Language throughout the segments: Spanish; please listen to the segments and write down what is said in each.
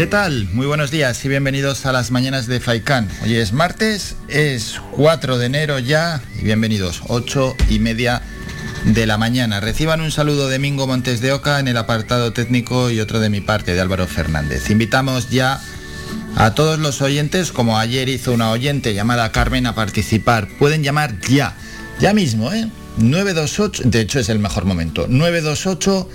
¿Qué tal? Muy buenos días y bienvenidos a las mañanas de Faikán. Hoy es martes, es 4 de enero ya y bienvenidos, 8 y media de la mañana. Reciban un saludo de Mingo Montes de Oca en el apartado técnico y otro de mi parte de Álvaro Fernández. Invitamos ya a todos los oyentes, como ayer hizo una oyente llamada Carmen a participar. Pueden llamar ya, ya mismo, ¿eh? 928, de hecho es el mejor momento, 928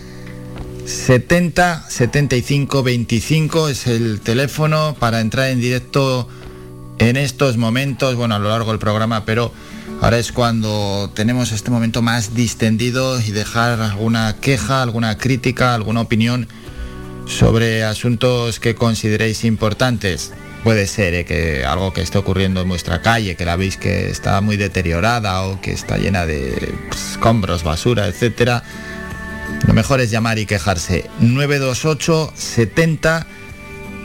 70 75 25 es el teléfono para entrar en directo en estos momentos, bueno, a lo largo del programa, pero ahora es cuando tenemos este momento más distendido y dejar alguna queja, alguna crítica, alguna opinión sobre asuntos que consideréis importantes. Puede ser ¿eh? que algo que esté ocurriendo en vuestra calle, que la veis que está muy deteriorada o que está llena de pues, escombros, basura, etcétera lo mejor es llamar y quejarse. 928 70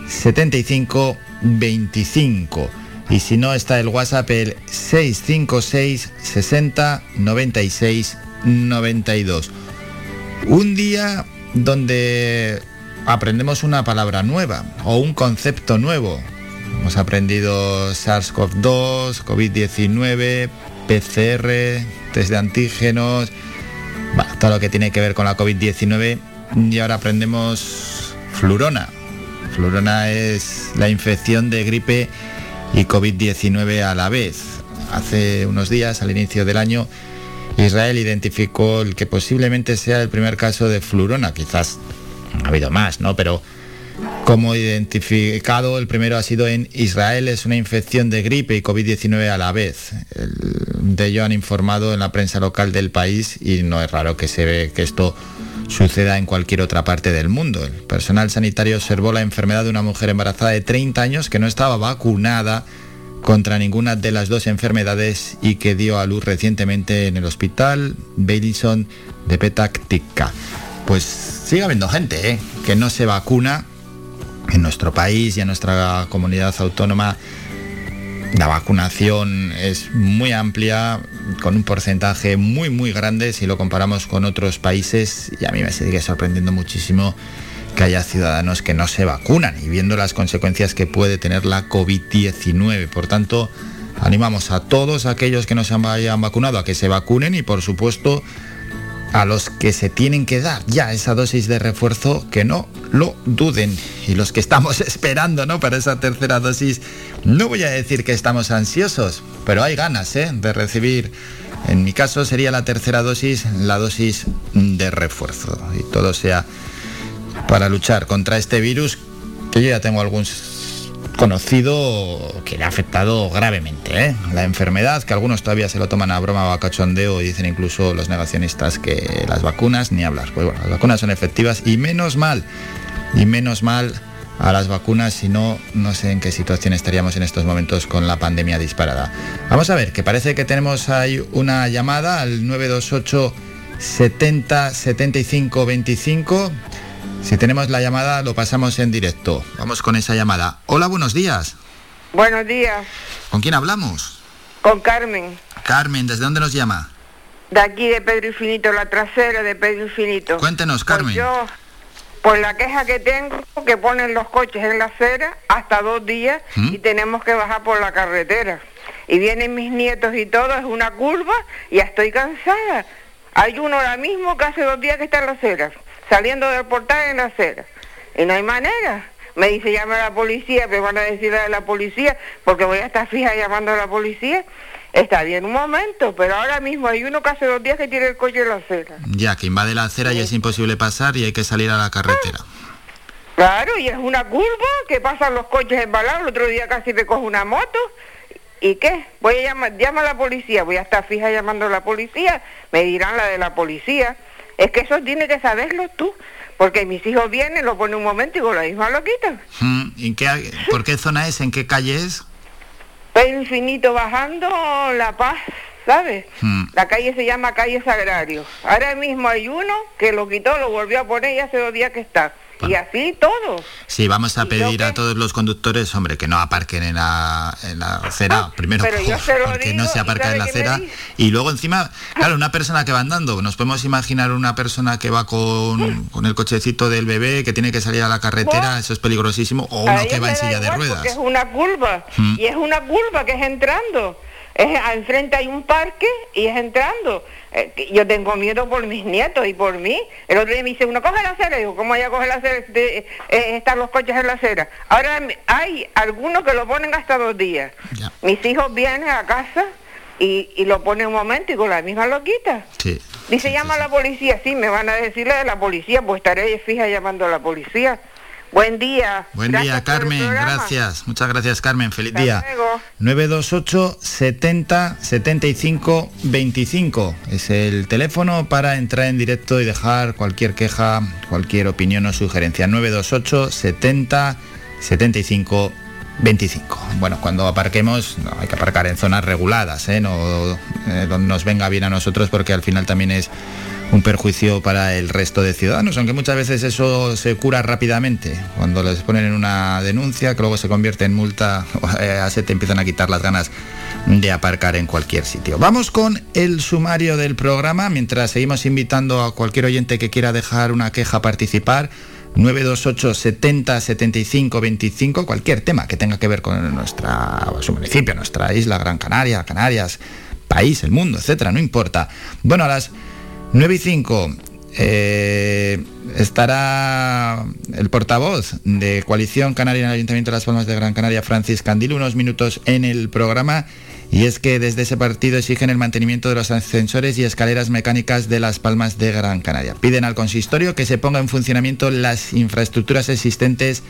75 25. Y si no está el WhatsApp el 656 60 96 92. Un día donde aprendemos una palabra nueva o un concepto nuevo. Hemos aprendido SARS-CoV-2, COVID-19, PCR, test de antígenos, todo lo que tiene que ver con la COVID-19 y ahora aprendemos flurona. Flurona es la infección de gripe y COVID-19 a la vez. Hace unos días, al inicio del año, Israel identificó el que posiblemente sea el primer caso de flurona. Quizás ha habido más, ¿no? Pero como identificado, el primero ha sido en Israel, es una infección de gripe y COVID-19 a la vez. de ello han informado en la prensa local del país y no es raro que se ve que esto suceda en cualquier otra parte del mundo. El personal sanitario observó la enfermedad de una mujer embarazada de 30 años que no estaba vacunada contra ninguna de las dos enfermedades y que dio a luz recientemente en el hospital Bailison de Petactica. Pues sigue habiendo gente ¿eh? que no se vacuna en nuestro país y en nuestra comunidad autónoma la vacunación es muy amplia, con un porcentaje muy muy grande si lo comparamos con otros países y a mí me sigue sorprendiendo muchísimo que haya ciudadanos que no se vacunan y viendo las consecuencias que puede tener la COVID-19. Por tanto, animamos a todos aquellos que no se hayan vacunado a que se vacunen y por supuesto a los que se tienen que dar ya esa dosis de refuerzo, que no lo duden. Y los que estamos esperando, ¿no? Para esa tercera dosis, no voy a decir que estamos ansiosos, pero hay ganas, ¿eh? De recibir, en mi caso sería la tercera dosis, la dosis de refuerzo. Y todo sea para luchar contra este virus, que yo ya tengo algunos conocido que le ha afectado gravemente ¿eh? la enfermedad, que algunos todavía se lo toman a broma o a cachondeo y dicen incluso los negacionistas que las vacunas ni hablar. Pues bueno, las vacunas son efectivas y menos mal, y menos mal a las vacunas, si no, no sé en qué situación estaríamos en estos momentos con la pandemia disparada. Vamos a ver, que parece que tenemos ahí una llamada al 928 70 75 25. Si tenemos la llamada, lo pasamos en directo. Vamos con esa llamada. Hola, buenos días. Buenos días. ¿Con quién hablamos? Con Carmen. Carmen, ¿desde dónde nos llama? De aquí, de Pedro Infinito, la trasera de Pedro Infinito. Cuéntenos, Carmen. Pues yo, por la queja que tengo, que ponen los coches en la acera hasta dos días ¿Mm? y tenemos que bajar por la carretera. Y vienen mis nietos y todo, es una curva y ya estoy cansada. Hay uno ahora mismo que hace dos días que está en la acera saliendo del portal en la acera. Y no hay manera. Me dice, llama a la policía, me van a decir a la policía, porque voy a estar fija llamando a la policía. Está bien un momento, pero ahora mismo hay uno que hace dos días que tiene el coche en la acera. Ya, que invade la acera y es imposible pasar y hay que salir a la carretera. Claro, y es una curva que pasan los coches embalados. El otro día casi me cojo una moto. ¿Y qué? Voy a llamar, llama a la policía, voy a estar fija llamando a la policía. Me dirán la de la policía. Es que eso tiene que saberlo tú, porque mis hijos vienen, lo ponen un momento y con la misma lo quitan. Mm, ¿En qué, ¿Por qué zona es? ¿En qué calle es? Pedro Infinito bajando La Paz, ¿sabes? Hmm. La calle se llama Calle Sagrario. Ahora mismo hay uno que lo quitó, lo volvió a poner y hace dos días que está. Y así todo. Sí, vamos a ¿Y pedir a todos los conductores, hombre, que no aparquen en la, en la acera. Ah, Primero, pero yo se lo porque digo, no se ¿y aparca en la acera. Y luego encima, claro, una persona que va andando. Nos podemos imaginar una persona que va con, con el cochecito del bebé, que tiene que salir a la carretera, eso es peligrosísimo. O uno que va en silla de ruedas. Es una curva. Mm. Y es una curva que es entrando. Es, enfrente hay un parque y es entrando. Eh, yo tengo miedo por mis nietos y por mí. El otro día me dice, uno coge la acera. Digo, ¿cómo voy a coger la acera? De, eh, están los coches en la acera. Ahora hay algunos que lo ponen hasta dos días. Ya. Mis hijos vienen a casa y, y lo ponen un momento y con la misma lo quita. Sí. Dice, llama a la policía. Sí, me van a decirle de la policía, pues estaré fija llamando a la policía. Buen día. Buen Gracias día, Carmen. Gracias. Muchas gracias, Carmen. Feliz Hasta día. luego. 928 70 75 25 es el teléfono para entrar en directo y dejar cualquier queja, cualquier opinión o sugerencia. 928 70 75 25. Bueno, cuando aparquemos no, hay que aparcar en zonas reguladas, ¿eh? no eh, donde nos venga bien a nosotros porque al final también es un perjuicio para el resto de ciudadanos, aunque muchas veces eso se cura rápidamente. Cuando les ponen en una denuncia, que luego se convierte en multa, eh, se te empiezan a quitar las ganas de aparcar en cualquier sitio. Vamos con el sumario del programa, mientras seguimos invitando a cualquier oyente que quiera dejar una queja a participar. 928 70 75 25, cualquier tema que tenga que ver con nuestra, su municipio, nuestra isla, Gran Canaria, Canarias, país, el mundo, etcétera, no importa. Bueno, a las 9 y 5 eh, estará el portavoz de Coalición Canaria en el Ayuntamiento de Las Palmas de Gran Canaria, Francis Candil, unos minutos en el programa. Y es que desde ese partido exigen el mantenimiento de los ascensores y escaleras mecánicas de Las Palmas de Gran Canaria. Piden al consistorio que se ponga en funcionamiento las infraestructuras existentes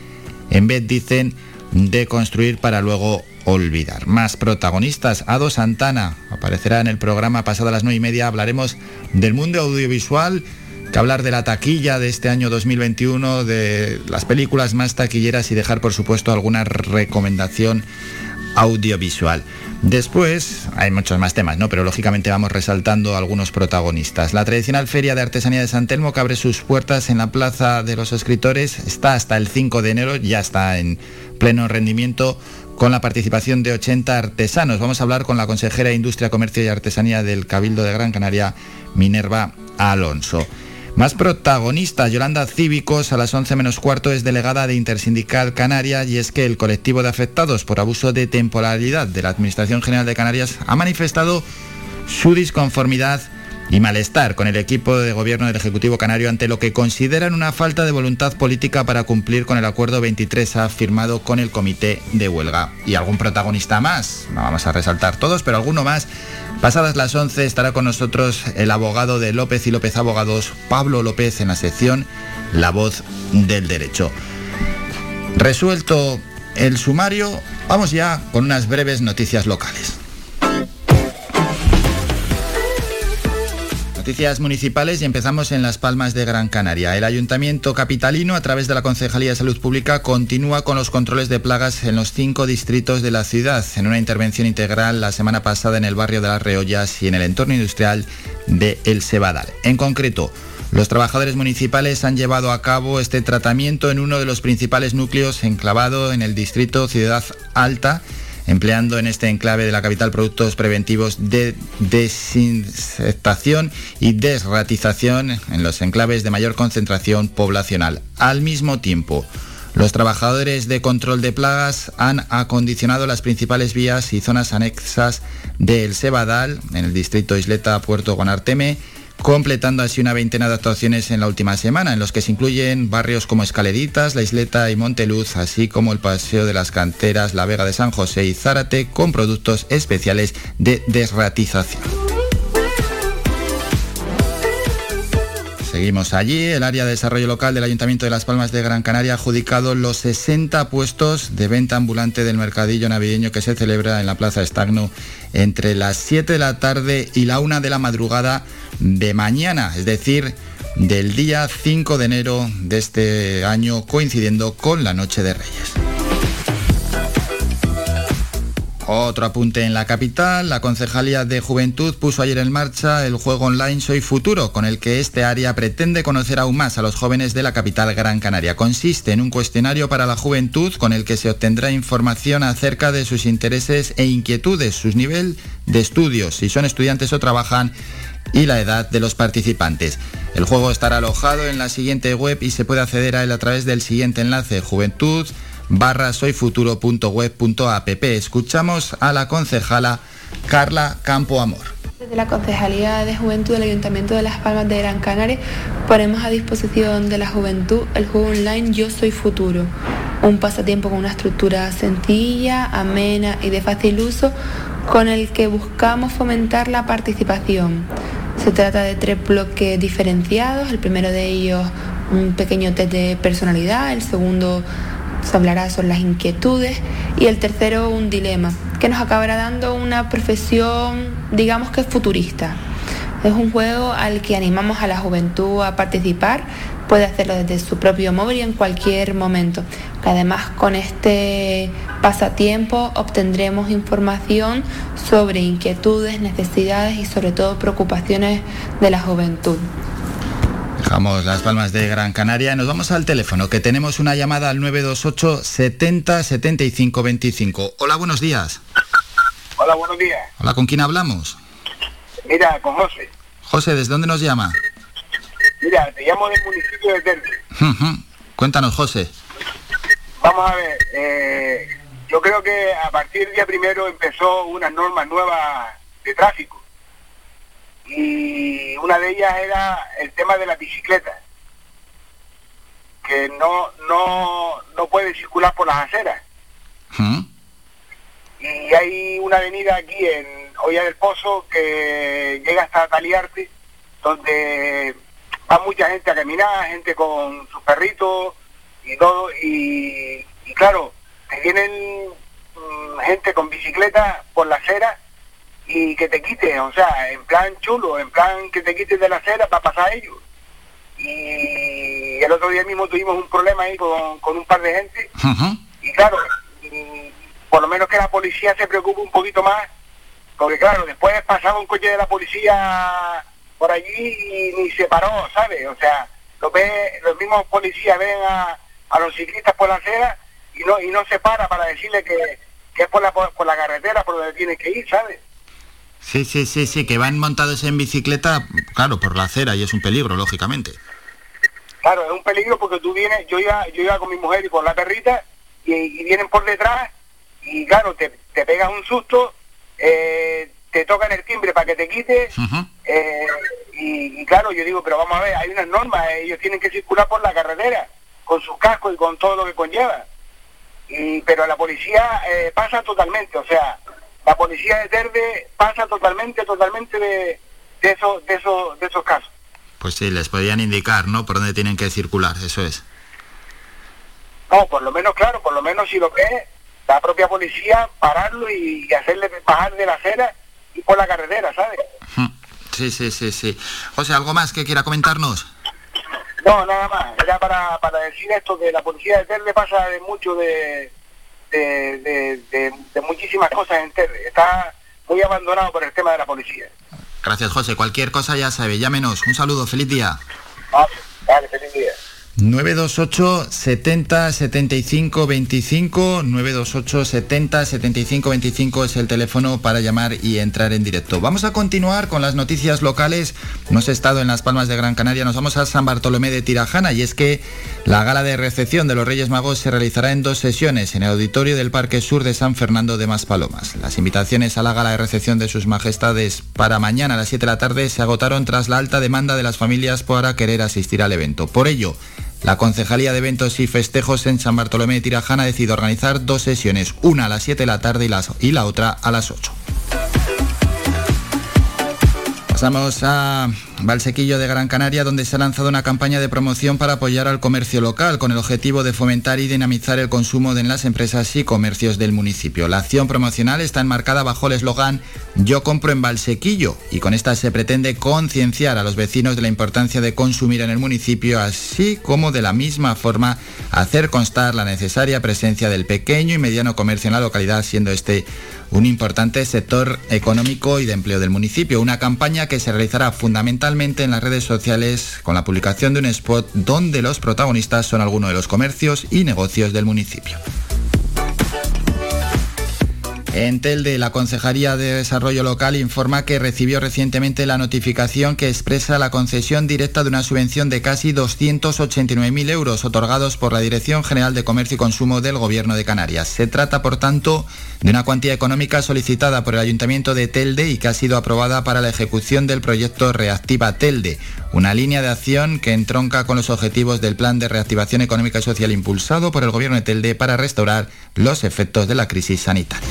en vez, dicen, de construir para luego olvidar. Más protagonistas. Ado Santana aparecerá en el programa pasado a las nueve y media. Hablaremos del mundo audiovisual, que hablar de la taquilla de este año 2021, de las películas más taquilleras y dejar, por supuesto, alguna recomendación audiovisual. Después hay muchos más temas, ¿no? Pero lógicamente vamos resaltando algunos protagonistas. La tradicional Feria de Artesanía de San Telmo que abre sus puertas en la Plaza de los Escritores está hasta el 5 de enero, ya está en pleno rendimiento con la participación de 80 artesanos. Vamos a hablar con la consejera de Industria, Comercio y Artesanía del Cabildo de Gran Canaria, Minerva Alonso. Más protagonistas, Yolanda Cívicos a las 11 menos cuarto es delegada de Intersindical Canaria y es que el colectivo de afectados por abuso de temporalidad de la Administración General de Canarias ha manifestado su disconformidad y malestar con el equipo de gobierno del Ejecutivo Canario ante lo que consideran una falta de voluntad política para cumplir con el acuerdo 23A firmado con el comité de huelga. Y algún protagonista más, no vamos a resaltar todos, pero alguno más. Pasadas las 11 estará con nosotros el abogado de López y López Abogados, Pablo López, en la sección La voz del derecho. Resuelto el sumario, vamos ya con unas breves noticias locales. Noticias municipales y empezamos en Las Palmas de Gran Canaria. El Ayuntamiento Capitalino, a través de la Concejalía de Salud Pública, continúa con los controles de plagas en los cinco distritos de la ciudad, en una intervención integral la semana pasada en el barrio de Las Reollas y en el entorno industrial de El Cebadal. En concreto, los trabajadores municipales han llevado a cabo este tratamiento en uno de los principales núcleos enclavado en el distrito Ciudad Alta, empleando en este enclave de la capital productos preventivos de desinsectación y desratización en los enclaves de mayor concentración poblacional. Al mismo tiempo, los trabajadores de control de plagas han acondicionado las principales vías y zonas anexas del Sebadal, en el distrito Isleta Puerto Guanarteme, completando así una veintena de actuaciones en la última semana, en los que se incluyen barrios como Escaleritas, La Isleta y Monteluz, así como el Paseo de las Canteras, La Vega de San José y Zárate, con productos especiales de desratización. Seguimos allí. El área de desarrollo local del Ayuntamiento de Las Palmas de Gran Canaria ha adjudicado los 60 puestos de venta ambulante del mercadillo navideño que se celebra en la Plaza Estagno entre las 7 de la tarde y la 1 de la madrugada de mañana, es decir, del día 5 de enero de este año coincidiendo con la Noche de Reyes. Otro apunte en la capital, la Concejalía de Juventud puso ayer en marcha el juego online Soy Futuro, con el que este área pretende conocer aún más a los jóvenes de la capital Gran Canaria. Consiste en un cuestionario para la juventud con el que se obtendrá información acerca de sus intereses e inquietudes, sus nivel de estudios, si son estudiantes o trabajan y la edad de los participantes. El juego estará alojado en la siguiente web y se puede acceder a él a través del siguiente enlace, juventud barra soyfuturo.web.app. Escuchamos a la concejala Carla Campo Amor. Desde la Concejalía de Juventud del Ayuntamiento de Las Palmas de Gran Canaria ponemos a disposición de la juventud el juego online Yo Soy Futuro, un pasatiempo con una estructura sencilla, amena y de fácil uso con el que buscamos fomentar la participación. Se trata de tres bloques diferenciados, el primero de ellos un pequeño test de personalidad, el segundo se hablará sobre las inquietudes y el tercero un dilema, que nos acabará dando una profesión, digamos que futurista. Es un juego al que animamos a la juventud a participar, puede hacerlo desde su propio móvil y en cualquier momento. Además, con este pasatiempo obtendremos información sobre inquietudes, necesidades y sobre todo preocupaciones de la juventud. Dejamos las palmas de Gran Canaria. Nos vamos al teléfono, que tenemos una llamada al 928 70 75 25. Hola, buenos días. Hola, buenos días. Hola, ¿con quién hablamos? Mira, con José. José, ¿desde dónde nos llama? Mira, te llamo del municipio de Telde. Cuéntanos, José. Vamos a ver, eh, yo creo que a partir del día primero empezó unas normas nuevas de tráfico y una de ellas era el tema de la bicicleta, que no, no, no puede circular por las aceras. ¿Mm? Y hay una avenida aquí en Olla del Pozo que llega hasta Taliarte, donde va mucha gente a caminar, gente con sus perritos y todo, y, y claro, te vienen mm, gente con bicicleta por la acera y que te quite, o sea, en plan chulo, en plan que te quites de la acera para pasar a ellos. Y el otro día mismo tuvimos un problema ahí con, con un par de gente. Y claro, y por lo menos que la policía se preocupe un poquito más, porque claro, después pasaba un coche de la policía por allí y ni se paró, ¿sabes? O sea, lo ve, los mismos policías ven a, a los ciclistas por la acera y no y no se para para decirle que, que es por la, por, por la carretera por donde tiene que ir, ¿sabes? Sí, sí, sí, sí, que van montados en bicicleta, claro, por la acera y es un peligro, lógicamente. Claro, es un peligro porque tú vienes, yo iba, yo iba con mi mujer y con la perrita y, y vienen por detrás y claro, te, te pegas un susto, eh, te tocan el timbre para que te quites eh, y, y claro, yo digo, pero vamos a ver, hay unas normas, eh, ellos tienen que circular por la carretera con sus cascos y con todo lo que conlleva. Y, pero la policía eh, pasa totalmente, o sea, la policía de Terde pasa totalmente, totalmente de, de, esos, de, esos, de esos casos. Pues sí, les podían indicar, ¿no? Por dónde tienen que circular, eso es. No, por lo menos, claro, por lo menos si lo ve la propia policía, pararlo y, y hacerle bajar de la acera y por la carretera, ¿sabes? Sí, sí, sí, sí. José, ¿algo más que quiera comentarnos? No, nada más. Era para, para decir esto, que la policía de Telde pasa de mucho de, de, de, de- de muchísimas cosas en Telde. Está muy abandonado por el tema de la policía. Gracias, José. Cualquier cosa ya sabe, llámenos. Un saludo, feliz día. Vale, vale, feliz día. 928 70 75 25 928 70 75 25 es el teléfono para llamar y entrar en directo. Vamos a continuar con las noticias locales. Hemos estado en Las Palmas de Gran Canaria, nos vamos a San Bartolomé de Tirajana y es que la gala de recepción de los Reyes Magos se realizará en dos sesiones en el auditorio del Parque Sur de San Fernando de Maspalomas. Las invitaciones a la gala de recepción de sus majestades para mañana a las 7 de la tarde se agotaron tras la alta demanda de las familias para querer asistir al evento. Por ello, la Concejalía de Eventos y Festejos en San Bartolomé de Tirajana decidido organizar dos sesiones, una a las 7 de la tarde y, y la otra a las 8. Pasamos a Valsequillo de Gran Canaria, donde se ha lanzado una campaña de promoción para apoyar al comercio local con el objetivo de fomentar y dinamizar el consumo de en las empresas y comercios del municipio. La acción promocional está enmarcada bajo el eslogan Yo compro en Valsequillo y con esta se pretende concienciar a los vecinos de la importancia de consumir en el municipio, así como de la misma forma hacer constar la necesaria presencia del pequeño y mediano comercio en la localidad, siendo este un importante sector económico y de empleo del municipio. Una campaña que se realizará fundamentalmente en las redes sociales con la publicación de un spot donde los protagonistas son algunos de los comercios y negocios del municipio. En Telde, la Concejalía de Desarrollo Local informa que recibió recientemente la notificación que expresa la concesión directa de una subvención de casi 289.000 euros otorgados por la Dirección General de Comercio y Consumo del Gobierno de Canarias. Se trata, por tanto, de una cuantía económica solicitada por el Ayuntamiento de Telde y que ha sido aprobada para la ejecución del proyecto Reactiva Telde, una línea de acción que entronca con los objetivos del Plan de Reactivación Económica y Social impulsado por el Gobierno de Telde para restaurar los efectos de la crisis sanitaria.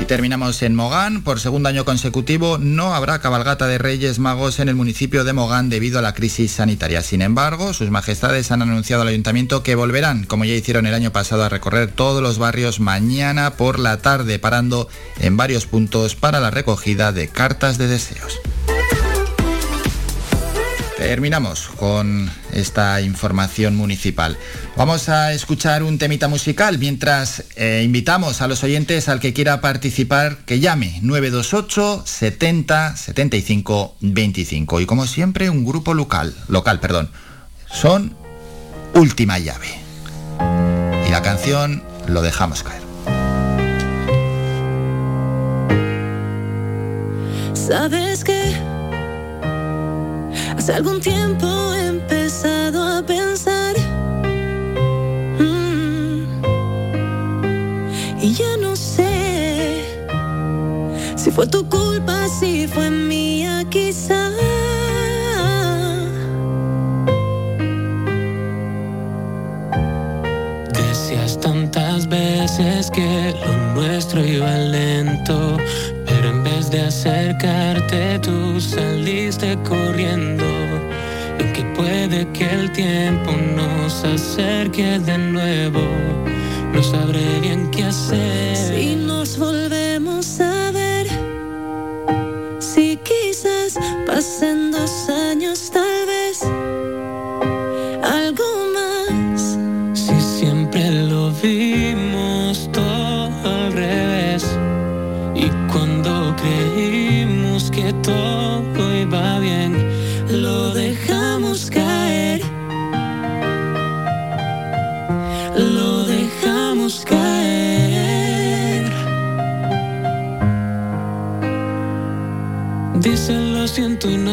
Y terminamos en Mogán. Por segundo año consecutivo no habrá cabalgata de Reyes Magos en el municipio de Mogán debido a la crisis sanitaria. Sin embargo, sus majestades han anunciado al ayuntamiento que volverán, como ya hicieron el año pasado, a recorrer todos los barrios mañana por la tarde, parando en varios puntos para la recogida de cartas de deseos. Terminamos con esta información municipal. Vamos a escuchar un temita musical mientras eh, invitamos a los oyentes al que quiera participar que llame 928 70 75 25 y como siempre un grupo local, local, perdón. Son Última llave. Y la canción lo dejamos caer. ¿Sabes qué? Hace algún tiempo he empezado a pensar. Mm, y ya no sé si fue tu culpa, si fue mía, quizá. Decías tantas veces que lo nuestro iba lento de acercarte tú saliste corriendo. Y que puede que el tiempo nos acerque de nuevo. No sabré bien qué hacer. Si nos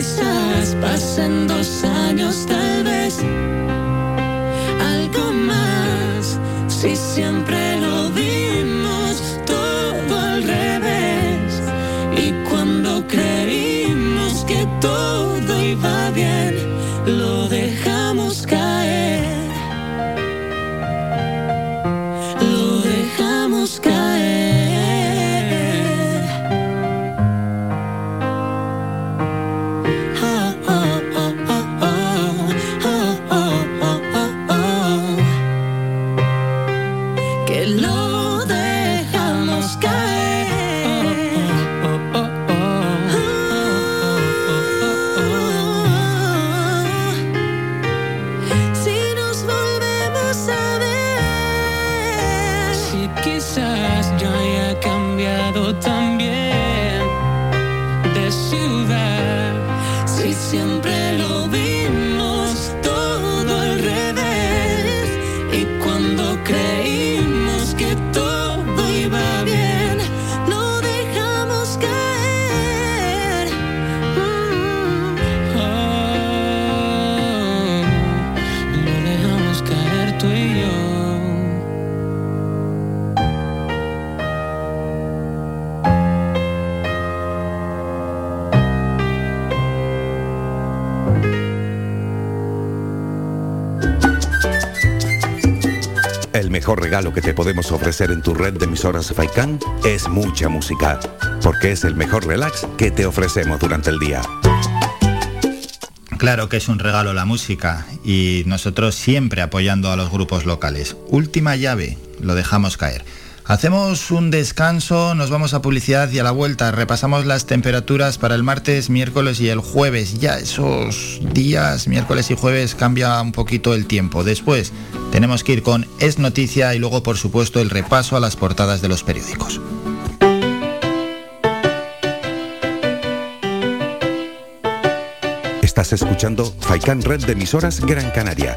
quizás pasen dos años tal vez, algo más. Si siempre podemos ofrecer en tu red de emisoras Faikan es mucha música, porque es el mejor relax que te ofrecemos durante el día. Claro que es un regalo la música y nosotros siempre apoyando a los grupos locales. Última llave, lo dejamos caer. Hacemos un descanso, nos vamos a publicidad y a la vuelta repasamos las temperaturas para el martes, miércoles y el jueves. Ya esos días, miércoles y jueves, cambia un poquito el tiempo. Después tenemos que ir con Es Noticia y luego, por supuesto, el repaso a las portadas de los periódicos. Estás escuchando Faikan Red de emisoras Gran Canaria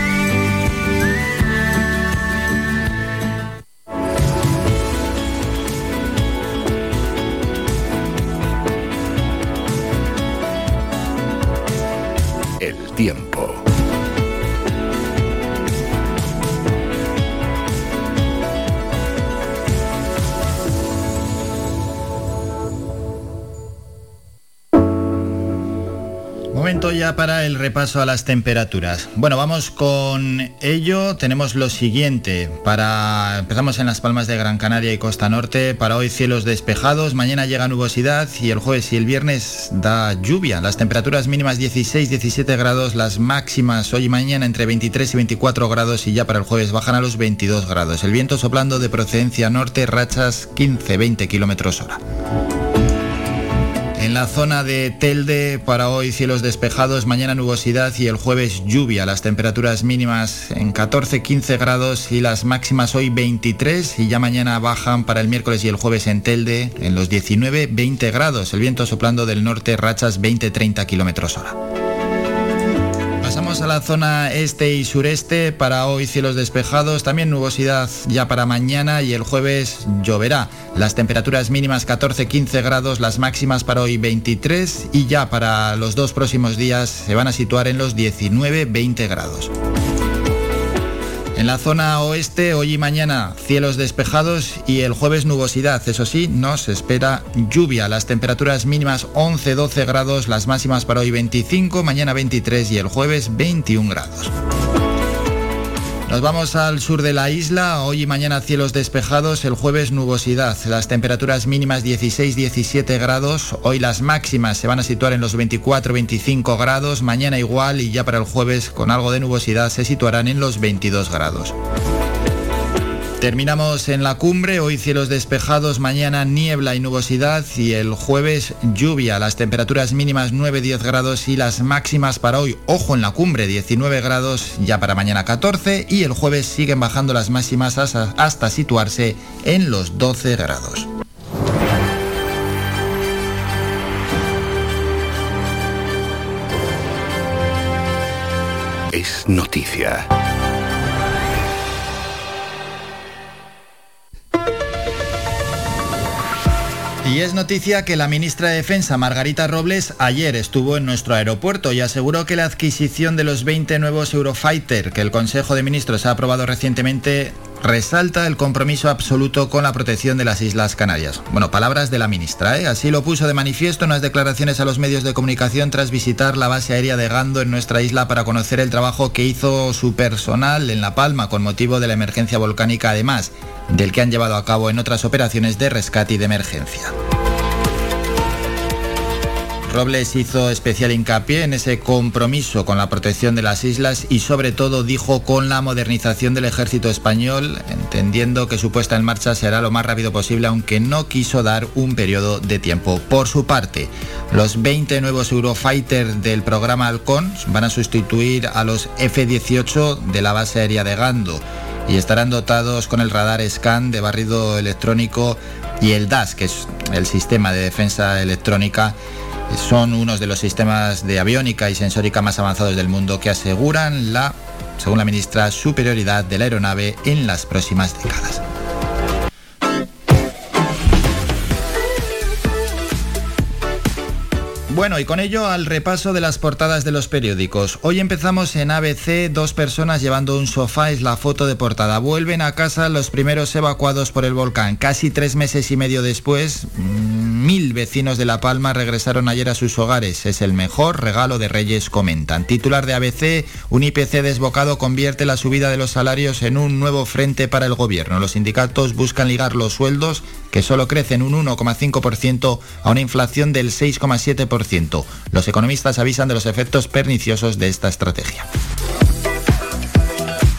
Tiempo. Para el repaso a las temperaturas. Bueno, vamos con ello. Tenemos lo siguiente. Para empezamos en las Palmas de Gran Canaria y Costa Norte. Para hoy cielos despejados, mañana llega nubosidad y el jueves y el viernes da lluvia. Las temperaturas mínimas 16-17 grados, las máximas hoy y mañana entre 23 y 24 grados y ya para el jueves bajan a los 22 grados. El viento soplando de procedencia norte, rachas 15-20 kilómetros hora. En la zona de Telde para hoy cielos despejados, mañana nubosidad y el jueves lluvia. Las temperaturas mínimas en 14-15 grados y las máximas hoy 23 y ya mañana bajan para el miércoles y el jueves en Telde en los 19-20 grados. El viento soplando del norte rachas 20-30 kilómetros hora. Pasamos a la zona este y sureste. Para hoy cielos despejados, también nubosidad ya para mañana y el jueves lloverá. Las temperaturas mínimas 14-15 grados, las máximas para hoy 23 y ya para los dos próximos días se van a situar en los 19-20 grados. En la zona oeste, hoy y mañana, cielos despejados y el jueves nubosidad. Eso sí, nos espera lluvia. Las temperaturas mínimas 11-12 grados, las máximas para hoy 25, mañana 23 y el jueves 21 grados. Nos vamos al sur de la isla, hoy y mañana cielos despejados, el jueves nubosidad, las temperaturas mínimas 16-17 grados, hoy las máximas se van a situar en los 24-25 grados, mañana igual y ya para el jueves con algo de nubosidad se situarán en los 22 grados. Terminamos en la cumbre, hoy cielos despejados, mañana niebla y nubosidad y el jueves lluvia, las temperaturas mínimas 9-10 grados y las máximas para hoy, ojo en la cumbre, 19 grados, ya para mañana 14 y el jueves siguen bajando las máximas hasta situarse en los 12 grados. Es noticia. Y es noticia que la ministra de Defensa, Margarita Robles, ayer estuvo en nuestro aeropuerto y aseguró que la adquisición de los 20 nuevos Eurofighter que el Consejo de Ministros ha aprobado recientemente resalta el compromiso absoluto con la protección de las Islas Canarias. Bueno, palabras de la ministra, ¿eh? así lo puso de manifiesto en unas declaraciones a los medios de comunicación tras visitar la base aérea de Gando en nuestra isla para conocer el trabajo que hizo su personal en La Palma con motivo de la emergencia volcánica, además del que han llevado a cabo en otras operaciones de rescate y de emergencia. Robles hizo especial hincapié en ese compromiso con la protección de las islas y sobre todo dijo con la modernización del ejército español, entendiendo que su puesta en marcha será lo más rápido posible, aunque no quiso dar un periodo de tiempo. Por su parte, los 20 nuevos Eurofighter del programa Halcón van a sustituir a los F-18 de la base aérea de Gando y estarán dotados con el radar SCAN de barrido electrónico y el DAS, que es el sistema de defensa electrónica son unos de los sistemas de aviónica y sensórica más avanzados del mundo que aseguran la, según la ministra, superioridad de la aeronave en las próximas décadas. Bueno, y con ello al repaso de las portadas de los periódicos. Hoy empezamos en ABC, dos personas llevando un sofá es la foto de portada. Vuelven a casa los primeros evacuados por el volcán. Casi tres meses y medio después, mm, mil vecinos de La Palma regresaron ayer a sus hogares. Es el mejor regalo de Reyes, comentan. Titular de ABC, un IPC desbocado convierte la subida de los salarios en un nuevo frente para el gobierno. Los sindicatos buscan ligar los sueldos, que solo crecen un 1,5%, a una inflación del 6,7%. Los economistas avisan de los efectos perniciosos de esta estrategia.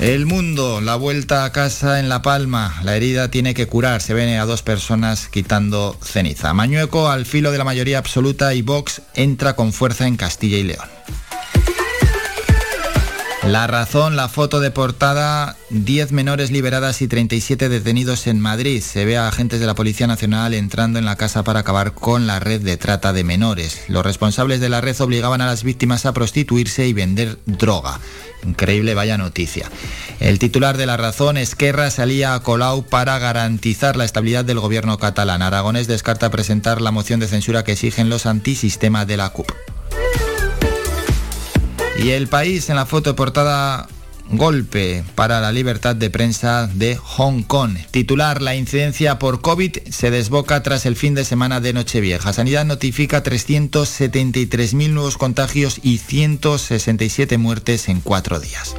El mundo, la vuelta a casa en La Palma. La herida tiene que curar. Se ven a dos personas quitando ceniza. Mañueco al filo de la mayoría absoluta y Vox entra con fuerza en Castilla y León. La razón, la foto de portada, 10 menores liberadas y 37 detenidos en Madrid. Se ve a agentes de la Policía Nacional entrando en la casa para acabar con la red de trata de menores. Los responsables de la red obligaban a las víctimas a prostituirse y vender droga. Increíble, vaya noticia. El titular de la razón, Esquerra, salía a Colau para garantizar la estabilidad del gobierno catalán. Aragones descarta presentar la moción de censura que exigen los antisistemas de la CUP. Y el país en la foto portada golpe para la libertad de prensa de Hong Kong. Titular, la incidencia por COVID se desboca tras el fin de semana de Nochevieja. Sanidad notifica 373.000 nuevos contagios y 167 muertes en cuatro días.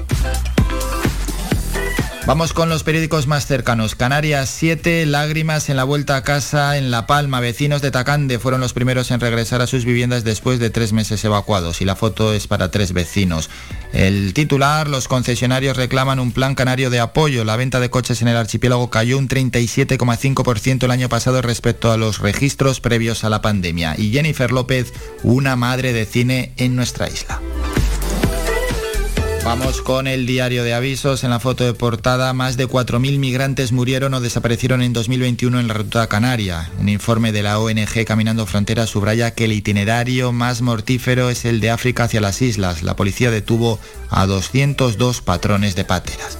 Vamos con los periódicos más cercanos. Canarias 7, lágrimas en la vuelta a casa en La Palma. Vecinos de Tacande fueron los primeros en regresar a sus viviendas después de tres meses evacuados y la foto es para tres vecinos. El titular, los concesionarios reclaman un plan canario de apoyo. La venta de coches en el archipiélago cayó un 37,5% el año pasado respecto a los registros previos a la pandemia. Y Jennifer López, una madre de cine en nuestra isla. Vamos con el diario de avisos. En la foto de portada, más de 4.000 migrantes murieron o desaparecieron en 2021 en la ruta canaria. Un informe de la ONG Caminando Fronteras subraya que el itinerario más mortífero es el de África hacia las islas. La policía detuvo a 202 patrones de páteras.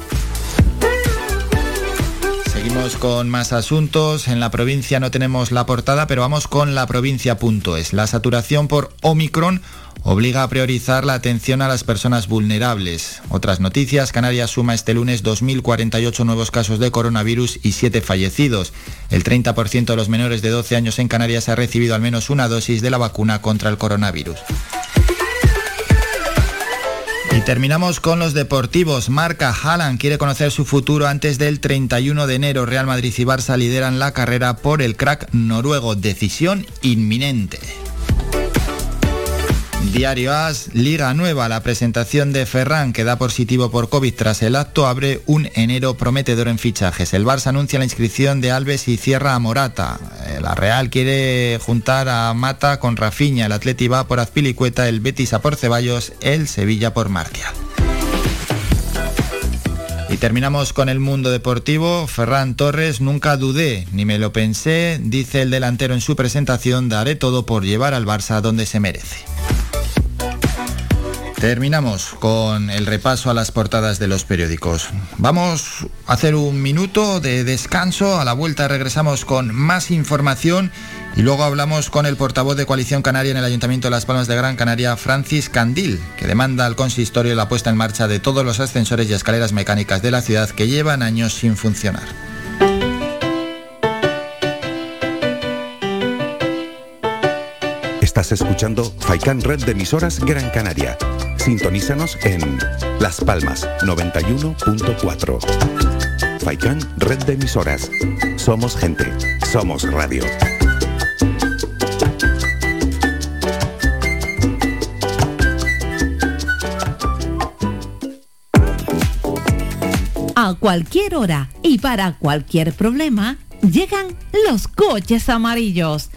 Seguimos con más asuntos. En la provincia no tenemos la portada, pero vamos con la provincia.es. La saturación por Omicron obliga a priorizar la atención a las personas vulnerables. Otras noticias, Canarias suma este lunes 2.048 nuevos casos de coronavirus y 7 fallecidos. El 30% de los menores de 12 años en Canarias ha recibido al menos una dosis de la vacuna contra el coronavirus. Y terminamos con los deportivos. Marca Haaland quiere conocer su futuro antes del 31 de enero. Real Madrid y Barça lideran la carrera por el crack noruego. Decisión inminente. Diario As, Liga Nueva, la presentación de Ferran que da positivo por COVID tras el acto abre un enero prometedor en fichajes. El Barça anuncia la inscripción de Alves y cierra a Morata. Eh, la Real quiere juntar a Mata con Rafiña, el Atleti va por Azpilicueta, el Betis por Ceballos, el Sevilla por Martial. Y terminamos con el mundo deportivo. Ferran Torres, nunca dudé, ni me lo pensé, dice el delantero en su presentación, daré todo por llevar al Barça donde se merece. Terminamos con el repaso a las portadas de los periódicos. Vamos a hacer un minuto de descanso, a la vuelta regresamos con más información y luego hablamos con el portavoz de Coalición Canaria en el Ayuntamiento de Las Palmas de Gran Canaria, Francis Candil, que demanda al consistorio la puesta en marcha de todos los ascensores y escaleras mecánicas de la ciudad que llevan años sin funcionar. Estás escuchando Faikan Red de emisoras Gran Canaria Sintonízanos en Las Palmas 91.4. Faikán, red de emisoras. Somos gente, somos radio. A cualquier hora y para cualquier problema, llegan los coches amarillos.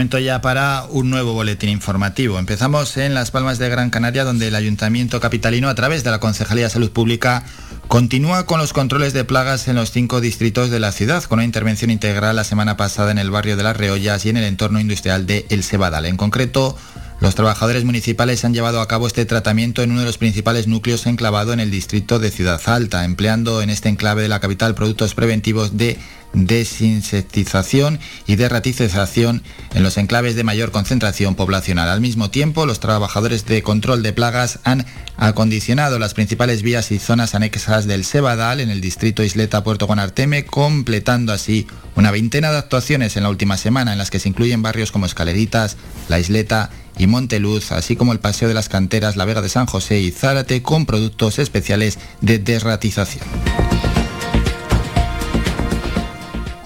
Momento ya para un nuevo boletín informativo. Empezamos en Las Palmas de Gran Canaria, donde el Ayuntamiento Capitalino, a través de la Concejalía de Salud Pública, continúa con los controles de plagas en los cinco distritos de la ciudad, con una intervención integral la semana pasada en el barrio de Las Reollas y en el entorno industrial de El Sebadal. En concreto, los trabajadores municipales han llevado a cabo este tratamiento en uno de los principales núcleos enclavado en el distrito de Ciudad Alta, empleando en este enclave de la capital productos preventivos de desinsectización y de ratización en los enclaves de mayor concentración poblacional. Al mismo tiempo, los trabajadores de control de plagas han acondicionado las principales vías y zonas anexas del Sebadal en el distrito Isleta Puerto Guanarteme, completando así una veintena de actuaciones en la última semana en las que se incluyen barrios como Escaleritas, La Isleta y Monteluz, así como el Paseo de las Canteras, La Vega de San José y Zárate con productos especiales de desratización.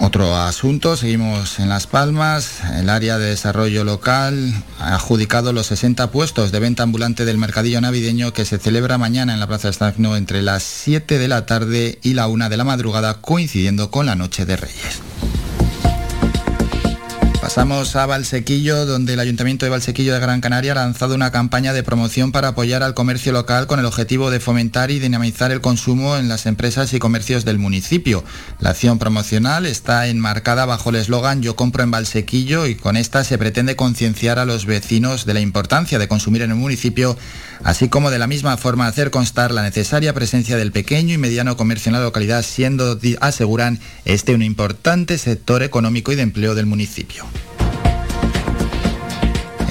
Otro asunto, seguimos en Las Palmas. El área de desarrollo local ha adjudicado los 60 puestos de venta ambulante del mercadillo navideño que se celebra mañana en la Plaza Estagno entre las 7 de la tarde y la 1 de la madrugada, coincidiendo con la Noche de Reyes. Pasamos a Valsequillo, donde el Ayuntamiento de Valsequillo de Gran Canaria ha lanzado una campaña de promoción para apoyar al comercio local con el objetivo de fomentar y dinamizar el consumo en las empresas y comercios del municipio. La acción promocional está enmarcada bajo el eslogan Yo compro en Valsequillo y con esta se pretende concienciar a los vecinos de la importancia de consumir en el municipio, así como de la misma forma hacer constar la necesaria presencia del pequeño y mediano comercio en la localidad, siendo, aseguran, este un importante sector económico y de empleo del municipio.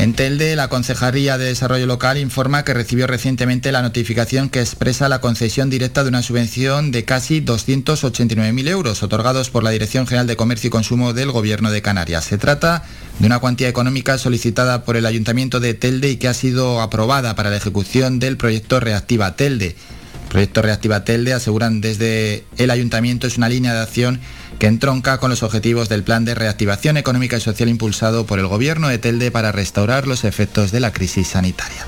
En Telde, la Concejalía de Desarrollo Local informa que recibió recientemente la notificación que expresa la concesión directa de una subvención de casi 289.000 euros otorgados por la Dirección General de Comercio y Consumo del Gobierno de Canarias. Se trata de una cuantía económica solicitada por el Ayuntamiento de Telde y que ha sido aprobada para la ejecución del proyecto Reactiva Telde. El proyecto Reactiva Telde, aseguran desde el Ayuntamiento, es una línea de acción que entronca con los objetivos del plan de reactivación económica y social impulsado por el gobierno de Telde para restaurar los efectos de la crisis sanitaria.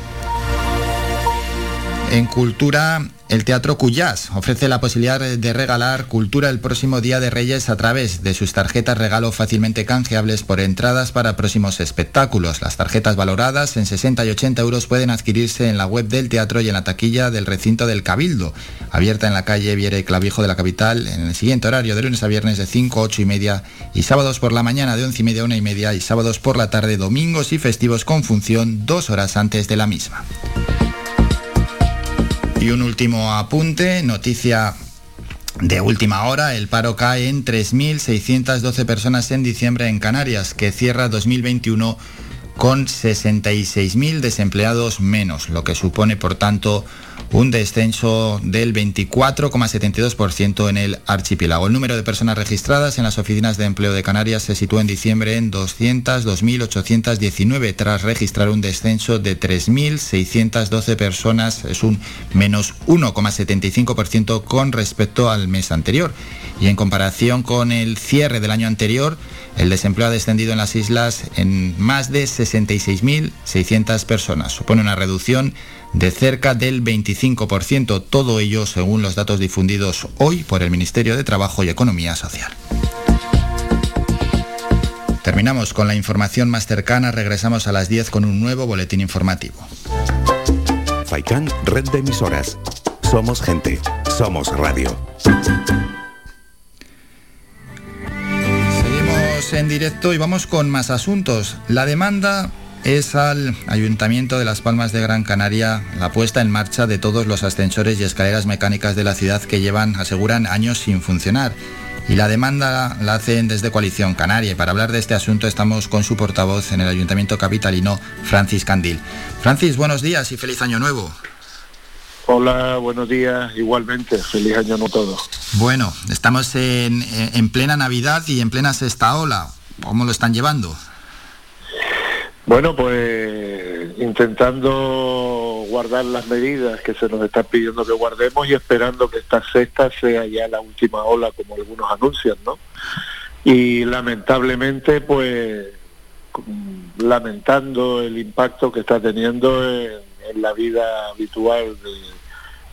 En cultura, el Teatro Cuyás ofrece la posibilidad de regalar cultura el próximo Día de Reyes a través de sus tarjetas regalo fácilmente canjeables por entradas para próximos espectáculos. Las tarjetas valoradas en 60 y 80 euros pueden adquirirse en la web del teatro y en la taquilla del recinto del Cabildo, abierta en la calle Viere y Clavijo de la capital en el siguiente horario de lunes a viernes de 5 a 8 y media y sábados por la mañana de 11 y media a 1 y media y sábados por la tarde, domingos y festivos con función dos horas antes de la misma. Y un último apunte, noticia de última hora, el paro cae en 3.612 personas en diciembre en Canarias, que cierra 2021 con 66.000 desempleados menos, lo que supone, por tanto, un descenso del 24,72% en el archipiélago. El número de personas registradas en las oficinas de empleo de Canarias se situó en diciembre en 202.819 tras registrar un descenso de 3.612 personas, es un menos 1,75% con respecto al mes anterior. Y en comparación con el cierre del año anterior, el desempleo ha descendido en las islas en más de 66.600 personas. Supone una reducción de cerca del 25%, todo ello según los datos difundidos hoy por el Ministerio de Trabajo y Economía Social. Terminamos con la información más cercana, regresamos a las 10 con un nuevo boletín informativo. Faikan, red de emisoras. Somos gente, somos radio. Seguimos en directo y vamos con más asuntos. La demanda es al Ayuntamiento de Las Palmas de Gran Canaria la puesta en marcha de todos los ascensores y escaleras mecánicas de la ciudad que llevan, aseguran, años sin funcionar. Y la demanda la hacen desde Coalición Canaria. Y para hablar de este asunto estamos con su portavoz en el Ayuntamiento Capitalino, Francis Candil. Francis, buenos días y feliz año nuevo. Hola, buenos días, igualmente, feliz año nuevo todo. Bueno, estamos en, en plena Navidad y en plena sexta ola. ¿Cómo lo están llevando? Bueno, pues intentando guardar las medidas que se nos están pidiendo que guardemos y esperando que esta sexta sea ya la última ola, como algunos anuncian, ¿no? Y lamentablemente, pues lamentando el impacto que está teniendo en, la vida habitual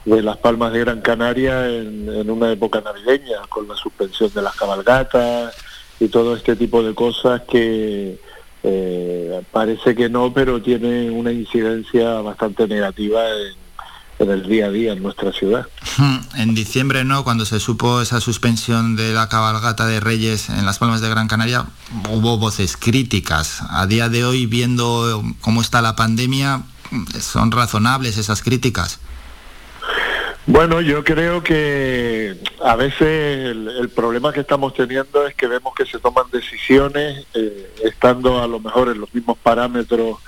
de, Las Palmas de Gran Canaria en, en una época navideña, con la suspensión de las cabalgatas y todo este tipo de cosas que eh, parece que no, pero tiene una incidencia bastante negativa en, el día a día en nuestra ciudad. Hmm, en diciembre, ¿no? Cuando se supo esa suspensión de la cabalgata de Reyes en Las Palmas de Gran Canaria, hubo voces críticas. A día de hoy, viendo cómo está la pandemia, ¿son razonables esas críticas? Bueno, yo creo que a veces el, problema que estamos teniendo es que vemos que se toman decisiones eh, estando a lo mejor en los mismos parámetros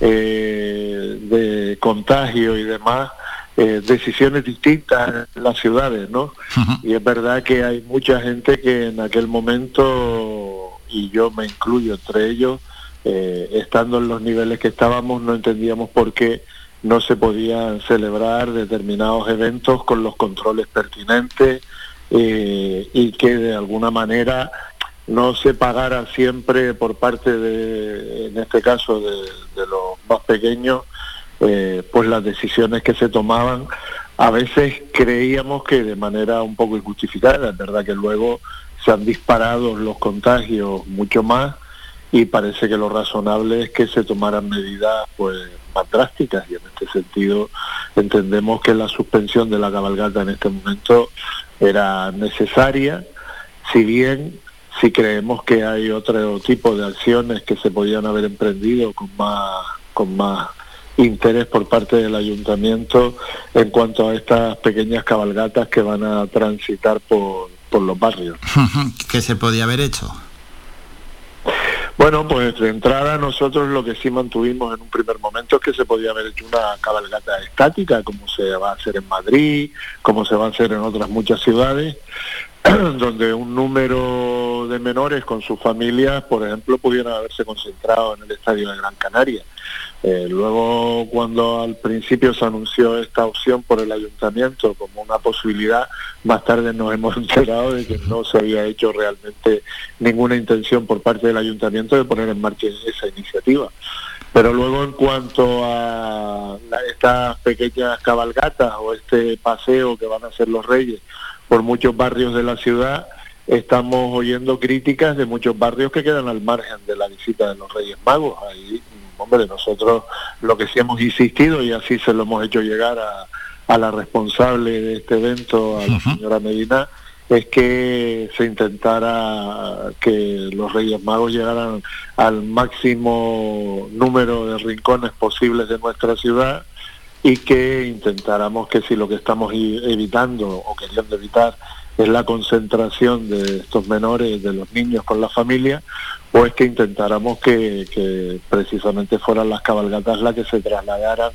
eh, de contagio y demás, eh, decisiones distintas en las ciudades, ¿no? Y es verdad que hay mucha gente que en aquel momento, y yo me incluyo entre ellos, estando en los niveles que estábamos, no entendíamos por qué no se podían celebrar determinados eventos con los controles pertinentes eh, y que de alguna manera no se pagara siempre por parte de, en este caso, de, los más pequeños, eh, pues las decisiones que se tomaban. A veces creíamos que de manera un poco injustificada, es verdad que luego se han disparado los contagios mucho más y parece que lo razonable es que se tomaran medidas pues más drásticas y en este sentido entendemos que la suspensión de la cabalgata en este momento era necesaria, si bien si creemos que hay otro tipo de acciones que se podían haber emprendido con más con más interés por parte del ayuntamiento en cuanto a estas pequeñas cabalgatas que van a transitar por, por los barrios. ¿Qué se podía haber hecho? Bueno, pues de entrada nosotros lo que sí mantuvimos en un primer momento es que se podía haber hecho una cabalgata estática, como se va a hacer en Madrid, como se va a hacer en otras muchas ciudades, donde un número de menores con sus familias, por ejemplo, pudieran haberse concentrado en el estadio de Gran Canaria. Eh, luego, cuando al principio se anunció esta opción por el ayuntamiento como una posibilidad, más tarde nos hemos enterado de que no se había hecho realmente ninguna intención por parte del ayuntamiento de poner en marcha esa iniciativa. Pero luego, en cuanto a estas pequeñas cabalgatas o este paseo que van a hacer los reyes por muchos barrios de la ciudad, estamos oyendo críticas de muchos barrios que quedan al margen de la visita de los Reyes Magos. Ahí hombre, nosotros lo que sí hemos insistido y así se lo hemos hecho llegar a, la responsable de este evento, a la señora Medina, es que se intentara que los Reyes Magos llegaran al máximo número de rincones posibles de nuestra ciudad y que intentáramos que si lo que estamos evitando o queriendo evitar es la concentración de estos menores, de los niños con la familia, o es que intentáramos que, precisamente fueran las cabalgatas las que se trasladaran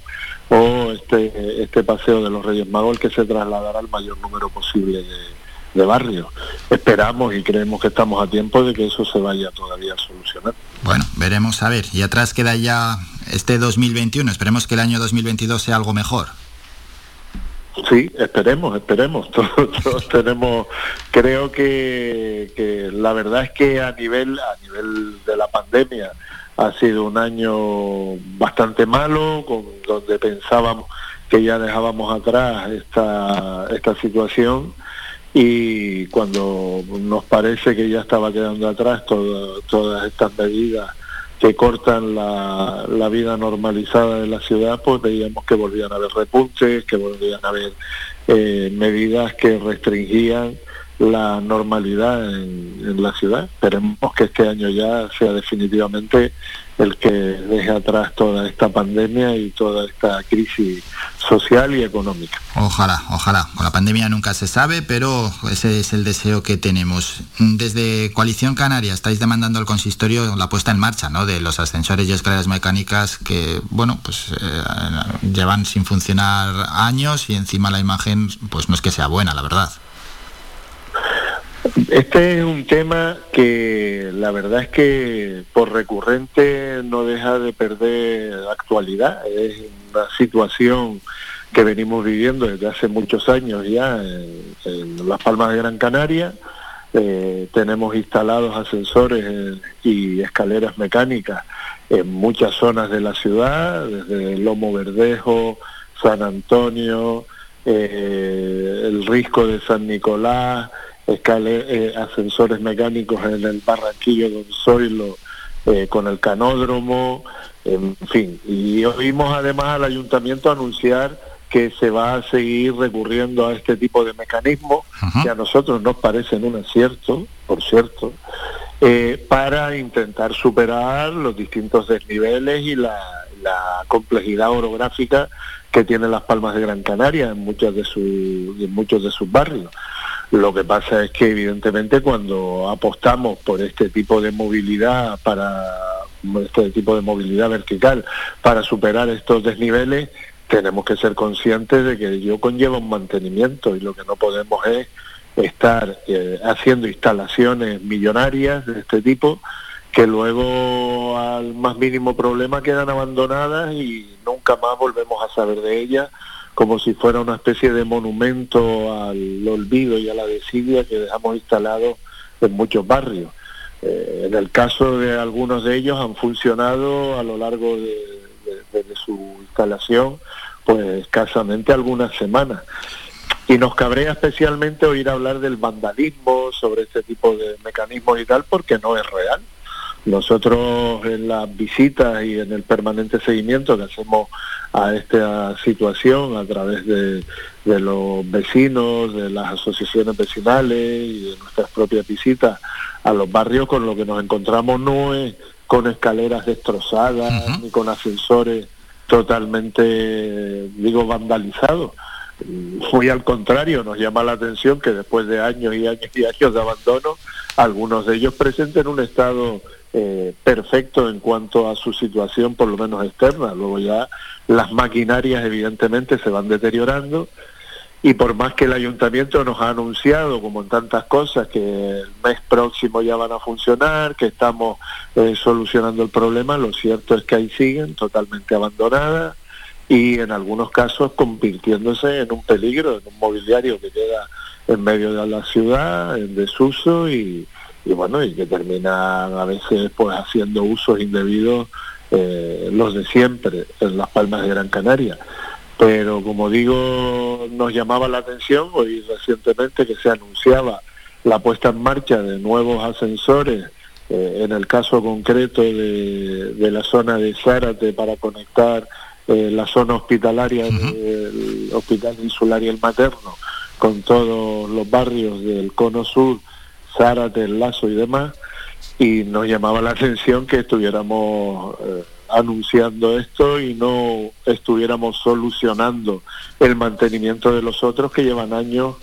o este, este paseo de los Reyes Magos que se trasladara al mayor número posible de, barrios. Esperamos y creemos que estamos a tiempo de que eso se vaya todavía a solucionar. Bueno, veremos a ver. Y atrás queda ya este 2021. Esperemos que el año 2022 sea algo mejor. Sí, esperemos, esperemos. Todos, tenemos, creo que, la verdad es que a nivel, a nivel de la pandemia ha sido un año bastante malo, con, donde pensábamos que ya dejábamos atrás esta, esta situación y cuando nos parece que ya estaba quedando atrás todas estas medidas que cortan la, la, vida normalizada de la ciudad, pues veíamos que volvían a haber repuntes, que volvían a haber eh, medidas que restringían la normalidad en, la ciudad. Esperemos que este año ya sea definitivamente el que deje atrás toda esta pandemia y toda esta crisis social y económica. Ojalá, ojalá. Con la pandemia nunca se sabe, pero ese es el deseo que tenemos. Desde Coalición Canaria estáis demandando al consistorio la puesta en marcha ¿no? de los ascensores y escaleras mecánicas que, bueno, pues eh, llevan sin funcionar años y encima la imagen pues no es que sea buena, la verdad. Este es un tema que la verdad es que por recurrente no deja de perder actualidad. Es una situación que venimos viviendo desde hace muchos años ya en, Las Palmas de Gran Canaria. Eh, tenemos instalados ascensores y escaleras mecánicas en muchas zonas de la ciudad, desde Lomo Verdejo, San Antonio, eh, el Risco de San Nicolás, eh, ascensores mecánicos en el Barranquillo de Zoilo eh, con el canódromo, en fin. Y oímos además al ayuntamiento anunciar que se va a seguir recurriendo a este tipo de mecanismos, que a nosotros nos parecen un acierto, por cierto, eh, para intentar superar los distintos desniveles y la, la, complejidad orográfica que tienen las Palmas de Gran Canaria en, muchos de, su, en muchos de sus barrios. Lo que pasa es que evidentemente cuando apostamos por este tipo de movilidad para este tipo de movilidad vertical para superar estos desniveles, tenemos que ser conscientes de que ello conlleva un mantenimiento y lo que no podemos es estar eh, haciendo instalaciones millonarias de este tipo que luego al más mínimo problema quedan abandonadas y nunca más volvemos a saber de ellas como si fuera una especie de monumento al olvido y a la desidia que dejamos instalado en muchos barrios. Eh, en el caso de algunos de ellos han funcionado a lo largo de, su instalación pues escasamente algunas semanas. Y nos cabrea especialmente oír hablar del vandalismo sobre este tipo de mecanismos y tal porque no es real. Nosotros en las visitas y en el permanente seguimiento que hacemos a esta situación a través de, los vecinos, de las asociaciones vecinales y de nuestras propias visitas a los barrios, con lo que nos encontramos no es con escaleras destrozadas ni con ascensores totalmente, digo, vandalizados. Muy al contrario, nos llama la atención que después de años y años y años de abandono, algunos de ellos presenten un estado eh, perfecto en cuanto a su situación, por lo menos externa. Luego ya las maquinarias evidentemente se van deteriorando y por más que el ayuntamiento nos ha anunciado, como en tantas cosas, que el mes próximo ya van a funcionar, que estamos eh, solucionando el problema, lo cierto es que ahí siguen totalmente abandonadas y en algunos casos convirtiéndose en un peligro, en un mobiliario que queda en medio de la ciudad, en desuso y, y bueno, y que terminan a veces pues haciendo usos indebidos eh, los de siempre en las Palmas de Gran Canaria. Pero como digo, nos llamaba la atención hoy recientemente que se anunciaba la puesta en marcha de nuevos ascensores, eh, en el caso concreto de, la zona de Zárate para conectar eh, la zona hospitalaria del Hospital Insular y el Materno con todos los barrios del Cono Sur Zárate, El Lazo y demás, y nos llamaba la atención que estuviéramos eh, anunciando esto y no estuviéramos solucionando el mantenimiento de los otros que llevan años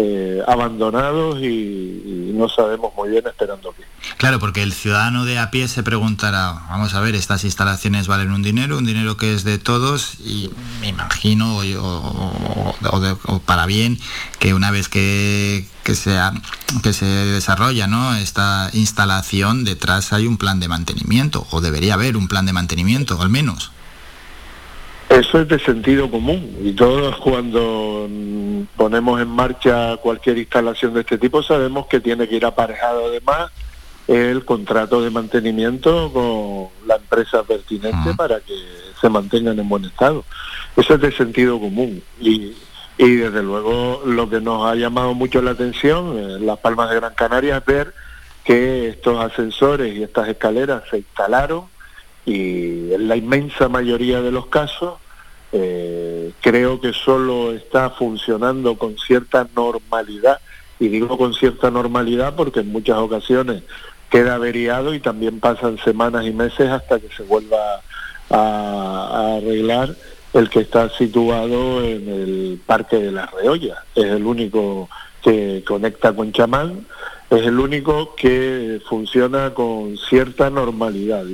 eh, abandonados y, no sabemos muy bien esperando qué. Claro, porque el ciudadano de a pie se preguntará, vamos a ver, estas instalaciones valen un dinero, un dinero que es de todos y me imagino, o, para bien, que una vez que, que, sea, que se desarrolla ¿no? esta instalación, detrás hay un plan de mantenimiento, o debería haber un plan de mantenimiento, al menos. Eso es de sentido común. Y todos cuando ponemos en marcha cualquier instalación de este tipo sabemos que tiene que ir aparejado además el contrato de mantenimiento con la empresa pertinente para que se mantengan en buen estado. Eso es de sentido común. Y, y desde luego lo que nos ha llamado mucho la atención en Las Palmas de Gran Canaria es ver que estos ascensores y estas escaleras se instalaron y en la inmensa mayoría de los casos eh, creo que solo está funcionando con cierta normalidad y digo con cierta normalidad porque en muchas ocasiones queda averiado y también pasan semanas y meses hasta que se vuelva a, arreglar el que está situado en el Parque de las Reollas. Es el único que conecta con Chamán, es el único que funciona con cierta normalidad.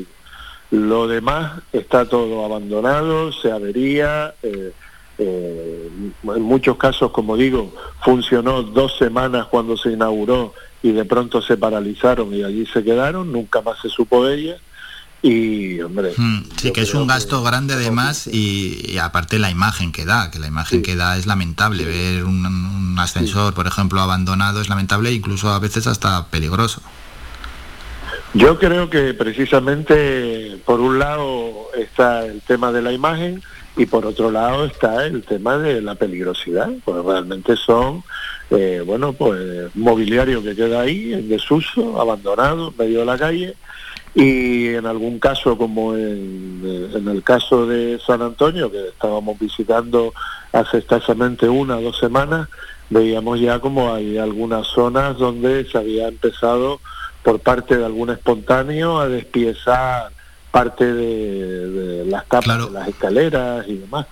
Lo demás está todo abandonado, se avería. Eh, eh, en muchos casos, como digo, funcionó dos semanas cuando se inauguró y de pronto se paralizaron y allí se quedaron, nunca más se supo de ella. Y, hombre. Hmm, sí, que es un gasto grande además y, aparte la imagen que da, que la imagen que da es lamentable. Ver un, ascensor, por ejemplo, abandonado es lamentable e incluso a veces hasta peligroso. Yo creo que precisamente por un lado está el tema de la imagen y por otro lado está el tema de la peligrosidad, pues realmente son, eh, bueno, pues mobiliario que queda ahí en desuso, abandonado, en medio de la calle. Y en algún caso como en, en el caso de San Antonio que estábamos visitando hace escasamente una o dos semanas, veíamos ya como hay algunas zonas donde se había empezado por parte de algún espontáneo a despiezar parte de, las capas de las escaleras y demás.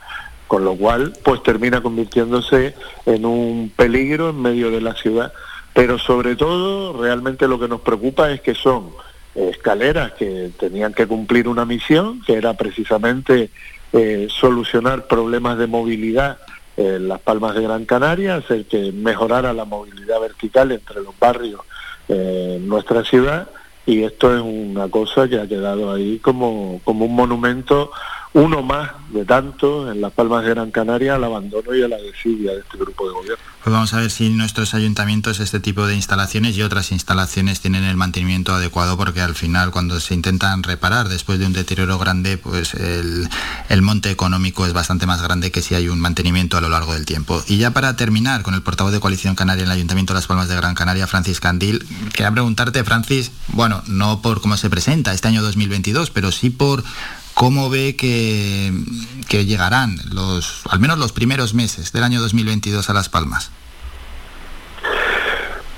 Con lo cual pues termina convirtiéndose en un peligro en medio de la ciudad. Pero sobre todo realmente lo que nos preocupa es que son escaleras que tenían que cumplir una misión que era precisamente eh, solucionar problemas de movilidad en las Palmas de Gran Canaria, hacer que mejorara la movilidad vertical entre los barrios en nuestra ciudad y esto es una cosa que ha quedado ahí como, como un monumento uno más de tantos en las Palmas de Gran Canaria al abandono y a la desidia de este grupo de gobierno. Pues vamos a ver si nuestros ayuntamientos este tipo de instalaciones y otras instalaciones tienen el mantenimiento adecuado porque al final cuando se intentan reparar después de un deterioro grande pues el, el monte económico es bastante más grande que si hay un mantenimiento a lo largo del tiempo. Y ya para terminar con el portavoz de Coalición Canaria en el Ayuntamiento de Las Palmas de Gran Canaria, Francis Candil, quería preguntarte Francis, bueno, no por cómo se presenta este año 2022, pero sí por ¿Cómo ve que, que, llegarán los, al menos los primeros meses del año 2022 a Las Palmas?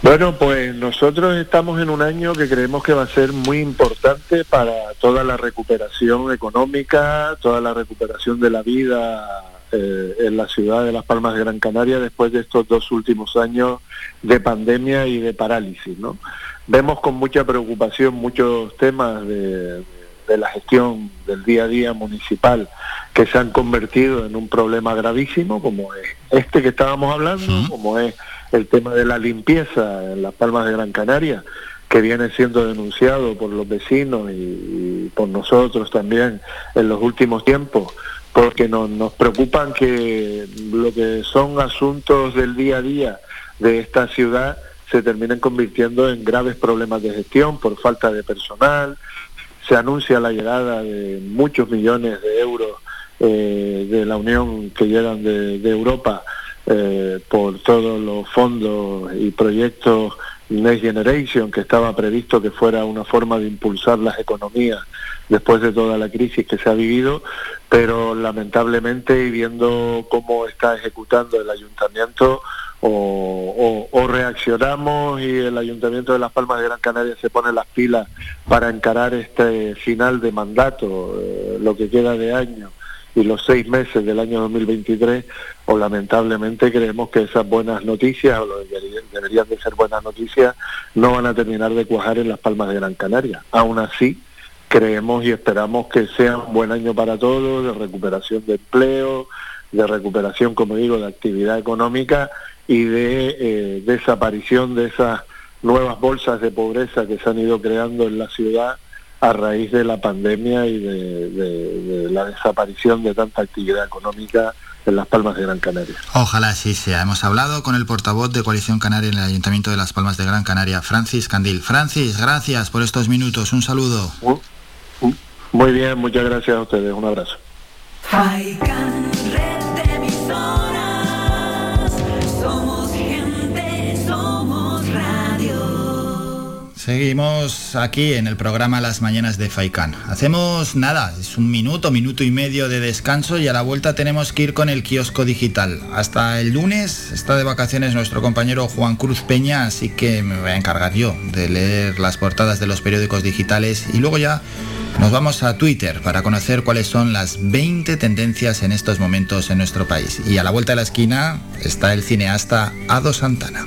Bueno, pues nosotros estamos en un año que creemos que va a ser muy importante para toda la recuperación económica, toda la recuperación de la vida eh, en la ciudad de Las Palmas de Gran Canaria después de estos dos últimos años de pandemia y de parálisis. ¿no? Vemos con mucha preocupación muchos temas de, de la gestión del día a día municipal que se han convertido en un problema gravísimo, como es este que estábamos hablando, como es el tema de la limpieza en las Palmas de Gran Canaria, que viene siendo denunciado por los vecinos y, por nosotros también en los últimos tiempos, porque nos, nos preocupan que lo que son asuntos del día a día de esta ciudad se terminen convirtiendo en graves problemas de gestión por falta de personal, se anuncia la llegada de muchos millones de euros eh, de la Unión que llegan de, Europa eh, por todos los fondos y proyectos Next Generation, que estaba previsto que fuera una forma de impulsar las economías después de toda la crisis que se ha vivido, pero lamentablemente y viendo cómo está ejecutando el ayuntamiento, o, reaccionamos y el Ayuntamiento de Las Palmas de Gran Canaria se pone las pilas para encarar este final de mandato, eh, lo que queda de año y los seis meses del año 2023, o lamentablemente creemos que esas buenas noticias, o lo deberían de ser buenas noticias, no van a terminar de cuajar en Las Palmas de Gran Canaria. Aún así, creemos y esperamos que sea un buen año para todos, de recuperación de empleo, de recuperación, como digo, de actividad económica y de eh, desaparición de esas nuevas bolsas de pobreza que se han ido creando en la ciudad a raíz de la pandemia y de, la desaparición de tanta actividad económica en Las Palmas de Gran Canaria. Ojalá así sea. Hemos hablado con el portavoz de Coalición Canaria en el Ayuntamiento de Las Palmas de Gran Canaria, Francis Candil. Francis, gracias por estos minutos. Un saludo. Muy bien, muchas gracias a ustedes. Un abrazo. Seguimos aquí en el programa Las Mañanas de Faikan. Hacemos nada, es un minuto, minuto y medio de descanso y a la vuelta tenemos que ir con el kiosco digital. Hasta el lunes está de vacaciones nuestro compañero Juan Cruz Peña, así que me voy a encargar yo de leer las portadas de los periódicos digitales y luego ya nos vamos a Twitter para conocer cuáles son las 20 tendencias en estos momentos en nuestro país. Y a la vuelta de la esquina está el cineasta Ado Santana.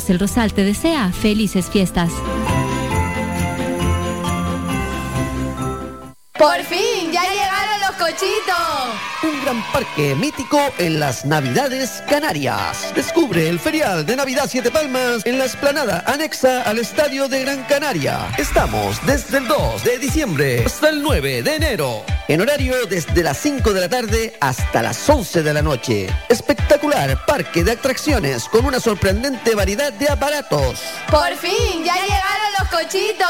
el Rosal te desea felices fiestas. ¡Por fin! ¡Ya llegaron los cochitos! Un gran parque mítico en las Navidades Canarias. Descubre el ferial de Navidad Siete Palmas en la esplanada anexa al Estadio de Gran Canaria. Estamos desde el 2 de diciembre hasta el 9 de enero. En horario desde las 5 de la tarde hasta las 11 de la noche. Espectacular parque de atracciones con una sorprendente variedad de aparatos. ¡Por fin! ¡Ya llegaron los cochitos!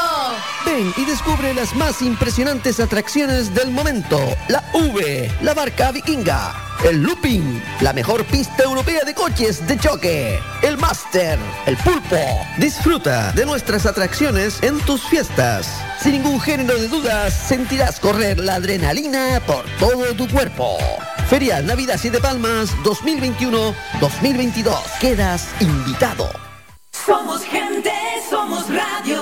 Ven y descubre las más impresionantes atracciones del momento. La V, la barca vikinga el looping, la mejor pista europea de coches de choque, el Master, el pulpo. Disfruta de nuestras atracciones en tus fiestas. Sin ningún género de dudas, sentirás correr la adrenalina por todo tu cuerpo. Feria Navidad Siete Palmas 2021-2022. Quedas invitado. Somos gente, somos radio.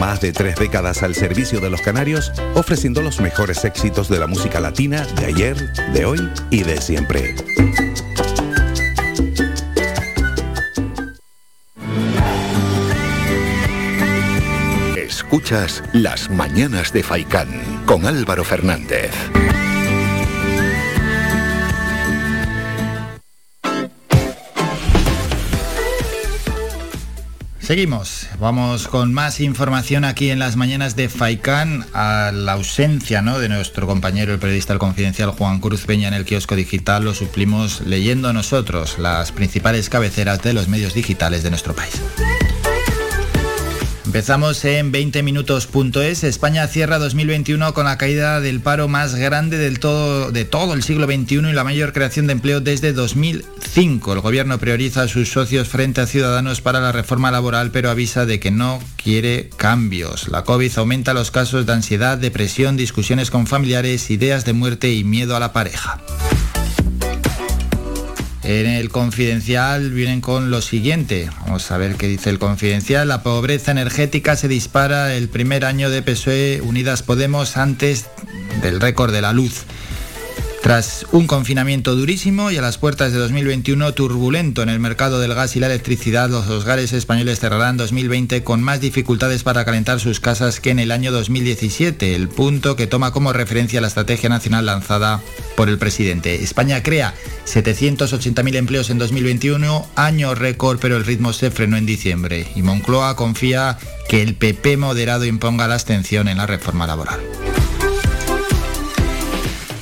Más de tres décadas al servicio de los canarios, ofreciendo los mejores éxitos de la música latina de ayer, de hoy y de siempre. Escuchas Las Mañanas de Faicán con Álvaro Fernández. Seguimos, vamos con más información aquí en las mañanas de Faicán a la ausencia ¿no? de nuestro compañero, el periodista del Confidencial Juan Cruz Peña en el kiosco digital, lo suplimos leyendo nosotros las principales cabeceras de los medios digitales de nuestro país. Empezamos en 20minutos.es. España cierra 2021 con la caída del paro más grande del todo, de todo el siglo XXI y la mayor creación de empleo desde 2005. El gobierno prioriza a sus socios frente a Ciudadanos para la reforma laboral, pero avisa de que no quiere cambios. La COVID aumenta los casos de ansiedad, depresión, discusiones con familiares, ideas de muerte y miedo a la pareja. En el confidencial vienen con lo siguiente. Vamos a ver qué dice el confidencial. La pobreza energética se dispara el primer año de PSOE Unidas Podemos antes del récord de la luz. Tras un confinamiento durísimo y a las puertas de 2021 turbulento en el mercado del gas y la electricidad, los hogares españoles cerrarán 2020 con más dificultades para calentar sus casas que en el año 2017, el punto que toma como referencia la estrategia nacional lanzada por el presidente. España crea 780.000 empleos en 2021, año récord, pero el ritmo se frenó en diciembre y Moncloa confía que el PP moderado imponga la abstención en la reforma laboral.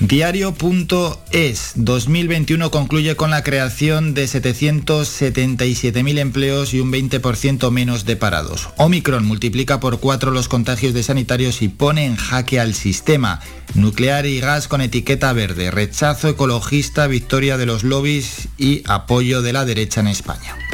Diario.es 2021 concluye con la creación de 777.000 empleos y un 20% menos de parados. Omicron multiplica por cuatro los contagios de sanitarios y pone en jaque al sistema. Nuclear y gas con etiqueta verde, rechazo ecologista, victoria de los lobbies y apoyo de la derecha en España.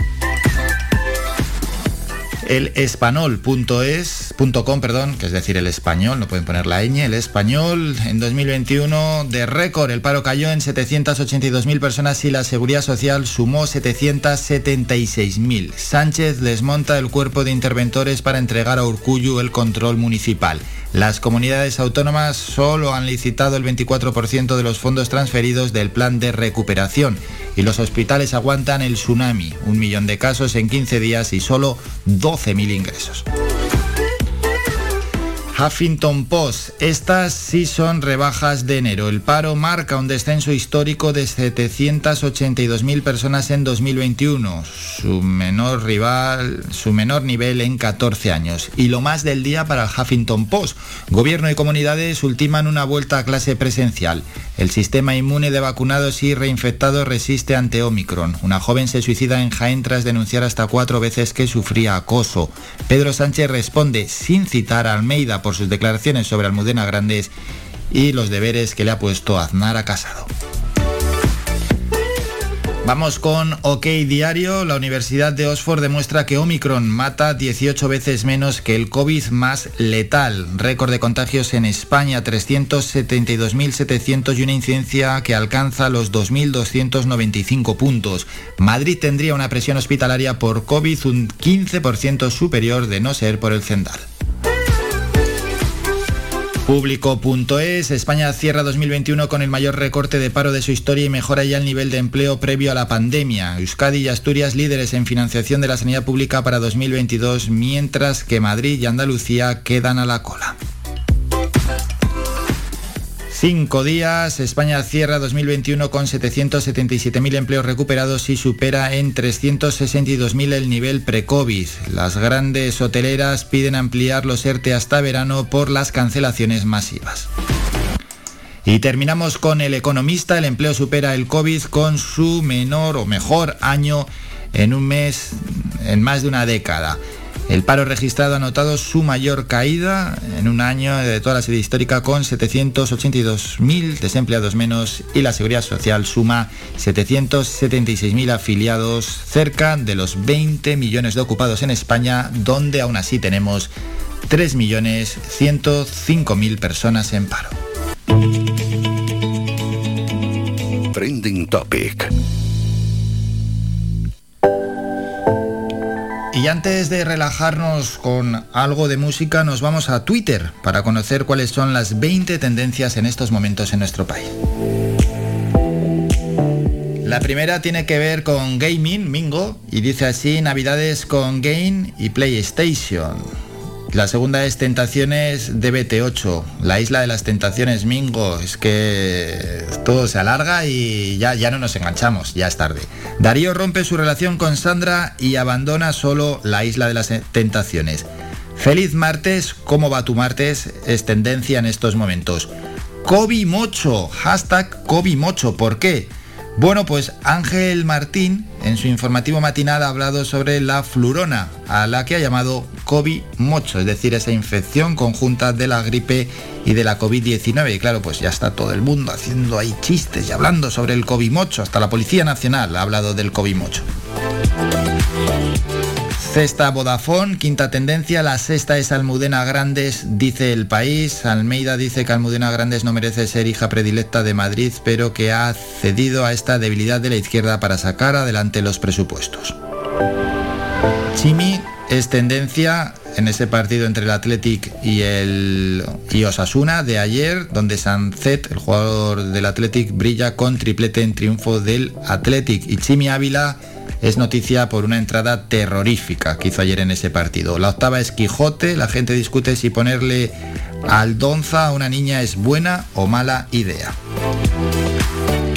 El espanol.es.com, perdón, que es decir, el español, no pueden poner la ñ, el español en 2021 de récord, el paro cayó en 782.000 personas y la seguridad social sumó 776.000. Sánchez desmonta el cuerpo de interventores para entregar a Urcuyu el control municipal. Las comunidades autónomas solo han licitado el 24% de los fondos transferidos del plan de recuperación y los hospitales aguantan el tsunami, un millón de casos en 15 días y solo 12.000 ingresos. Huffington Post. Estas sí son rebajas de enero. El paro marca un descenso histórico de 782.000 personas en 2021, su menor rival, su menor nivel en 14 años. Y lo más del día para el Huffington Post. Gobierno y comunidades ultiman una vuelta a clase presencial. El sistema inmune de vacunados y reinfectados resiste ante Omicron. Una joven se suicida en Jaén tras denunciar hasta cuatro veces que sufría acoso. Pedro Sánchez responde sin citar a Almeida por sus declaraciones sobre Almudena Grandes y los deberes que le ha puesto Aznar a Casado. Vamos con OK Diario. La Universidad de Oxford demuestra que Omicron mata 18 veces menos que el COVID más letal. Récord de contagios en España, 372.700 y una incidencia que alcanza los 2.295 puntos. Madrid tendría una presión hospitalaria por COVID un 15% superior de no ser por el Cendal. Público.es, España cierra 2021 con el mayor recorte de paro de su historia y mejora ya el nivel de empleo previo a la pandemia. Euskadi y Asturias líderes en financiación de la sanidad pública para 2022, mientras que Madrid y Andalucía quedan a la cola. Cinco días. España cierra 2021 con 777.000 empleos recuperados y supera en 362.000 el nivel pre-COVID. Las grandes hoteleras piden ampliar los ERTE hasta verano por las cancelaciones masivas. Y terminamos con el economista. El empleo supera el COVID con su menor o mejor año en un mes, en más de una década. El paro registrado ha notado su mayor caída en un año de toda la serie histórica con 782.000 desempleados menos y la seguridad social suma 776.000 afiliados, cerca de los 20 millones de ocupados en España, donde aún así tenemos 3.105.000 personas en paro. Trending Topic. Y antes de relajarnos con algo de música, nos vamos a Twitter para conocer cuáles son las 20 tendencias en estos momentos en nuestro país. La primera tiene que ver con gaming, Mingo, y dice así, Navidades con Game y PlayStation. La segunda es Tentaciones de BT8, la isla de las tentaciones Mingo. Es que todo se alarga y ya, ya no nos enganchamos, ya es tarde. Darío rompe su relación con Sandra y abandona solo la isla de las tentaciones. Feliz martes, ¿cómo va tu martes? Es tendencia en estos momentos. Kobe Mocho, hashtag Kobe Mocho, ¿por qué? Bueno, pues Ángel Martín en su informativo matinal ha hablado sobre la flurona, a la que ha llamado COVID mocho, es decir, esa infección conjunta de la gripe y de la COVID-19. Y claro, pues ya está todo el mundo haciendo ahí chistes y hablando sobre el COVID mocho, hasta la Policía Nacional ha hablado del COVID Cesta Vodafone, quinta tendencia, la sexta es Almudena Grandes, dice el país. Almeida dice que Almudena Grandes no merece ser hija predilecta de Madrid, pero que ha cedido a esta debilidad de la izquierda para sacar adelante los presupuestos. Chimi es tendencia en ese partido entre el Athletic y el y Osasuna de ayer, donde Sanzet, el jugador del Athletic, brilla con triplete en triunfo del Athletic. Y Chimi Ávila es noticia por una entrada terrorífica que hizo ayer en ese partido. La octava es Quijote, la gente discute si ponerle Aldonza a una niña es buena o mala idea.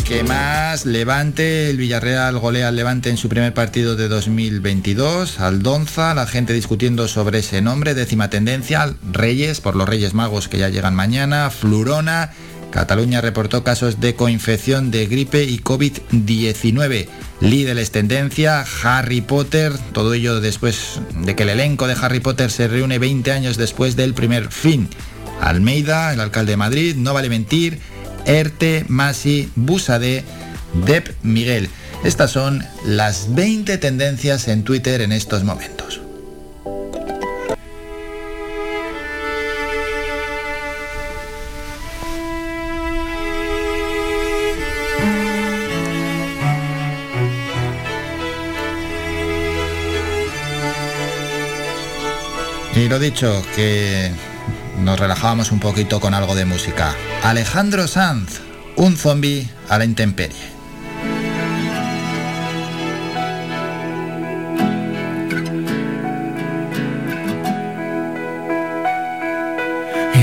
¿Qué más? Levante, el Villarreal golea al Levante en su primer partido de 2022. Aldonza, la gente discutiendo sobre ese nombre. Décima tendencia, Reyes, por los Reyes Magos que ya llegan mañana. Flurona, Cataluña reportó casos de coinfección de gripe y COVID-19. Líder es tendencia, Harry Potter, todo ello después de que el elenco de Harry Potter se reúne 20 años después del primer fin. Almeida, el alcalde de Madrid, no vale mentir, Erte, Masi, Busade, Dep Miguel. Estas son las 20 tendencias en Twitter en estos momentos. Y lo dicho, que nos relajábamos un poquito con algo de música. Alejandro Sanz, un zombie a la intemperie.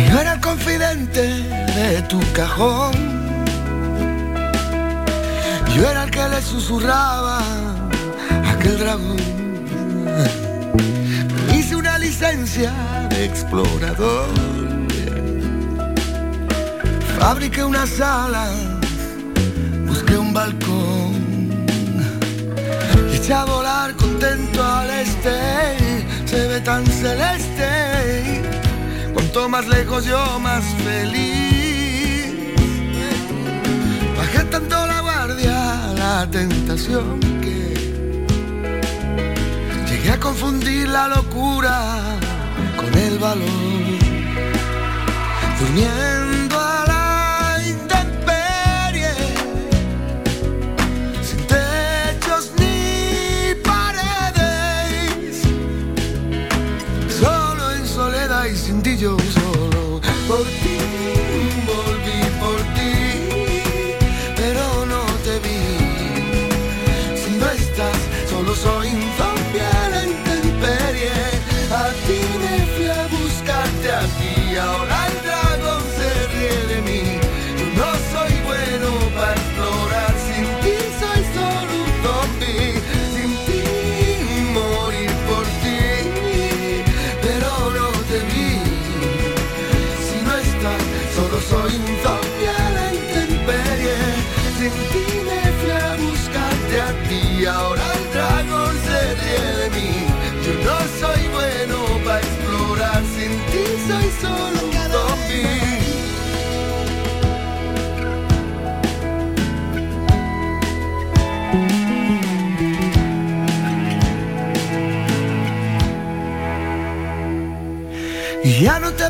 Yo era confidente de tu cajón. Yo era el que le susurraba a aquel dragón. De explorador. Fabriqué una sala, busqué un balcón. Y eché a volar contento al este, se ve tan celeste. Cuanto más lejos yo más feliz. Bajé tanto la guardia, la tentación que confundir la locura con el valor. Durmiendo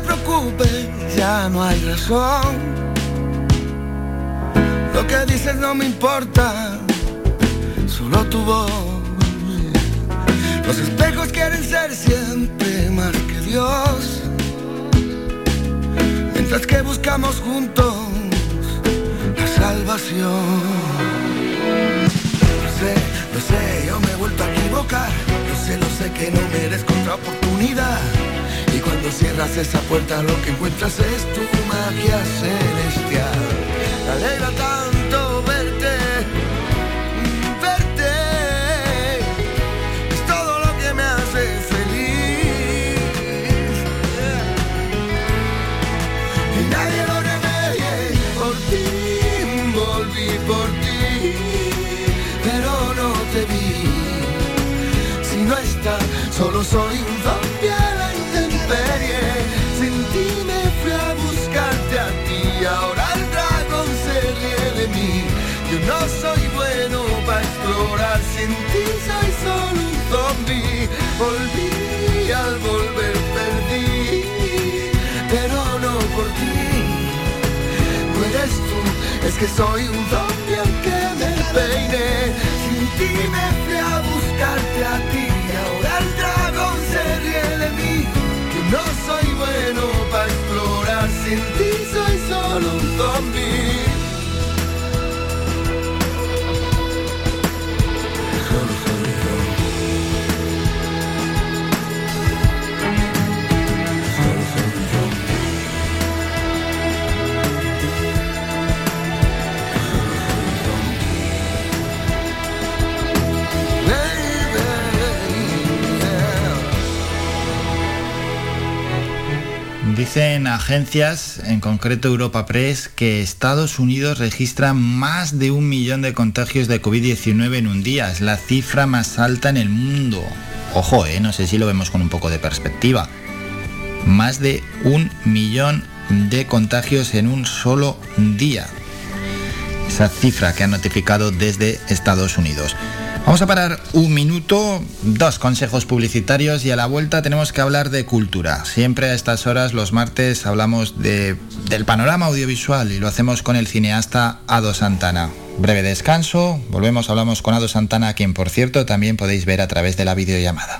preocupes, ya no hay razón. Lo que dices no me importa, solo tu voz. Los espejos quieren ser siempre más que Dios. Mientras que buscamos juntos la salvación. Lo sé, lo sé, yo me he vuelto a equivocar. Lo sé, lo sé que no merezco otra oportunidad. Cuando cierras esa puerta lo que encuentras es tu magia celestial. Me alegra tanto verte, verte. Es todo lo que me hace feliz. Y nadie lo remedie. Por ti volví por ti, pero no te vi. Si no estás, solo soy un Yo no soy bueno para explorar, sin ti soy solo un zombie. Volví al volver perdí, pero no por ti. No eres tú, es que soy un zombie aunque me peine. Sin ti me fui a buscarte a ti, ahora el dragón se ríe de mí. Yo no soy bueno para explorar, sin ti soy solo un zombie. Dicen agencias, en concreto Europa Press, que Estados Unidos registra más de un millón de contagios de COVID-19 en un día. Es la cifra más alta en el mundo. Ojo, eh, no sé si lo vemos con un poco de perspectiva. Más de un millón de contagios en un solo día. Esa cifra que han notificado desde Estados Unidos. Vamos a parar un minuto, dos consejos publicitarios y a la vuelta tenemos que hablar de cultura. Siempre a estas horas, los martes, hablamos de, del panorama audiovisual y lo hacemos con el cineasta Ado Santana. Breve descanso, volvemos, hablamos con Ado Santana, quien por cierto también podéis ver a través de la videollamada.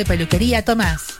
Peluquería Tomás.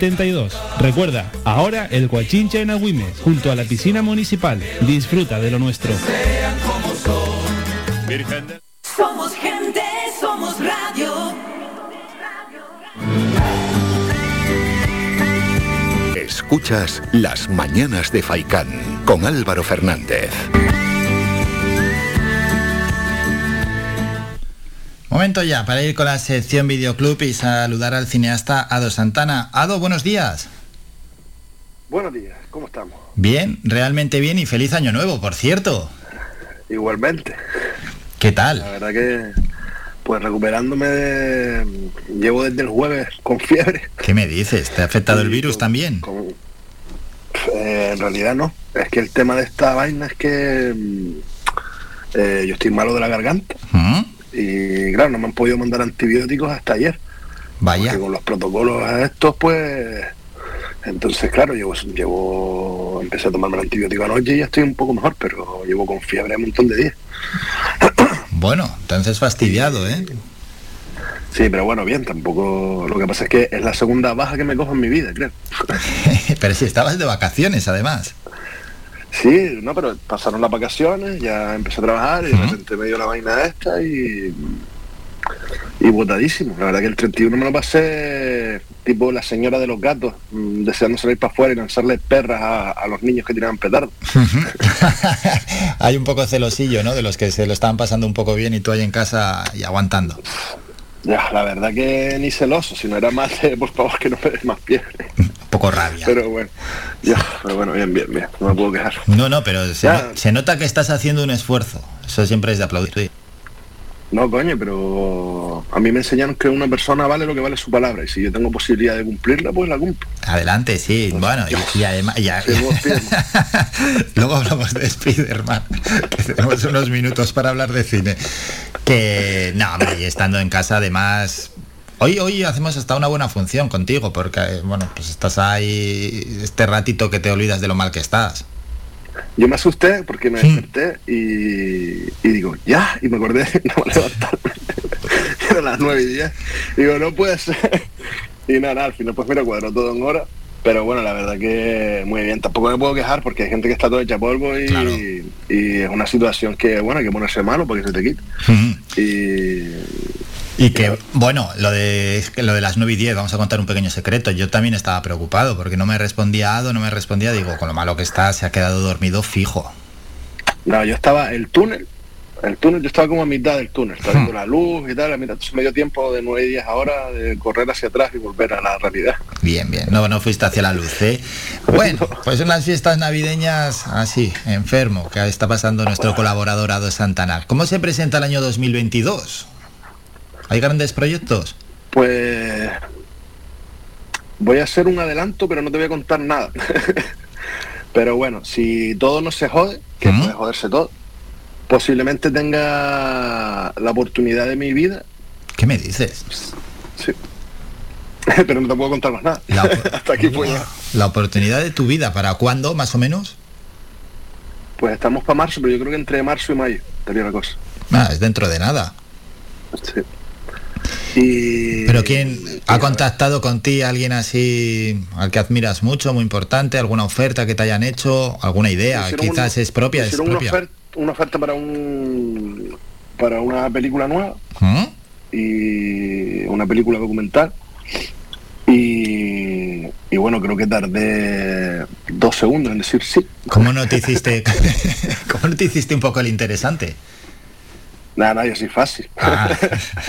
72. Recuerda, ahora el Guachinche en Agüimes, junto a la piscina municipal. Disfruta de lo nuestro. Somos gente, somos radio. Escuchas Las Mañanas de Faicán con Álvaro Fernández. Momento ya para ir con la sección Videoclub y saludar al cineasta Ado Santana. Ado, buenos días. Buenos días, ¿cómo estamos? Bien, realmente bien y feliz año nuevo, por cierto. Igualmente. ¿Qué tal? La verdad que, pues recuperándome de... Llevo desde el jueves con fiebre. ¿Qué me dices? ¿Te ha afectado el virus también? Eh, en realidad no. Es que el tema de esta vaina es que mm, eh, yo estoy malo de la garganta. ¿Mm? Y claro, no me han podido mandar antibióticos hasta ayer. Vaya. Porque con los protocolos estos, pues... Entonces, claro, llevo, llevo, empecé a tomarme el antibiótico anoche y ya estoy un poco mejor, pero llevo con fiebre un montón de días. Bueno, entonces fastidiado, ¿eh? Sí, pero bueno, bien, tampoco... Lo que pasa es que es la segunda baja que me cojo en mi vida, creo. pero si estabas de vacaciones, además. Sí, no, pero pasaron las vacaciones, ya empecé a trabajar y de repente me dio la vaina esta y... Y botadísimo. La verdad que el 31 me lo pasé tipo la señora de los gatos, mm, deseando salir para afuera y lanzarle perras a, a los niños que tiraban petardos. Hay un poco celosillo, ¿no? De los que se lo estaban pasando un poco bien y tú ahí en casa y aguantando. Ya, la verdad que ni celoso, sino era más de, por favor, que no me des más piel. Un poco rabia. Pero bueno, ya, pero bueno, bien, bien, bien, no me puedo quejar. No, no, pero se, Ya. se nota que estás haciendo un esfuerzo. Eso siempre es de aplaudir. No, coño, pero a mí me enseñaron que una persona vale lo que vale su palabra y si yo tengo posibilidad de cumplirla, pues la cumplo. Adelante, sí. Bueno, y, y además... y a- Sí, vos, Spiderman. Luego hablamos de Spider-Man, que tenemos unos minutos para hablar de cine. Que, no, hombre, y estando en casa, además... Hoy, hoy hacemos hasta una buena función contigo, porque, eh, bueno, pues estás ahí este ratito que te olvidas de lo mal que estás. Yo me asusté porque me desperté y, y digo, ya, y me acordé de no levantarme. Eran las 9 y 10. Digo, no puede ser. Y nada, nada, al final pues mira, cuadró todo en hora. Pero bueno, la verdad que muy bien. Tampoco me puedo quejar porque hay gente que está todo hecha polvo y, y es una situación que, bueno, hay que ponerse malo porque se te quita. Y Y que, bueno, lo de, lo de las 9 y 10, vamos a contar un pequeño secreto. Yo también estaba preocupado porque no me respondía Ado, no me respondía. Digo, con lo malo que está, se ha quedado dormido fijo. no, yo estaba, el túnel, el túnel, yo estaba como a mitad del túnel, estaba viendo la luz y tal, a mitad, entonces me dio tiempo de 9 y 10 ahora de correr hacia atrás y volver a la realidad. Bien, bien. No, no fuiste hacia la luz, ¿eh? Bueno, pues en las fiestas navideñas, así, enfermo, que está pasando nuestro colaborador Ado Santana. ¿Cómo se presenta el año 2022? ¿Hay grandes proyectos? Pues voy a hacer un adelanto, pero no te voy a contar nada. pero bueno, si todo no se jode, que puede joderse todo, posiblemente tenga la oportunidad de mi vida. ¿Qué me dices? Sí. pero no te puedo contar más nada. Hasta aquí fue ya. La oportunidad de tu vida, ¿para cuándo, más o menos? Pues estamos para marzo, pero yo creo que entre marzo y mayo estaría la cosa. Ah, es dentro de nada. Sí. Y ¿Pero quién ha contactado con ti alguien así al que admiras mucho, muy importante? ¿Alguna oferta que te hayan hecho? ¿Alguna idea? Quizás una- es propia, es una oferta, una oferta para un para una película nueva ¿Mm? y una película documental y, y bueno creo que tardé dos segundos en decir sí ¿Cómo no te hiciste, cómo no te hiciste un poco el interesante? Nada nada yo soy fácil. Ah.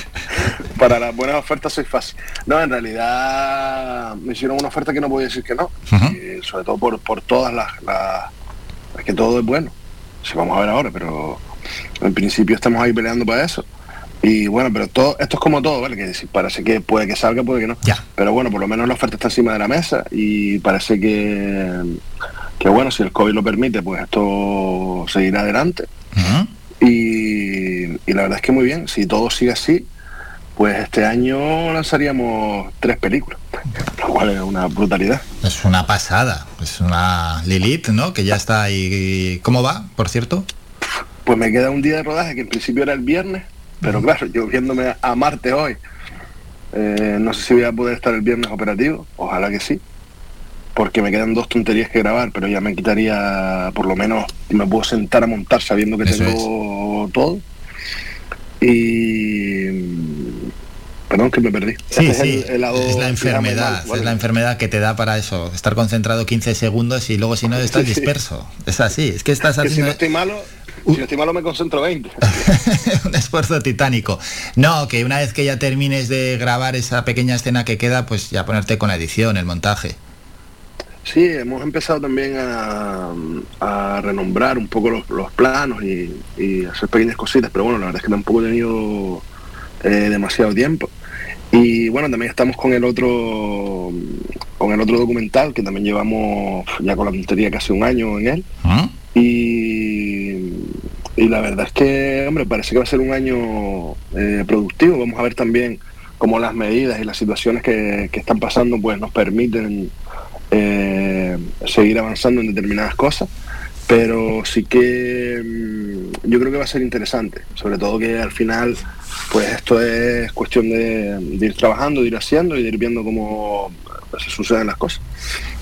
para las buenas ofertas soy fácil. No en realidad me hicieron una oferta que no podía decir que no. Y sobre todo por, por todas las, las es que todo es bueno. Si vamos a ver ahora pero en principio estamos ahí peleando para eso. Y bueno pero todo esto es como todo vale que parece que puede que salga puede que no. Pero bueno por lo menos la oferta está encima de la mesa y parece que que bueno si el covid lo permite pues esto seguirá adelante y la verdad es que muy bien si todo sigue así pues este año lanzaríamos tres películas lo cual es una brutalidad Es una pasada. Es una Lilith, ¿no? Que ya está ahí. ¿Cómo va, por cierto? Pues me queda un día de rodaje que en principio era el viernes, pero claro, yo viéndome a Marte hoy, eh, no sé si voy a poder estar el viernes operativo, ojalá que sí, porque me quedan dos tonterías que grabar, pero ya me quitaría, por lo menos, me puedo sentar a montar sabiendo que Eso tengo todo. Y... Perdón que me perdí. Sí, Este sí. es el- el lado es la enfermedad. Es la enfermedad que te da para eso. Estar concentrado 15 segundos y luego si no estás Sí, sí. disperso. Es así. Es que estás que si no haciendo... estoy malo, Si no estoy malo me concentro 20. un esfuerzo titánico. No, que una vez que ya termines de grabar esa pequeña escena que queda, pues ya ponerte con la edición, el montaje. Sí, hemos empezado también a, a renombrar un poco los, los planos y, y hacer pequeñas cositas, pero bueno, la verdad es que tampoco he tenido eh, demasiado tiempo. Y bueno, también estamos con el otro con el otro documental que también llevamos ya con la tontería casi un año en él. Y, y la verdad es que, hombre, parece que va a ser un año eh, productivo. Vamos a ver también cómo las medidas y las situaciones que, que están pasando pues nos permiten eh, seguir avanzando en determinadas cosas. Pero sí que mm, yo creo que va a ser interesante, sobre todo que al final pues esto es cuestión de, de ir trabajando, de ir haciendo y de ir viendo cómo se suceden las cosas.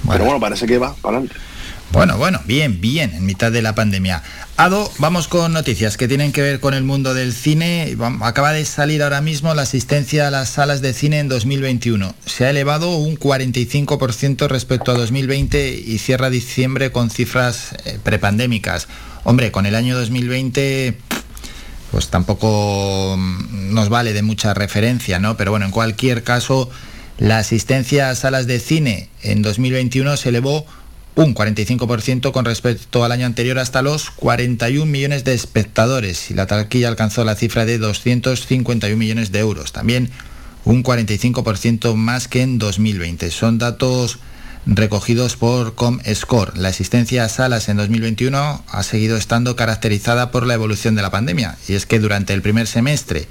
Pero bueno, parece que va para adelante. Bueno, bueno, bien, bien, en mitad de la pandemia. Ado, vamos con noticias que tienen que ver con el mundo del cine. Acaba de salir ahora mismo la asistencia a las salas de cine en 2021. Se ha elevado un 45% respecto a 2020 y cierra diciembre con cifras eh, prepandémicas. Hombre, con el año 2020 pues tampoco mm, nos vale de mucha referencia, ¿no? Pero bueno, en cualquier caso, la asistencia a salas de cine en 2021 se elevó un 45% con respecto al año anterior hasta los 41 millones de espectadores y la taquilla alcanzó la cifra de 251 millones de euros. También un 45% más que en 2020. Son datos recogidos por ComScore. La asistencia a salas en 2021 ha seguido estando caracterizada por la evolución de la pandemia. Y es que durante el primer semestre,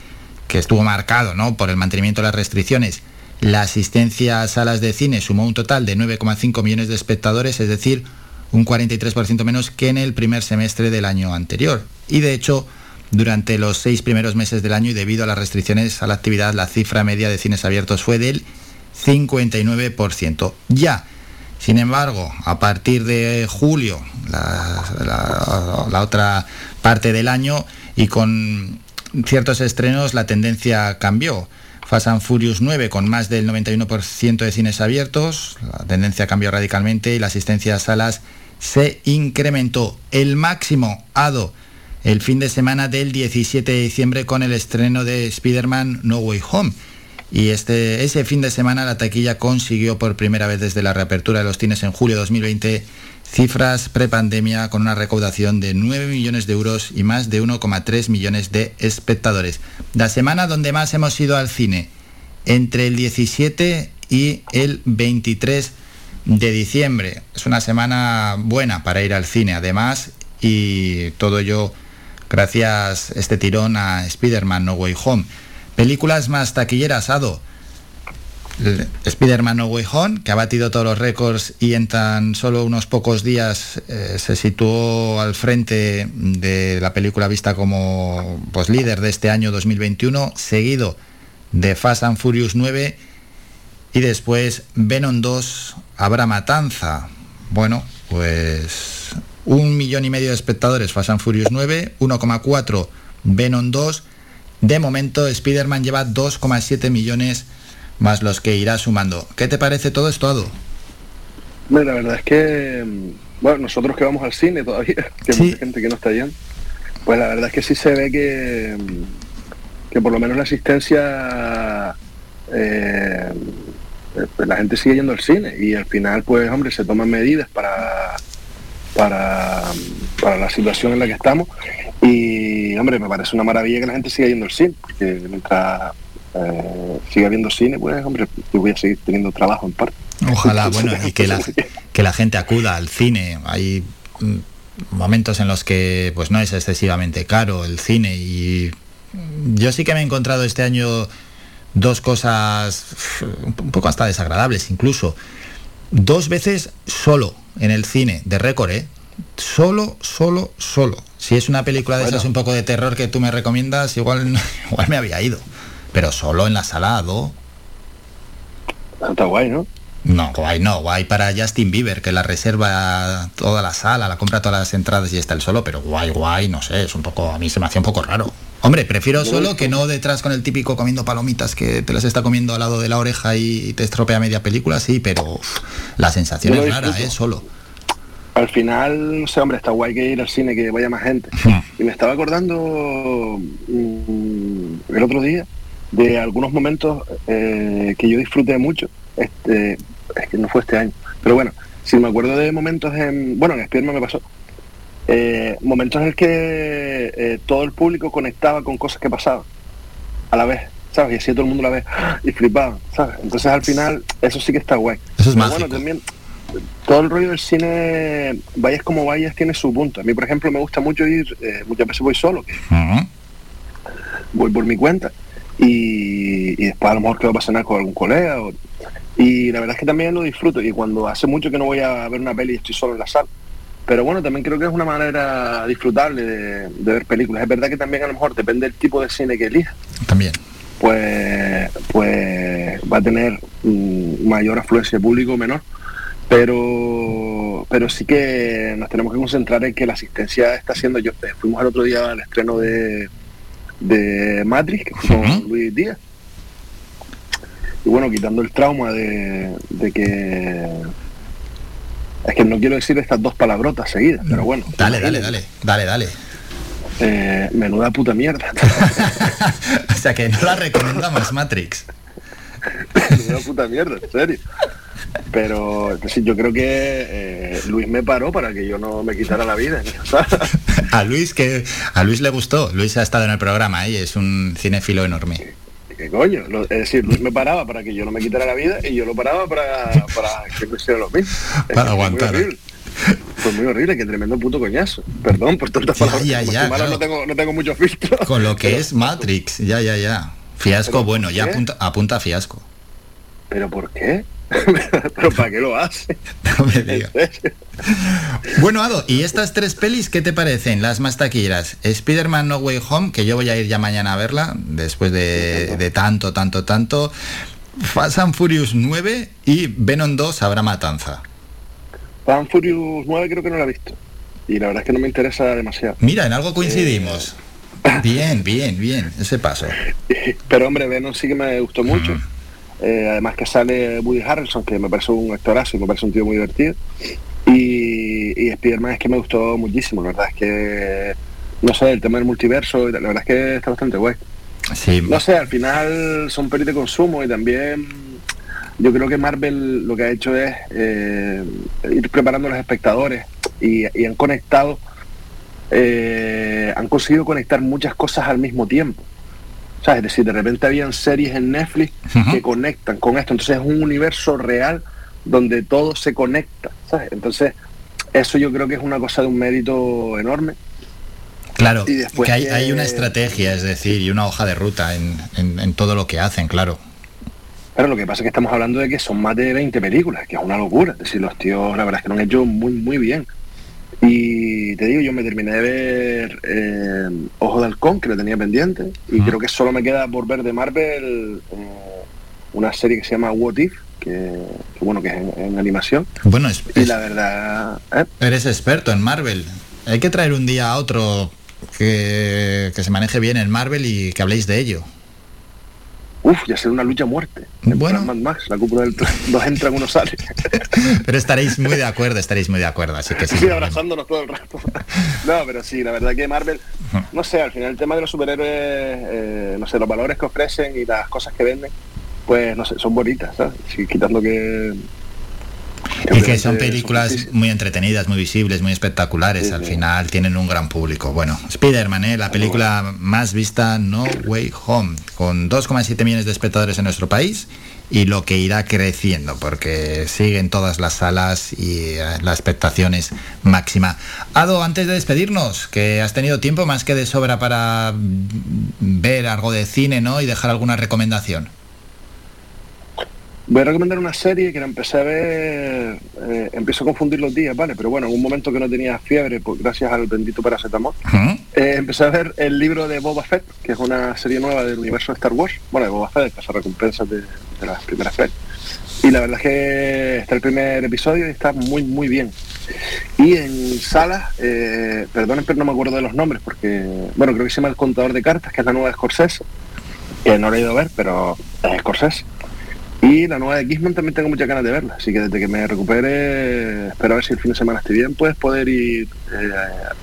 que estuvo marcado ¿no? por el mantenimiento de las restricciones, la asistencia a salas de cine sumó un total de 9,5 millones de espectadores, es decir, un 43% menos que en el primer semestre del año anterior. Y de hecho, durante los seis primeros meses del año y debido a las restricciones a la actividad, la cifra media de cines abiertos fue del 59%. Ya, sin embargo, a partir de julio, la, la- la otra parte del año, y con ciertos estrenos, la tendencia cambió. Fast and Furious 9 con más del 91% de cines abiertos, la tendencia cambió radicalmente y la asistencia a salas se incrementó. El máximo ADO el fin de semana del 17 de diciembre con el estreno de Spider-Man No Way Home. Y este, ese fin de semana la taquilla consiguió por primera vez desde la reapertura de los cines en julio de 2020 cifras prepandemia con una recaudación de 9 millones de euros y más de 1,3 millones de espectadores. La semana donde más hemos ido al cine, entre el 17 y el 23 de diciembre. Es una semana buena para ir al cine, además, y todo ello gracias este tirón a Spider-Man No Way Home. Películas más taquilleras, Ado. Spider-Man No Way que ha batido todos los récords y en tan solo unos pocos días eh, se situó al frente de la película vista como pues, líder de este año 2021, seguido de Fast and Furious 9 y después Venom 2 habrá matanza. Bueno, pues un millón y medio de espectadores Fast and Furious 9, 1,4 Venom 2. De momento Spider-Man lleva 2,7 millones más los que irá sumando. ¿Qué te parece todo esto, Ado? Hombre, la verdad es que, mm, bueno, nosotros que vamos al cine todavía, que hay mucha gente que no está yendo, pues la verdad es que sí se ve que, mm, que por lo menos la asistencia, eh, eh, pues la gente sigue yendo al cine y al final, pues, hombre, se toman medidas para, para, para la situación en la que estamos y, hombre, me parece una maravilla que la gente siga yendo al cine, porque mientras eh, siga viendo cine, pues, hombre, yo voy a seguir teniendo trabajo en parte. Ojalá, bueno, y que la, que la gente acuda al cine. Hay mm, momentos en los que pues no es excesivamente caro el cine y yo sí que me he encontrado este año dos cosas uf, un poco hasta desagradables incluso. Dos veces solo en el cine, de récord, ¿eh? Solo, solo, solo. Si es una película de esas un poco de terror que tú me recomiendas, igual, igual me había ido. Pero solo en la sala, ¿no? Está guay, ¿no? No, guay, no, guay para Justin Bieber, que la reserva toda la sala, la compra todas las entradas y está el solo, pero guay, guay, no sé, es un poco, a mí se me hacía un poco raro. Hombre, prefiero solo que no detrás con el típico comiendo palomitas que te las está comiendo al lado de la oreja y te estropea media película, sí, pero uf, la sensación es rara. ¿eh? Solo. al final, no sé, hombre, está guay que ir al cine, que vaya más gente. Y me estaba acordando mm, el otro día de algunos momentos eh, que yo disfruté mucho. Este, es que no fue este año. Pero bueno, si me acuerdo de momentos en. Bueno, en Spiderman me pasó. eh, momentos en el que eh, todo el público conectaba con cosas que pasaban a la vez, ¿sabes? Y así todo el mundo la ve y flipaban, ¿sabes? Entonces al final, eso sí que está guay. Eso es mágico. bueno, también todo el rollo del cine, vayas como vayas, tiene su punto. A mí, por ejemplo, me gusta mucho ir, eh, muchas veces voy solo, que voy por mi cuenta y, y después a lo mejor quedo para cenar con algún colega. o- y la verdad es que también lo disfruto y cuando hace mucho que no voy a ver una peli y estoy solo en la sala. Pero bueno, también creo que es una manera disfrutable de, de ver películas. Es verdad que también a lo mejor depende del tipo de cine que elijas. También. Pues, pues va a tener mm, mayor afluencia de público menor. Pero, pero sí que nos tenemos que concentrar en que la asistencia está siendo. Yo eh, fuimos el otro día al estreno de, de Matrix, que fue con Luis Díaz. Y bueno, quitando el trauma de, de que. Es que no quiero decir estas dos palabrotas seguidas, pero bueno. Dale, dale, dale, dale, dale. Eh, menuda puta mierda. O sea que no la recomendamos Matrix. Menuda puta mierda, en serio. Pero decir, yo creo que eh, Luis me paró para que yo no me quitara la vida. A Luis que a Luis le gustó. Luis ha estado en el programa y es un cinéfilo enorme. ¿Qué coño? Lo- es decir, Luis me paraba para que yo no me quitara la vida y yo lo paraba para, para que me hiciera lo mismo. Para que aguantar. Muy horrible. Fue muy horrible, qué tremendo puto coñazo. Perdón por tantas Ya, palabras. ya, ya, claro. no, tengo, no tengo mucho filtro. Con lo que es Matrix, ya, ya, ya. Fiasco, ¿Pero bueno, ya apunta, apunta a fiasco. ¿Pero por qué? ¿Pero para qué lo hace? No me digas. Bueno, Ado, ¿y estas tres pelis qué te parecen? Las más taquilleras. Spider-Man No Way Home, que yo voy a ir ya mañana a verla, después de, de tanto, tanto, tanto. Fast and Furious 9 y Venom 2 habrá matanza. Fan Furious 9 creo que no la he visto. Y la verdad es que no me interesa demasiado. Mira, en algo coincidimos. Bien, bien, bien, ese paso. Pero hombre, Venom sí que me gustó mucho. Eh, además que sale Woody Harrelson, que me parece un actorazo y me parece un tío muy divertido. Y, y Spider-Man es que me gustó muchísimo. La verdad es que, no sé, el tema del multiverso, la verdad es que está bastante guay. Sí. No sé, al final son pelis de consumo y también yo creo que Marvel lo que ha hecho es eh, ir preparando a los espectadores y, y han conectado, eh, han conseguido conectar muchas cosas al mismo tiempo. ¿Sabes? Es decir, de repente habían series en Netflix que conectan con esto. Entonces es un universo real donde todo se conecta. ¿sabes? Entonces, eso yo creo que es una cosa de un mérito enorme. Claro, Y después que hay, que- hay una estrategia, es decir, y una hoja de ruta en, en- en todo lo que hacen, claro. Pero lo que pasa es que estamos hablando de que son más de 20 películas, que es una locura. Es decir, los tíos, la verdad es que lo han hecho muy, muy bien. Y te digo, yo me terminé de ver eh, Ojo de Halcón, que lo tenía pendiente, y creo que solo me queda por ver de Marvel eh, una serie que se llama What If, que, que bueno, que es en, en animación. Bueno, es- Y la verdad, ¿eh? Eres experto en Marvel. Hay que traer un día a otro que, que se maneje bien en Marvel y que habléis de ello. Uf, ya será una lucha a muerte. Bueno. Mad Max, la cúpula del dos entran, uno sale. Pero estaréis muy de acuerdo, estaréis muy de acuerdo, así que sí. Sí, abrazándonos todo el rato. no, pero sí, la verdad que Marvel, no sé, al final el tema de los superhéroes, eh, no sé, los valores que ofrecen y las cosas que venden, pues no sé, son bonitas, ¿sabes? Sí, quitando que... Y que son películas muy entretenidas, muy visibles, muy espectaculares. Al final tienen un gran público. Bueno, Spider-Man, ¿eh? la película más vista No Way Home, con 2,7 millones de espectadores en nuestro país y lo que irá creciendo, porque siguen todas las salas y eh, la expectación es máxima. Ado, antes de despedirnos, que has tenido tiempo más que de sobra para ver algo de cine, ¿no? Y dejar alguna recomendación. Voy a recomendar una serie que la empecé a ver, eh, empiezo a confundir los días, ¿vale? Pero bueno, en un momento que no tenía fiebre, pues, gracias al bendito paracetamol, eh, empecé a ver el libro de Boba Fett, que es una serie nueva del universo de Star Wars, bueno, de Boba Fett, de recompensas de, de las primeras pelis. Y la verdad es que está el primer episodio y está muy, muy bien. Y en salas, eh, perdonen, pero no me acuerdo de los nombres, porque, bueno, creo que se llama El Contador de Cartas, que es la nueva de Scorsese, que no lo he ido a ver, pero es Scorsese. Y la nueva de Gizmon también tengo muchas ganas de verla, así que desde que me recupere, espero a ver si el fin de semana esté bien, pues poder ir eh,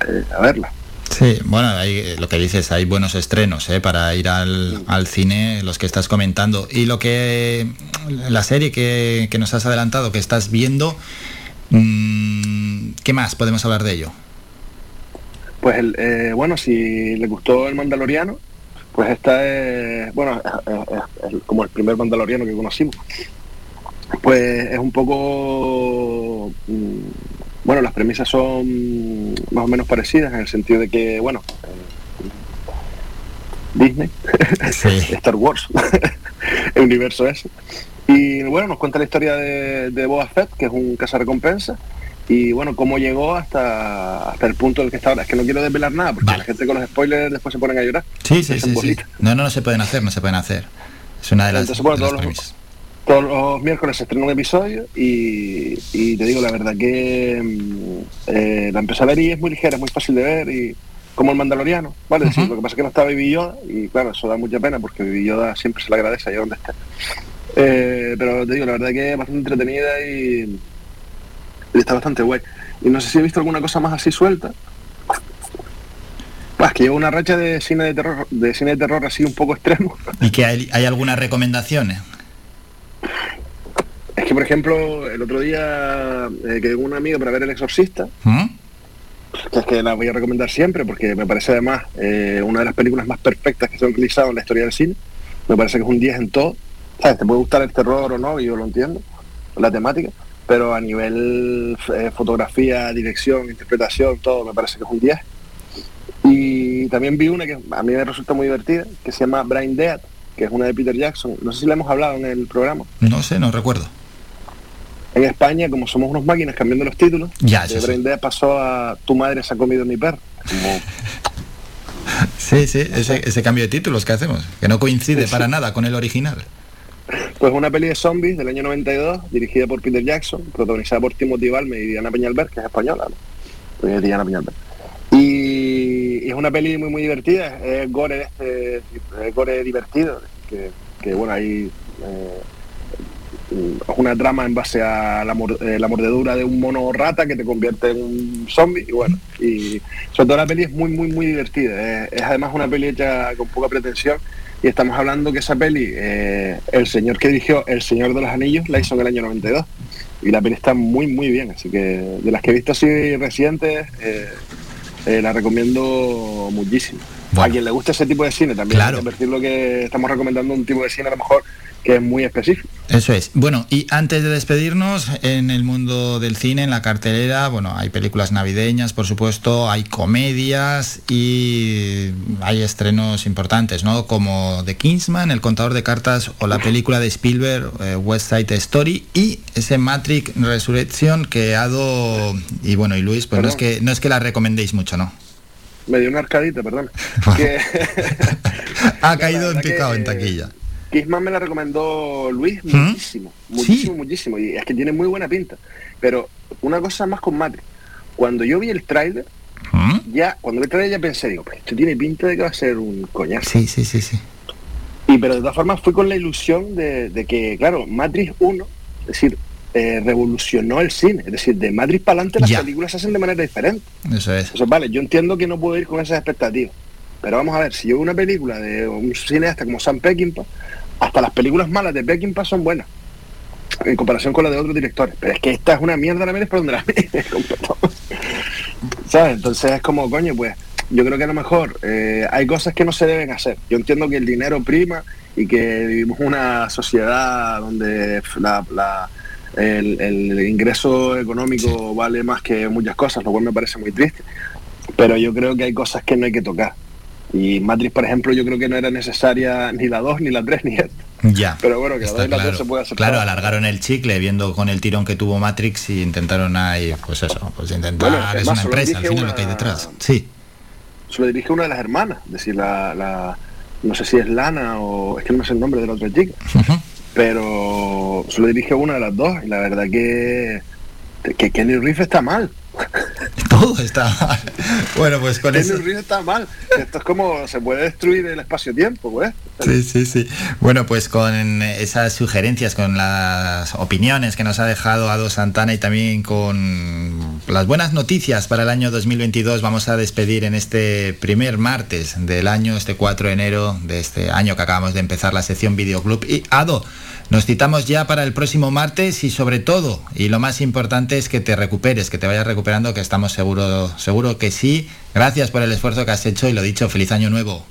eh, a verla. Sí, bueno, hay, eh, lo que dices, hay buenos estrenos ¿eh? para ir al, al, cine, los que estás comentando. Y lo que, la serie que, que nos has adelantado, que estás viendo, mmm, ¿qué más podemos hablar de ello? Pues, el, eh, bueno, si le gustó el Mandaloriano, pues esta es, bueno, es, es, como el primer Mandaloriano que conocimos. Pues es un poco... Mmm, bueno, las premisas son más o menos parecidas en el sentido de que, bueno, eh, Disney, sí. Star Wars, el universo ese. Y bueno, nos cuenta la historia de, de Boba Fett, que es un cazarrecompensa, y bueno, cómo llegó hasta, hasta el punto en el que está ahora. Es que no quiero desvelar nada, porque vale. la gente con los spoilers después se ponen a llorar. Sí, sí, sí, sí, No, no, no se pueden hacer, no se pueden hacer. Es una de las, Entonces, bueno, de todos. Los, todos los miércoles se estrena un episodio y, y te digo la verdad que eh, la empecé a ver y es muy ligera, es muy fácil de ver y como el Mandaloriano, ¿vale? Uh -huh. lo que pasa es que no está Baby Yoda y claro, eso da mucha pena porque Baby Yoda siempre se le agradece allá donde esté. Eh, pero te digo, la verdad que es bastante entretenida y, y, está bastante guay. Y no sé si he visto alguna cosa más así suelta. Pues que llevo una racha de cine de terror, de cine de terror así un poco extremo. ¿Y que hay, hay algunas recomendaciones? Es que, por ejemplo, el otro día eh, quedé con un amigo para ver El Exorcista, ¿Mm? que es que la voy a recomendar siempre porque me parece además eh, una de las películas más perfectas que se han utilizado en la historia del cine. Me parece que es un 10 en todo. ¿Sabes? Te puede gustar el terror o no, y yo lo entiendo, la temática, pero a nivel eh, fotografía, dirección, interpretación, todo, me parece que es un 10. Y también vi una que a mí me resulta muy divertida, que se llama Brain Dead, que es una de Peter Jackson. No sé si la hemos hablado en el programa. No sé, no recuerdo. En España, como somos unos máquinas cambiando los títulos, ya, de Brain Dead pasó a Tu madre se ha comido mi perro. Como... Sí, sí, ese, ese, cambio de títulos que hacemos, que no coincide sí. para nada con el original. Pues una peli de zombies del año 92, dirigida por Peter Jackson, protagonizada por Timothy Balme y Diana Peñalver, que es española, ¿no? Pues es Diana Peñalver. Y, es una peli muy muy divertida, es gore, este, es gore divertido, que, bueno, hay eh, una trama en base a la, eh, la, mordedura de un mono rata que te convierte en un zombie y bueno, y sobre todo la peli es muy muy muy divertida, es, es además una peli hecha con poca pretensión y estamos hablando que esa peli, eh, el señor que dirigió El Señor de los Anillos la hizo en el año 92 y la peli está muy muy bien, así que de las que he visto así recientes eh, eh, la recomiendo muchísimo. Bueno. A quien le guste ese tipo de cine también, claro. decir lo que estamos recomendando un tipo de cine a lo mejor que es muy específico. Eso es. Bueno, y antes de despedirnos, en el mundo del cine, en la cartelera, bueno, hay películas navideñas, por supuesto, hay comedias y hay estrenos importantes, ¿no? Como The Kingsman, El contador de cartas o la película de Spielberg, eh, West Side Story y ese Matrix Resurrection que ha dado y bueno, y Luis, pues no es que no es que la recomendéis mucho, ¿no? Me dio una arcadita, perdón. que... ha caído en picado que... en taquilla. Kissman me la recomendó Luis muchísimo, ¿Mm? muchísimo, ¿Sí? muchísimo. Y es que tiene muy buena pinta. Pero una cosa más con Matrix. Cuando yo vi el tráiler, ¿Mm? ya, cuando vi el tráiler ya pensé, digo, pues esto tiene pinta de que va a ser un coñazo. Sí, sí, sí, sí. Y pero de todas formas fui con la ilusión de, de que, claro, Matrix 1, es decir, eh, revolucionó el cine. Es decir, de Matrix para adelante las ya. películas se hacen de manera diferente. Eso es. Entonces, vale, yo entiendo que no puedo ir con esas expectativas. Pero vamos a ver, si yo veo una película de un cineasta como Sam Peckinpah, hasta las películas malas de Peckinpah son buenas en comparación con las de otros directores. Pero es que esta es una mierda, la mires por donde la mires. ¿Sabes? Entonces es como, coño, pues yo creo que a lo mejor eh, hay cosas que no se deben hacer. Yo entiendo que el dinero prima y que vivimos una sociedad donde la, la, el, ingreso económico vale más que muchas cosas, lo cual me parece muy triste. Pero yo creo que hay cosas que no hay que tocar. Y Matrix, por ejemplo, yo creo que no era necesaria ni la 2, ni la 3, ni esta. Ya. Pero bueno, que la 2 claro. y la 3 se puede hacer. Claro, alargaron el chicle viendo con el tirón que tuvo Matrix y intentaron ahí, pues eso, pues intentar. Bueno, es, es una empresa, al final una... lo que hay detrás. Sí. Se lo dirige una de las hermanas, es decir, la, la, no sé si es Lana o es que no sé el nombre de la otra chica, uh -huh. pero se lo dirige una de las dos y la verdad que, que Kenny Reeves está mal. Todo está mal. Bueno, pues con eso... Reeves está mal. Esto es como se puede destruir el espacio-tiempo, pues. Sí, sí, sí. Bueno, pues con esas sugerencias, con las opiniones que nos ha dejado Ado Santana y también con las buenas noticias para el año 2022, vamos a despedir en este primer martes del año, este 4 de enero de este año que acabamos de empezar la sección Videoclub. Y Ado, nos citamos ya para el próximo martes y sobre todo, y lo más importante es que te recuperes, que te vayas recuperando, que estamos seguro, seguro que sí. Gracias por el esfuerzo que has hecho y lo dicho, feliz año nuevo.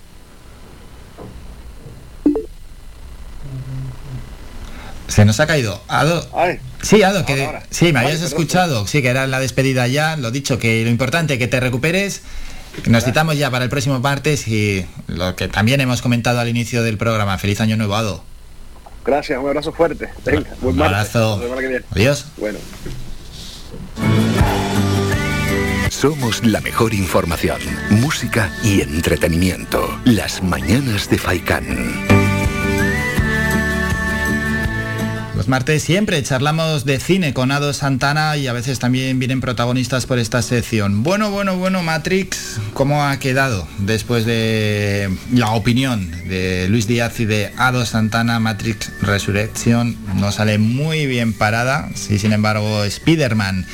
Se nos ha caído. Ado. Sí, Ado, que sí, me habías escuchado. Sí, que era la despedida ya. Lo dicho, que lo importante, que te recuperes. Nos citamos ya para el próximo martes y lo que también hemos comentado al inicio del programa. Feliz año nuevo, Ado. Gracias, un abrazo fuerte. Venga, buen Un abrazo. Adiós. Bueno. Somos la mejor información, música y entretenimiento. Las mañanas de Faikán. Martes siempre charlamos de cine con Ado Santana y a veces también vienen protagonistas por esta sección. Bueno, bueno, bueno, Matrix, ¿cómo ha quedado después de la opinión de Luis Díaz y de Ado Santana? Matrix Resurrection no sale muy bien parada, sí, sin embargo, Spider-Man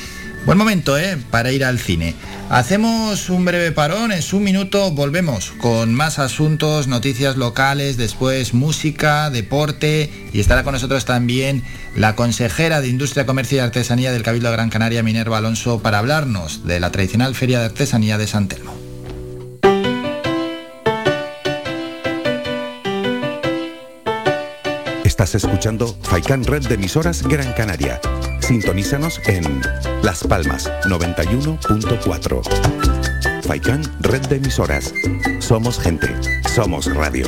Buen momento, ¿eh? Para ir al cine. Hacemos un breve parón, en un minuto volvemos con más asuntos, noticias locales, después música, deporte y estará con nosotros también la consejera de Industria, Comercio y Artesanía del Cabildo de Gran Canaria, Minerva Alonso, para hablarnos de la tradicional Feria de Artesanía de San Telmo. Estás escuchando Faikan Red de emisoras Gran Canaria. Sintonízanos en Las Palmas 91.4. Faikan Red de emisoras. Somos gente. Somos radio.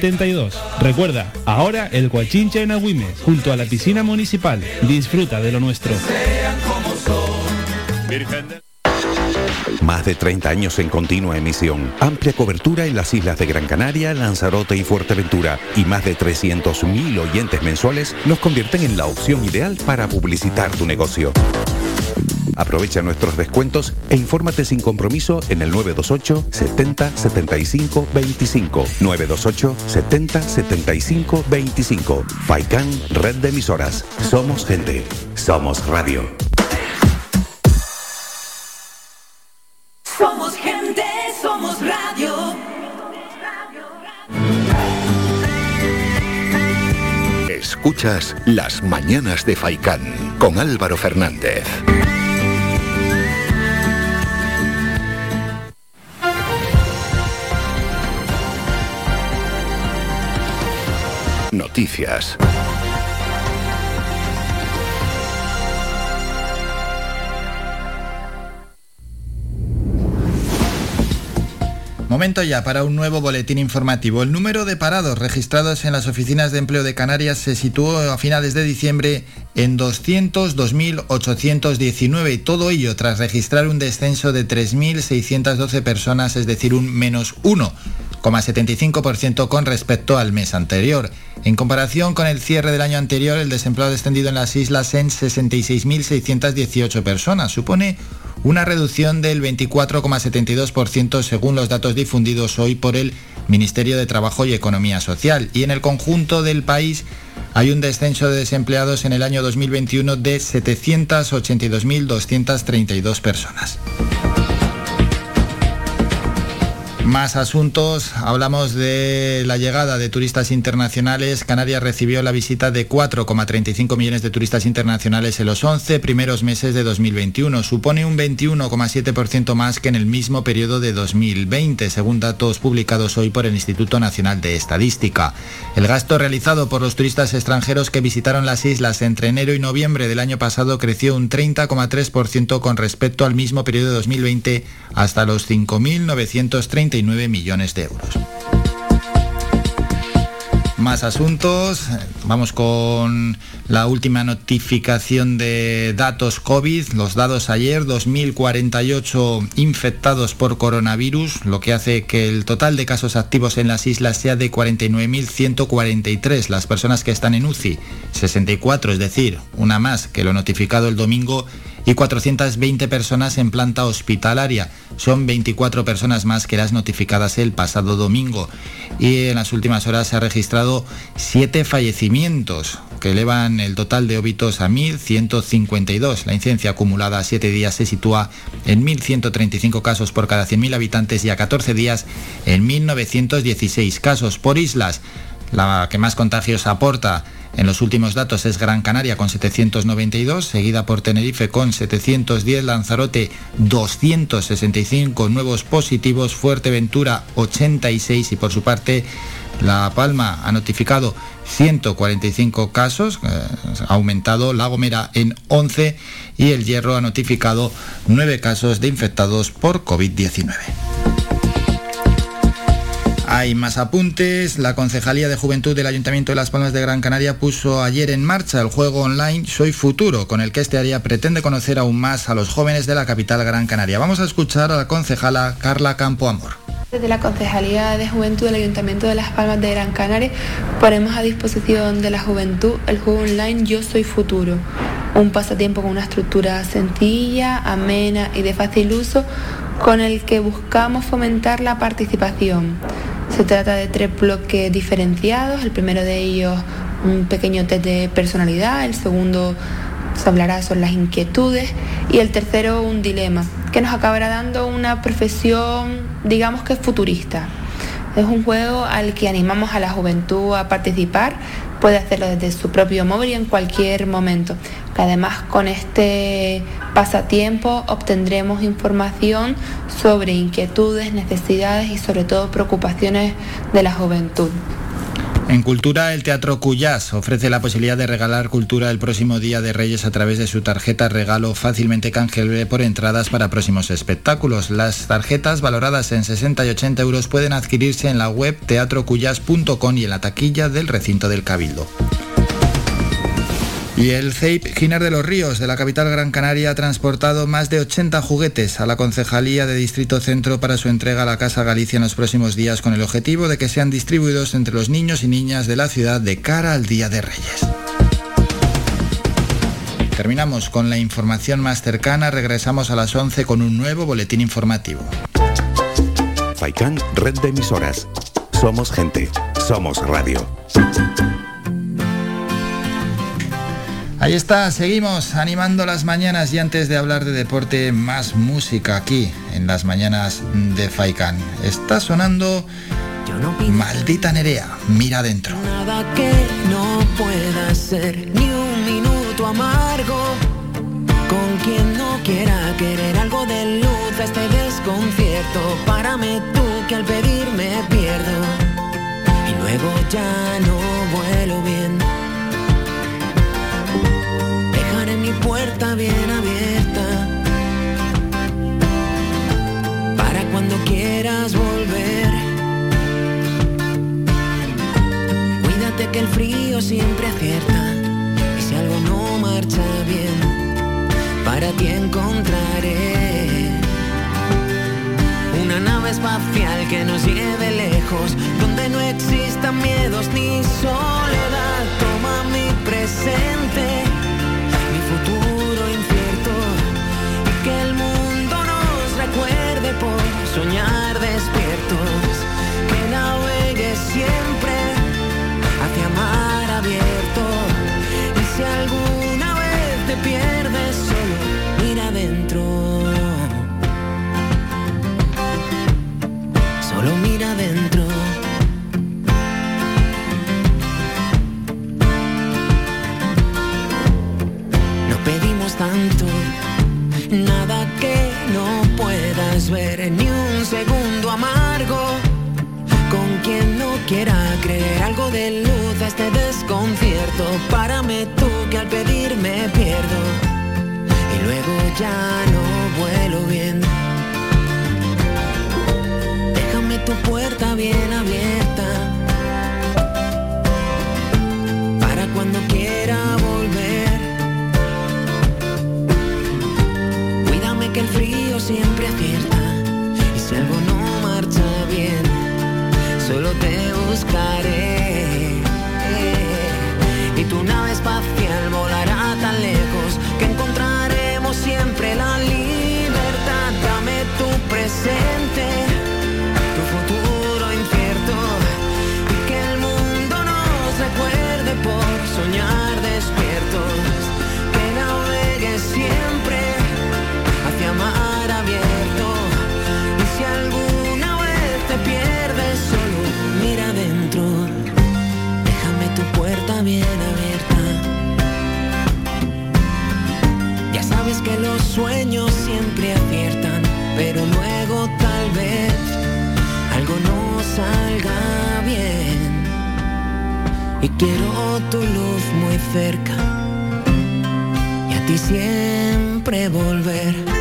72. Recuerda, ahora el Guachincha en Agüimes, junto a la piscina municipal. Disfruta de lo nuestro. Más de 30 años en continua emisión, amplia cobertura en las islas de Gran Canaria, Lanzarote y Fuerteventura y más de 300.000 oyentes mensuales nos convierten en la opción ideal para publicitar tu negocio. Aprovecha nuestros descuentos e infórmate sin compromiso en el 928 70 75 25. 928 70 75 25. Faikan Red de Emisoras. Somos gente. Somos radio. Somos gente, somos radio. Escuchas Las mañanas de Faikán con Álvaro Fernández. Noticias. Momento ya para un nuevo boletín informativo. El número de parados registrados en las oficinas de empleo de Canarias se situó a finales de diciembre en 202.819 y todo ello tras registrar un descenso de 3.612 personas, es decir, un menos 1,75% con respecto al mes anterior. En comparación con el cierre del año anterior, el desempleo ha descendido en las islas en 66.618 personas. Supone una reducción del 24,72% según los datos difundidos hoy por el Ministerio de Trabajo y Economía Social. Y en el conjunto del país hay un descenso de desempleados en el año 2021 de 782.232 personas. Más asuntos, hablamos de la llegada de turistas internacionales. Canarias recibió la visita de 4,35 millones de turistas internacionales en los 11 primeros meses de 2021. Supone un 21,7% más que en el mismo periodo de 2020, según datos publicados hoy por el Instituto Nacional de Estadística. El gasto realizado por los turistas extranjeros que visitaron las islas entre enero y noviembre del año pasado creció un 30,3% con respecto al mismo periodo de 2020 hasta los 5.930 millones de euros. Más asuntos. Vamos con la última notificación de datos COVID. Los datos ayer, 2.048 infectados por coronavirus, lo que hace que el total de casos activos en las islas sea de 49.143. Las personas que están en UCI, 64, es decir, una más que lo notificado el domingo y 420 personas en planta hospitalaria. Son 24 personas más que las notificadas el pasado domingo. Y en las últimas horas se ha registrado 7 fallecimientos que elevan el total de óbitos a 1.152. La incidencia acumulada a 7 días se sitúa en 1.135 casos por cada 100.000 habitantes y a 14 días en 1.916 casos por islas. La que más contagios aporta en los últimos datos es Gran Canaria con 792, seguida por Tenerife con 710, Lanzarote 265 nuevos positivos, Fuerteventura 86 y por su parte La Palma ha notificado 145 casos, eh, ha aumentado La Gomera en 11 y El Hierro ha notificado 9 casos de infectados por COVID-19. Hay más apuntes. La Concejalía de Juventud del Ayuntamiento de Las Palmas de Gran Canaria puso ayer en marcha el juego online Soy Futuro, con el que este área pretende conocer aún más a los jóvenes de la capital Gran Canaria. Vamos a escuchar a la concejala Carla Campo Amor. Desde la Concejalía de Juventud del Ayuntamiento de Las Palmas de Gran Canaria ponemos a disposición de la juventud el juego online Yo Soy Futuro, un pasatiempo con una estructura sencilla, amena y de fácil uso con el que buscamos fomentar la participación se trata de tres bloques diferenciados. El primero de ellos un pequeño test de personalidad, el segundo se hablará sobre las inquietudes y el tercero un dilema, que nos acabará dando una profesión, digamos que futurista. Es un juego al que animamos a la juventud a participar, puede hacerlo desde su propio móvil y en cualquier momento. Además con este pasatiempo obtendremos información sobre inquietudes, necesidades y sobre todo preocupaciones de la juventud. En Cultura, el Teatro Cuyás ofrece la posibilidad de regalar cultura el próximo Día de Reyes a través de su tarjeta regalo fácilmente canjeable por entradas para próximos espectáculos. Las tarjetas valoradas en 60 y 80 euros pueden adquirirse en la web teatrocuyas.com y en la taquilla del recinto del Cabildo. Y el CEIP Ginar de los Ríos de la capital Gran Canaria ha transportado más de 80 juguetes a la Concejalía de Distrito Centro para su entrega a la Casa Galicia en los próximos días con el objetivo de que sean distribuidos entre los niños y niñas de la ciudad de cara al Día de Reyes. Terminamos con la información más cercana, regresamos a las 11 con un nuevo boletín informativo. Faikan, red de emisoras. Somos gente, somos radio. Ahí está, seguimos animando las mañanas y antes de hablar de deporte, más música aquí en las mañanas de Faikan. Está sonando Maldita Nerea, mira adentro. Nada que no pueda ser ni un minuto amargo. Con quien no quiera querer algo de luz a este desconcierto. Párame tú que al pedir me pierdo. Y luego ya no vuelo bien. Puerta bien abierta. Para cuando quieras volver. Cuídate que el frío siempre acierta. Y si algo no marcha bien, para ti encontraré una nave espacial que nos lleve lejos, donde no existan miedos ni soledad. Toma mi presente, por soñar despiertos, que navegue siempre hacia mar abierto. Y si alguna vez te pierdes solo, mira adentro. Solo mira adentro. No pedimos tanto, nada que no puedas ver, ni un segundo amargo. Con quien no quiera creer algo de luz a este desconcierto. Párame tú que al pedir me pierdo. Y luego ya no vuelo bien. Déjame tu puerta bien abierta. Para cuando quiera el frío siempre acierta. Y si algo no marcha bien, solo te buscaré. Y tu nave espacial volará tan lejos que encontraremos siempre la libertad. Dame tu presente, bien abierta. Ya sabes que los sueños siempre aciertan, pero luego tal vez algo no salga bien. Y quiero tu luz muy cerca y a ti siempre volver.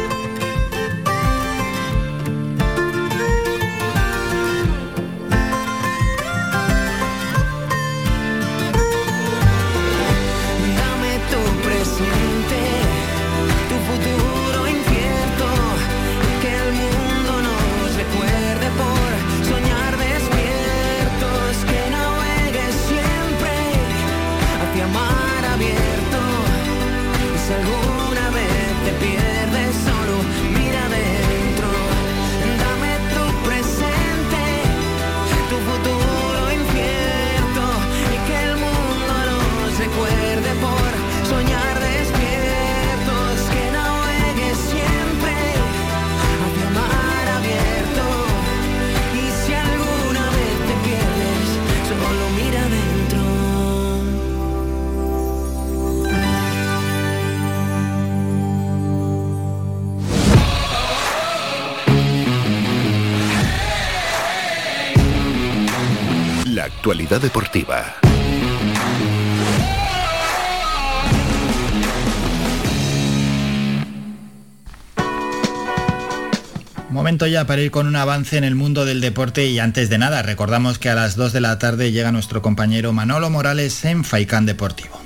Deportiva. Momento ya para ir con un avance en el mundo del deporte y antes de nada recordamos que a las 2 de la tarde llega nuestro compañero Manolo Morales en Faicán Deportivo.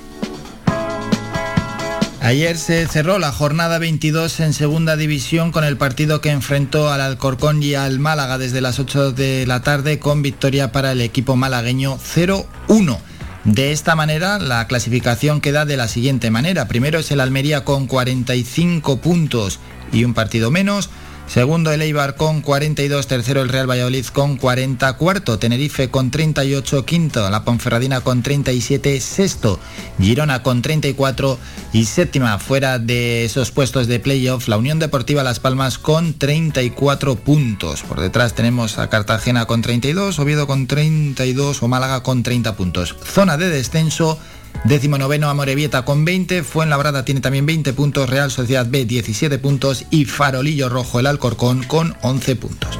Ayer se cerró la jornada 22 en segunda división con el partido que enfrentó al Alcorcón y al Málaga desde las 8 de la tarde con victoria para el equipo malagueño 0-1. De esta manera la clasificación queda de la siguiente manera. Primero es el Almería con 45 puntos y un partido menos. Segundo el Eibar con 42, tercero el Real Valladolid con 40, cuarto Tenerife con 38, quinto la Ponferradina con 37, sexto Girona con 34 y séptima fuera de esos puestos de playoff la Unión Deportiva Las Palmas con 34 puntos. Por detrás tenemos a Cartagena con 32, Oviedo con 32 o Málaga con 30 puntos. Zona de descenso Décimo noveno Amorebieta con 20, Fuenlabrada tiene también 20 puntos, Real Sociedad B 17 puntos y Farolillo Rojo el Alcorcón con 11 puntos.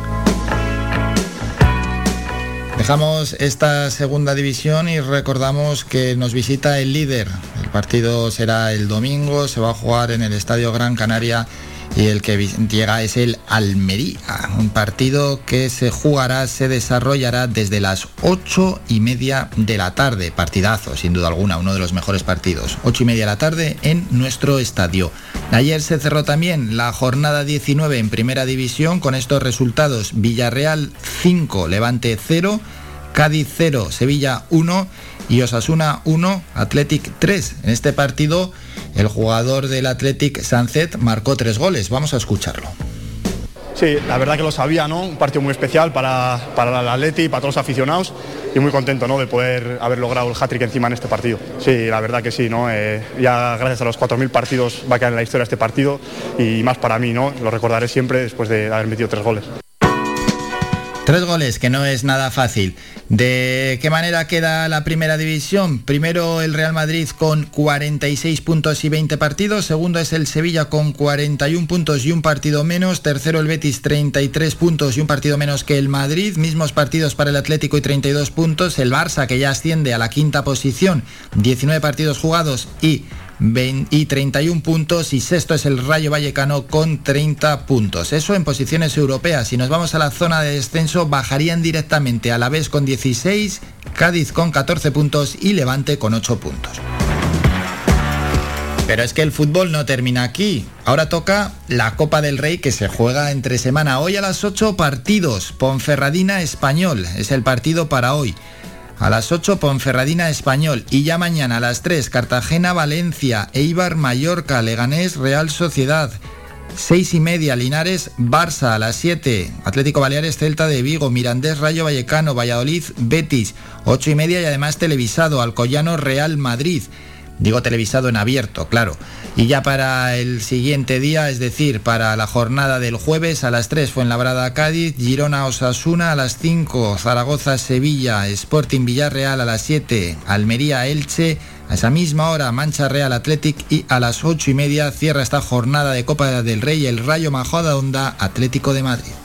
Dejamos esta segunda división y recordamos que nos visita el líder. El partido será el domingo, se va a jugar en el Estadio Gran Canaria y el que llega es el Almería, un partido que se jugará, se desarrollará desde las ocho y media de la tarde, partidazo sin duda alguna, uno de los mejores partidos, ocho y media de la tarde en nuestro estadio. Ayer se cerró también la jornada 19 en primera división con estos resultados, Villarreal 5, Levante 0, Cádiz 0, Sevilla 1 y Osasuna 1, Athletic 3. En este partido el jugador del Athletic Sunset marcó tres goles. Vamos a escucharlo. Sí, la verdad que lo sabía, ¿no? Un partido muy especial para, para el Atleti, para todos los aficionados y muy contento, ¿no? De poder haber logrado el hat-trick encima en este partido. Sí, la verdad que sí, ¿no? Eh, ya gracias a los 4.000 partidos va a quedar en la historia este partido y más para mí, ¿no? Lo recordaré siempre después de haber metido tres goles. Tres goles, que no es nada fácil. ¿De qué manera queda la primera división? Primero el Real Madrid con 46 puntos y 20 partidos. Segundo es el Sevilla con 41 puntos y un partido menos. Tercero el Betis 33 puntos y un partido menos que el Madrid. Mismos partidos para el Atlético y 32 puntos. El Barça que ya asciende a la quinta posición. 19 partidos jugados y y 31 puntos y sexto es el Rayo Vallecano con 30 puntos. Eso en posiciones europeas. Si nos vamos a la zona de descenso bajarían directamente a la vez con 16, Cádiz con 14 puntos y Levante con 8 puntos. Pero es que el fútbol no termina aquí. Ahora toca la Copa del Rey que se juega entre semana. Hoy a las 8 partidos. Ponferradina Español es el partido para hoy. A las 8 Ponferradina Español y ya mañana a las 3 Cartagena Valencia, Eibar Mallorca, Leganés Real Sociedad. 6 y media Linares Barça a las 7 Atlético Baleares Celta de Vigo Mirandés Rayo Vallecano Valladolid Betis 8 y media y además televisado Alcoyano Real Madrid Digo televisado en abierto, claro. Y ya para el siguiente día, es decir, para la jornada del jueves a las 3 fue en Labrada Cádiz, Girona Osasuna a las 5, Zaragoza Sevilla, Sporting Villarreal a las 7, Almería Elche, a esa misma hora Mancha Real Athletic y a las 8 y media cierra esta jornada de Copa del Rey el Rayo Majadahonda Atlético de Madrid.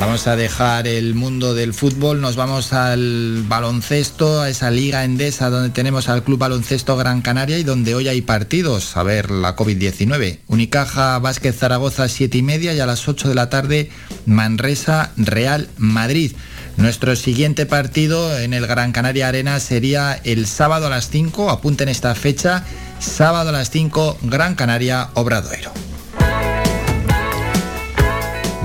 Vamos a dejar el mundo del fútbol, nos vamos al baloncesto, a esa liga endesa donde tenemos al Club Baloncesto Gran Canaria y donde hoy hay partidos, a ver la COVID-19. Unicaja Vázquez Zaragoza 7 y media y a las 8 de la tarde Manresa Real Madrid. Nuestro siguiente partido en el Gran Canaria Arena sería el sábado a las 5, apunten esta fecha, sábado a las 5 Gran Canaria Obradoiro.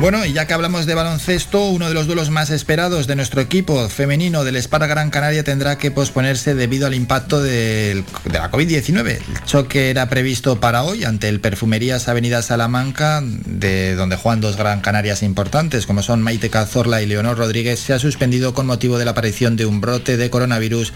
Bueno, y ya que hablamos de baloncesto, uno de los duelos más esperados de nuestro equipo femenino del Esparta Gran Canaria tendrá que posponerse debido al impacto de la COVID-19. El choque era previsto para hoy ante el Perfumerías Avenida Salamanca, de donde juegan dos Gran Canarias importantes, como son Maite Cazorla y Leonor Rodríguez, se ha suspendido con motivo de la aparición de un brote de coronavirus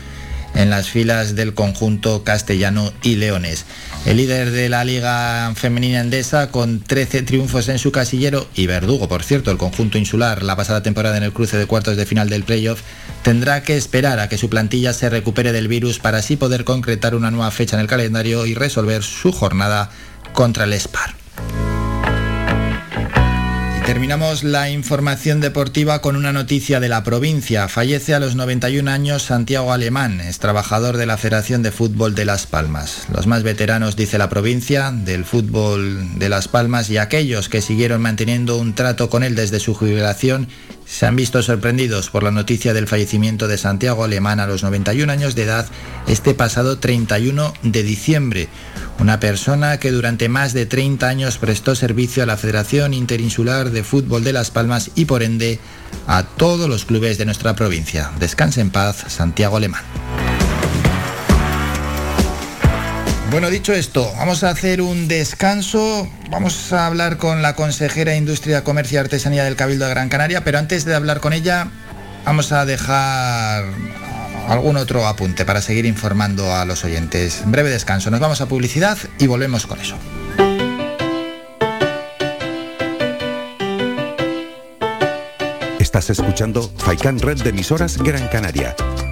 en las filas del conjunto castellano y leones. El líder de la Liga Femenina Endesa con 13 triunfos en su casillero y verdugo, por cierto, el conjunto insular la pasada temporada en el cruce de cuartos de final del playoff, tendrá que esperar a que su plantilla se recupere del virus para así poder concretar una nueva fecha en el calendario y resolver su jornada contra el SPAR. Terminamos la información deportiva con una noticia de la provincia. Fallece a los 91 años Santiago Alemán, es trabajador de la Federación de Fútbol de Las Palmas. Los más veteranos, dice la provincia, del fútbol de Las Palmas y aquellos que siguieron manteniendo un trato con él desde su jubilación se han visto sorprendidos por la noticia del fallecimiento de Santiago Alemán a los 91 años de edad este pasado 31 de diciembre. Una persona que durante más de 30 años prestó servicio a la Federación Interinsular de Fútbol de Las Palmas y por ende a todos los clubes de nuestra provincia. Descanse en paz, Santiago Alemán. Bueno, dicho esto, vamos a hacer un descanso. Vamos a hablar con la consejera de Industria, Comercio y Artesanía del Cabildo de Gran Canaria, pero antes de hablar con ella, vamos a dejar algún otro apunte para seguir informando a los oyentes. Breve descanso, nos vamos a publicidad y volvemos con eso. Estás escuchando Faikan Red de emisoras Gran Canaria.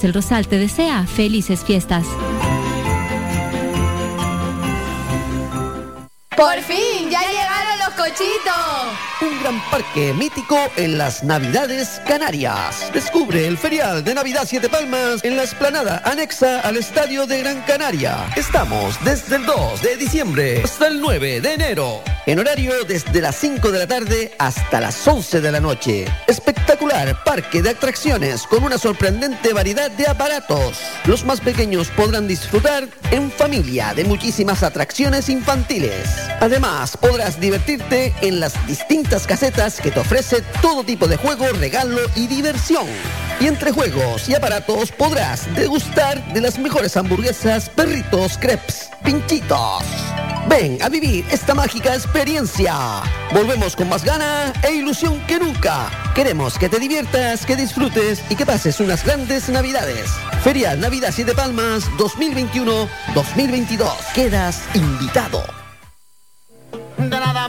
el Rosal te desea felices fiestas. Por fin, ya llegaron los cochitos. Un gran parque mítico en las Navidades Canarias. Descubre el ferial de Navidad Siete Palmas en la esplanada anexa al Estadio de Gran Canaria. Estamos desde el 2 de diciembre hasta el 9 de enero. En horario desde las 5 de la tarde hasta las 11 de la noche. Espectacular parque de atracciones con una sorprendente variedad de aparatos. Los más pequeños podrán disfrutar en familia de muchísimas atracciones infantiles. Además, podrás divertirte en las distintas casetas que te ofrece todo tipo de juego, regalo y diversión. Y entre juegos y aparatos podrás degustar de las mejores hamburguesas, perritos, crepes, pinchitos. Ven a vivir esta mágica experiencia. Volvemos con más gana e ilusión que nunca. Queremos que te diviertas, que disfrutes y que pases unas grandes navidades. Feria Navidad Siete Palmas 2021-2022. Quedas invitado. De nada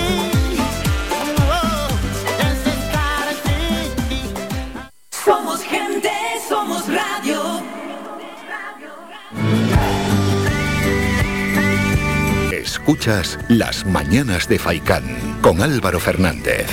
Escuchas Las Mañanas de Faicán con Álvaro Fernández.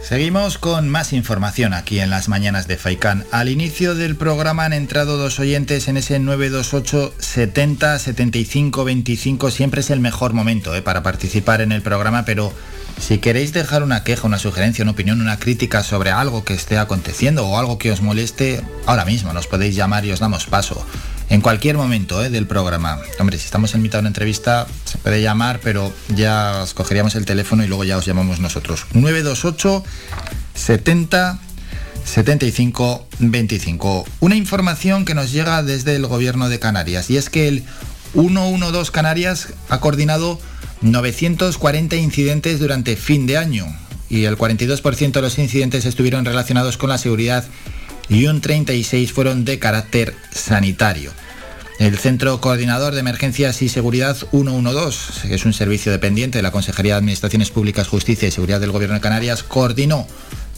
Seguimos con más información aquí en las mañanas de Faikán. Al inicio del programa han entrado dos oyentes en ese 928 70 75 25. Siempre es el mejor momento eh, para participar en el programa, pero si queréis dejar una queja, una sugerencia, una opinión, una crítica sobre algo que esté aconteciendo o algo que os moleste, ahora mismo nos podéis llamar y os damos paso. En cualquier momento eh, del programa. Hombre, si estamos en mitad de una entrevista, se puede llamar, pero ya os cogeríamos el teléfono y luego ya os llamamos nosotros. 928 70 75 25. Una información que nos llega desde el gobierno de Canarias y es que el 112 Canarias ha coordinado 940 incidentes durante fin de año y el 42% de los incidentes estuvieron relacionados con la seguridad y un 36 fueron de carácter sanitario. El Centro Coordinador de Emergencias y Seguridad 112, que es un servicio dependiente de la Consejería de Administraciones Públicas, Justicia y Seguridad del Gobierno de Canarias, coordinó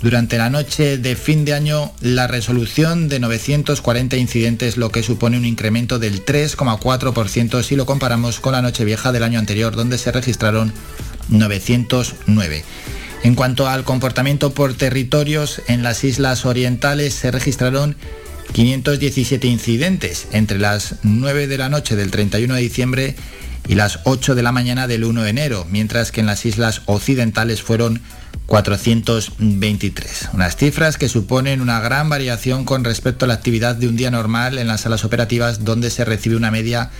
durante la noche de fin de año la resolución de 940 incidentes, lo que supone un incremento del 3,4% si lo comparamos con la noche vieja del año anterior, donde se registraron 909. En cuanto al comportamiento por territorios, en las islas orientales se registraron 517 incidentes entre las 9 de la noche del 31 de diciembre y las 8 de la mañana del 1 de enero, mientras que en las islas occidentales fueron 423. Unas cifras que suponen una gran variación con respecto a la actividad de un día normal en las salas operativas donde se recibe una media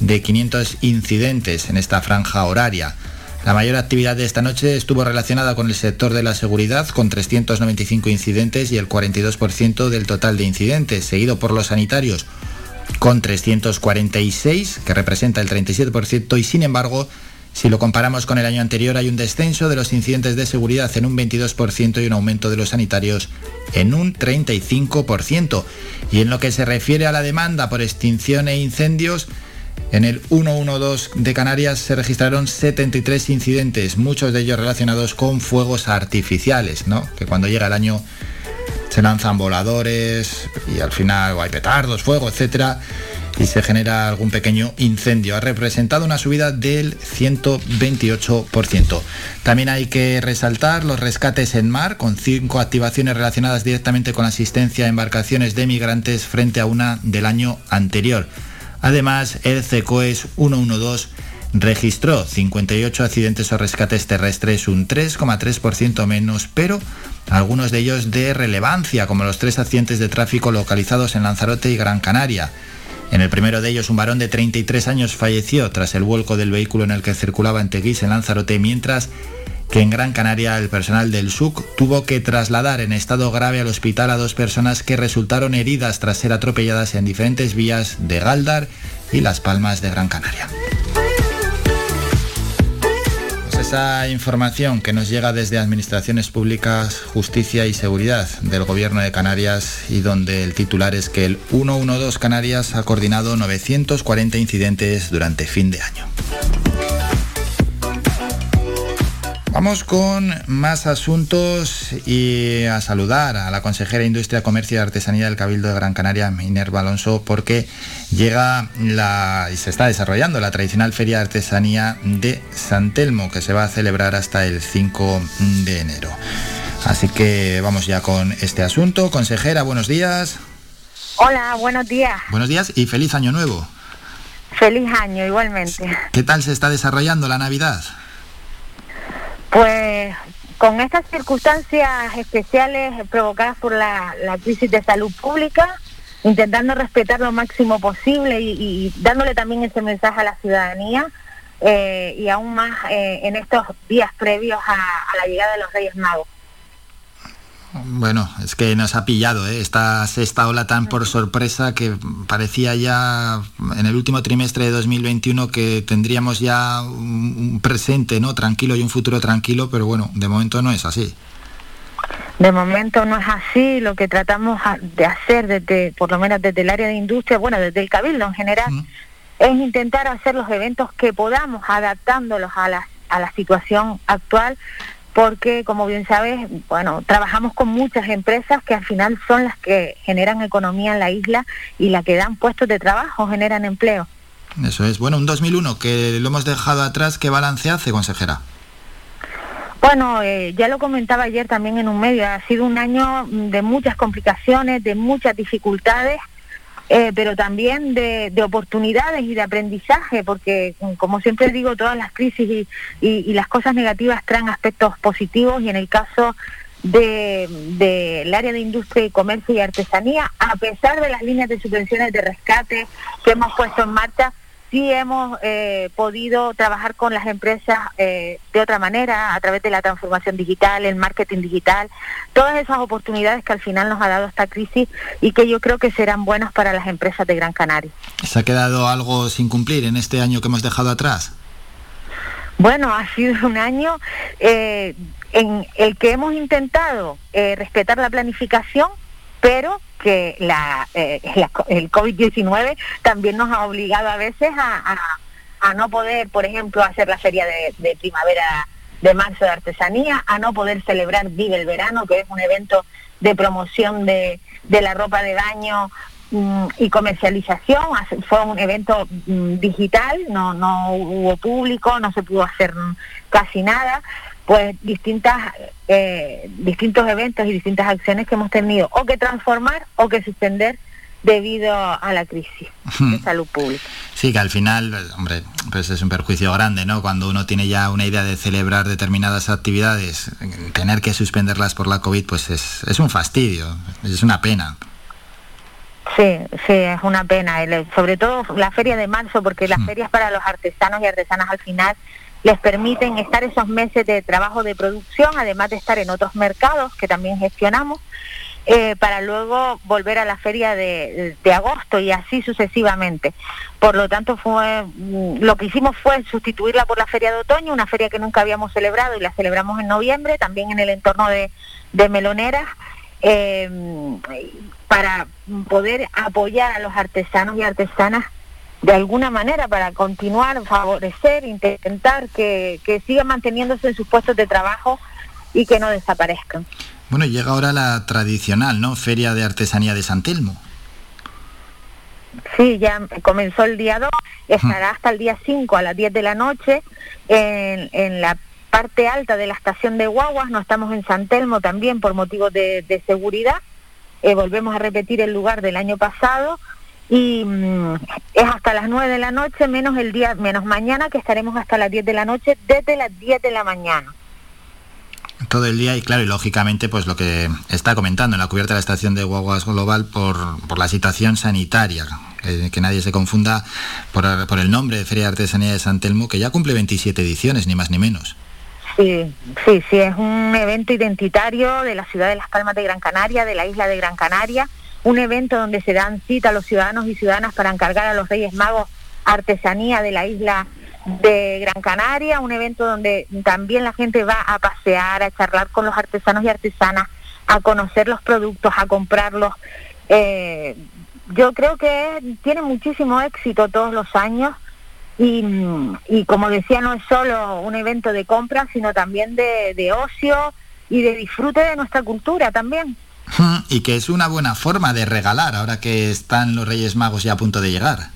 de 500 incidentes en esta franja horaria. La mayor actividad de esta noche estuvo relacionada con el sector de la seguridad, con 395 incidentes y el 42% del total de incidentes, seguido por los sanitarios, con 346, que representa el 37%, y sin embargo, si lo comparamos con el año anterior, hay un descenso de los incidentes de seguridad en un 22% y un aumento de los sanitarios en un 35%. Y en lo que se refiere a la demanda por extinción e incendios, en el 112 de Canarias se registraron 73 incidentes, muchos de ellos relacionados con fuegos artificiales, ¿no? Que cuando llega el año se lanzan voladores y al final hay petardos, fuego, etcétera, y se genera algún pequeño incendio. Ha representado una subida del 128%. También hay que resaltar los rescates en mar, con cinco activaciones relacionadas directamente con la asistencia a embarcaciones de migrantes frente a una del año anterior. Además, el CECOES 112 registró 58 accidentes o rescates terrestres, un 3,3% menos, pero algunos de ellos de relevancia, como los tres accidentes de tráfico localizados en Lanzarote y Gran Canaria. En el primero de ellos, un varón de 33 años falleció tras el vuelco del vehículo en el que circulaba en Teguís, en Lanzarote, mientras que en Gran Canaria el personal del SUC tuvo que trasladar en estado grave al hospital a dos personas que resultaron heridas tras ser atropelladas en diferentes vías de Galdar y Las Palmas de Gran Canaria. Esa información que nos llega desde Administraciones Públicas, Justicia y Seguridad del Gobierno de Canarias y donde el titular es que el 112 Canarias ha coordinado 940 incidentes durante fin de año. Vamos con más asuntos y a saludar a la consejera de Industria, Comercio y Artesanía del Cabildo de Gran Canaria, Minerva Alonso, porque llega la y se está desarrollando la tradicional Feria de Artesanía de San Telmo, que se va a celebrar hasta el 5 de enero. Así que vamos ya con este asunto. Consejera, buenos días. Hola, buenos días. Buenos días y feliz año nuevo. Feliz año igualmente. ¿Qué tal se está desarrollando la Navidad? Pues con estas circunstancias especiales provocadas por la, la crisis de salud pública, intentando respetar lo máximo posible y, dándole también ese mensaje a la ciudadanía eh, y aún más eh, en estos días previos a la llegada de los Reyes Magos. Bueno, es que nos ha pillado ¿eh? esta sexta ola tan por sorpresa que parecía ya en el último trimestre de 2021 que tendríamos ya un, presente no tranquilo y un futuro tranquilo, pero bueno, de momento no es así. De momento no es así, lo que tratamos de hacer desde, por lo menos desde el área de industria, bueno, desde el Cabildo en general, es intentar hacer los eventos que podamos, adaptándolos a la, a la situación actual, porque como bien sabes, bueno, trabajamos con muchas empresas que al final son las que generan economía en la isla y las que dan puestos de trabajo, generan empleo. Eso es. Bueno, un 2001 que lo hemos dejado atrás, ¿qué balance hace, consejera? Bueno, eh, ya lo comentaba ayer también en un medio, ha sido un año de muchas complicaciones, de muchas dificultades, eh, pero también de, de oportunidades y de aprendizaje, porque mm, como siempre digo, todas las crisis y, las cosas negativas traen aspectos positivos y en el caso del de, área de industria y comercio y artesanía, a pesar de las líneas de subvenciones de rescate que hemos puesto en marcha, sí hemos eh, podido trabajar con las empresas eh, de otra manera, a través de la transformación digital, el marketing digital, todas esas oportunidades que al final nos ha dado esta crisis y que yo creo que serán buenas para las empresas de Gran Canaria. ¿Se ha quedado algo sin cumplir en este año que hemos dejado atrás? Bueno, ha sido un año eh, en el que hemos intentado eh, respetar la planificación, pero que la, eh, la el COVID-19 también nos ha obligado a veces a, no poder, por ejemplo, hacer la feria de, primavera de marzo de artesanía, a no poder celebrar Vive el Verano, que es un evento de promoción de, la ropa de baño mm, y comercialización. Fue un evento mm, digital, no, no hubo público, no se pudo hacer casi nada. Pues distintas, eh, distintos eventos y distintas acciones que hemos tenido o que transformar o que suspender debido a la crisis de salud pública. Sí, que al final, hombre, pues es un perjuicio grande, ¿no? Cuando uno tiene ya una idea de celebrar determinadas actividades, tener que suspenderlas por la COVID, pues es, es un fastidio, es una pena. Sí, sí, es una pena. El- sobre todo la feria de marzo, porque las ferias para los artesanos y artesanas al final les permiten estar esos meses de trabajo de producción, además de estar en otros mercados que también gestionamos, eh, para luego volver a la feria de, de agosto y así sucesivamente. Por lo tanto, fue mm, lo que hicimos fue sustituirla por la feria de otoño, una feria que nunca habíamos celebrado y la celebramos en noviembre, también en el entorno de, de Meloneras. eh, para poder apoyar a los artesanos y artesanas de alguna manera para continuar, favorecer, intentar que, que sigan manteniéndose en sus puestos de trabajo y que no desaparezcan. Bueno, llega ahora la tradicional, ¿no? Feria de Artesanía de San Telmo. Sí, ya comenzó el día 2, estará hasta el día 5 a las 10 de la noche en, en la parte alta de la estación de Guaguas, no estamos en San Telmo también por motivos de, de seguridad, Eh, volvemos a repetir el lugar del año pasado y mm, es hasta las 9 de la noche menos el día menos mañana que estaremos hasta las 10 de la noche desde las 10 de la mañana. Todo el día y claro, y lógicamente pues lo que está comentando en la cubierta de la estación de Guaguas Global por, por la situación sanitaria. que nadie se confunda por, por el nombre de Feria de Artesanía de San Telmo, que ya cumple 27 ediciones, ni más ni menos. Sí, sí, sí, es un evento identitario de la ciudad de Las Palmas de Gran Canaria, de la isla de Gran Canaria, un evento donde se dan cita a los ciudadanos y ciudadanas para encargar a los Reyes Magos artesanía de la isla de Gran Canaria, un evento donde también la gente va a pasear, a charlar con los artesanos y artesanas, a conocer los productos, a comprarlos. Eh, yo creo que tiene muchísimo éxito todos los años y, y, como decía, no es solo un evento de compra, sino también de, de ocio y de disfrute de nuestra cultura también. Y que es una buena forma de regalar ahora que están los Reyes Magos ya a punto de llegar.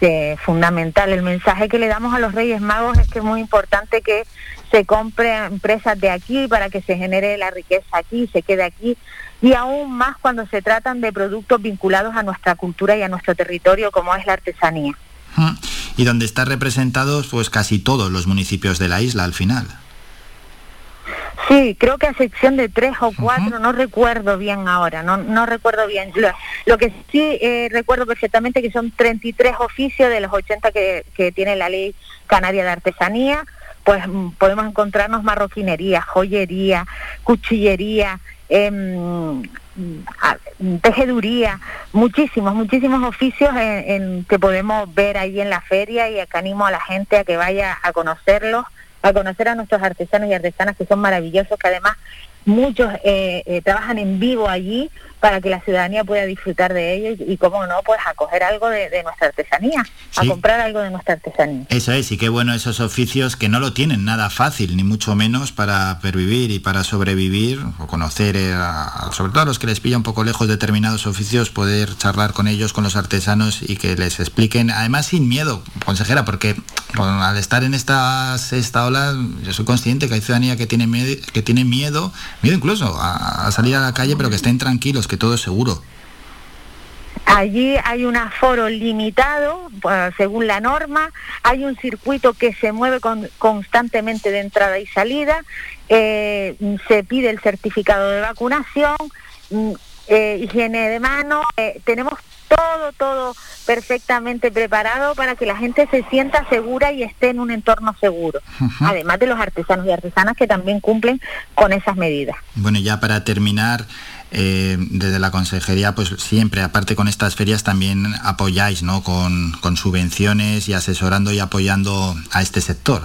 Sí, fundamental. El mensaje que le damos a los Reyes Magos es que es muy importante que se compren empresas de aquí para que se genere la riqueza aquí, se quede aquí y aún más cuando se tratan de productos vinculados a nuestra cultura y a nuestro territorio como es la artesanía y donde están representados pues casi todos los municipios de la isla al final. Sí, creo que a excepción de tres o cuatro, no recuerdo bien ahora, no, no recuerdo bien. Lo, que sí eh, recuerdo perfectamente que son 33 oficios de los 80 que, que tiene la ley canaria de artesanía, pues mm, podemos encontrarnos marroquinería, joyería, cuchillería, eh, tejeduría, muchísimos, muchísimos oficios en, que podemos ver ahí en la feria y acá animo a la gente a que vaya a conocerlos, a conocer a nuestros artesanos y artesanas que son maravillosos, que además muchos eh, eh, trabajan en vivo allí para que la ciudadanía pueda disfrutar de ello y, como no, pues acoger algo de, nuestra artesanía, a comprar algo de nuestra artesanía. Eso es, y qué bueno esos oficios que no lo tienen nada fácil, ni mucho menos para pervivir y para sobrevivir o conocer, eh, sobre todo a los que les pilla un poco lejos determinados oficios, poder charlar con ellos, con los artesanos y que les expliquen, además sin miedo, consejera, porque al estar en esta esta ola, yo soy consciente que hay ciudadanía que tiene, que tiene miedo, miedo incluso a, a salir a la calle, pero que estén tranquilos que todo es seguro. Allí hay un aforo limitado, pues, según la norma, hay un circuito que se mueve constantemente de entrada y salida, eh, se pide el certificado de vacunación, mm, eh, higiene de mano, eh, tenemos todo, todo perfectamente preparado para que la gente se sienta segura y esté en un entorno seguro, además de los artesanos y artesanas que también cumplen con esas medidas. Bueno, ya para terminar, eh, desde la consejería, pues siempre, aparte con estas ferias, también apoyáis, ¿no? Con, subvenciones y asesorando y apoyando a este sector.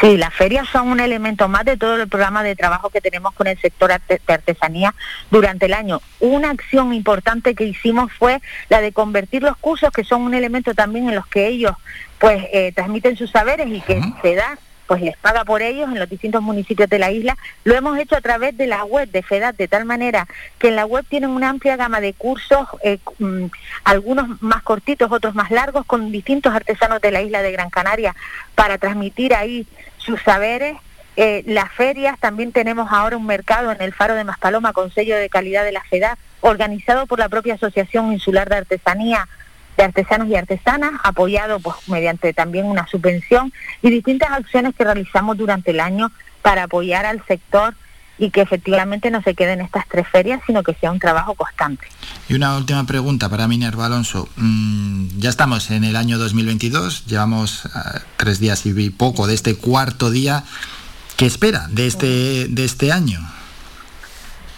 Sí, las ferias son un elemento más de todo el programa de trabajo que tenemos con el sector de artesanía durante el año. Una acción importante que hicimos fue la de convertir los cursos, que son un elemento también en los que ellos pues eh, transmiten sus saberes y que se da pues les paga por ellos en los distintos municipios de la isla. Lo hemos hecho a través de la web de FEDAT, de tal manera que en la web tienen una amplia gama de cursos, eh, mm, algunos más cortitos, otros más largos, con distintos artesanos de la isla de Gran Canaria para transmitir ahí sus saberes. Eh, las ferias, también tenemos ahora un mercado en el Faro de Maspaloma con sello de calidad de la FEDAT, organizado por la propia Asociación Insular de Artesanía de artesanos y artesanas, apoyado pues mediante también una subvención y distintas acciones que realizamos durante el año para apoyar al sector y que efectivamente no se queden estas tres ferias, sino que sea un trabajo constante. Y una última pregunta para Minerva Alonso. Mm, ya estamos en el año 2022, llevamos eh, tres días y poco de este cuarto día. ¿Qué espera de este, de este año?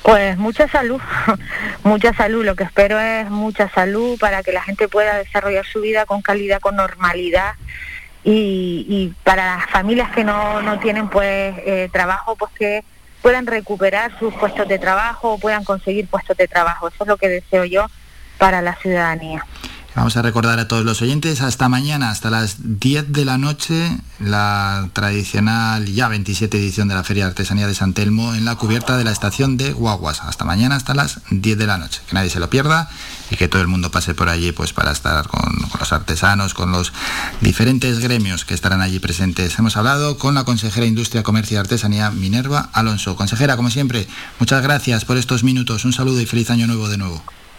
Pues mucha salud, mucha salud. Lo que espero es mucha salud para que la gente pueda desarrollar su vida con calidad, con normalidad. Y, para las familias que no, no tienen pues eh, trabajo, pues que puedan recuperar sus puestos de trabajo o puedan conseguir puestos de trabajo. Eso es lo que deseo yo para la ciudadanía. Vamos a recordar a todos los oyentes, hasta mañana, hasta las 10 de la noche, la tradicional ya 27 edición de la Feria de Artesanía de San Telmo en la cubierta de la estación de Guaguas. Hasta mañana, hasta las 10 de la noche. Que nadie se lo pierda y que todo el mundo pase por allí pues para estar con, con los artesanos, con los diferentes gremios que estarán allí presentes. Hemos hablado con la consejera de Industria, Comercio y Artesanía, Minerva Alonso. Consejera, como siempre, muchas gracias por estos minutos. Un saludo y feliz año nuevo de nuevo.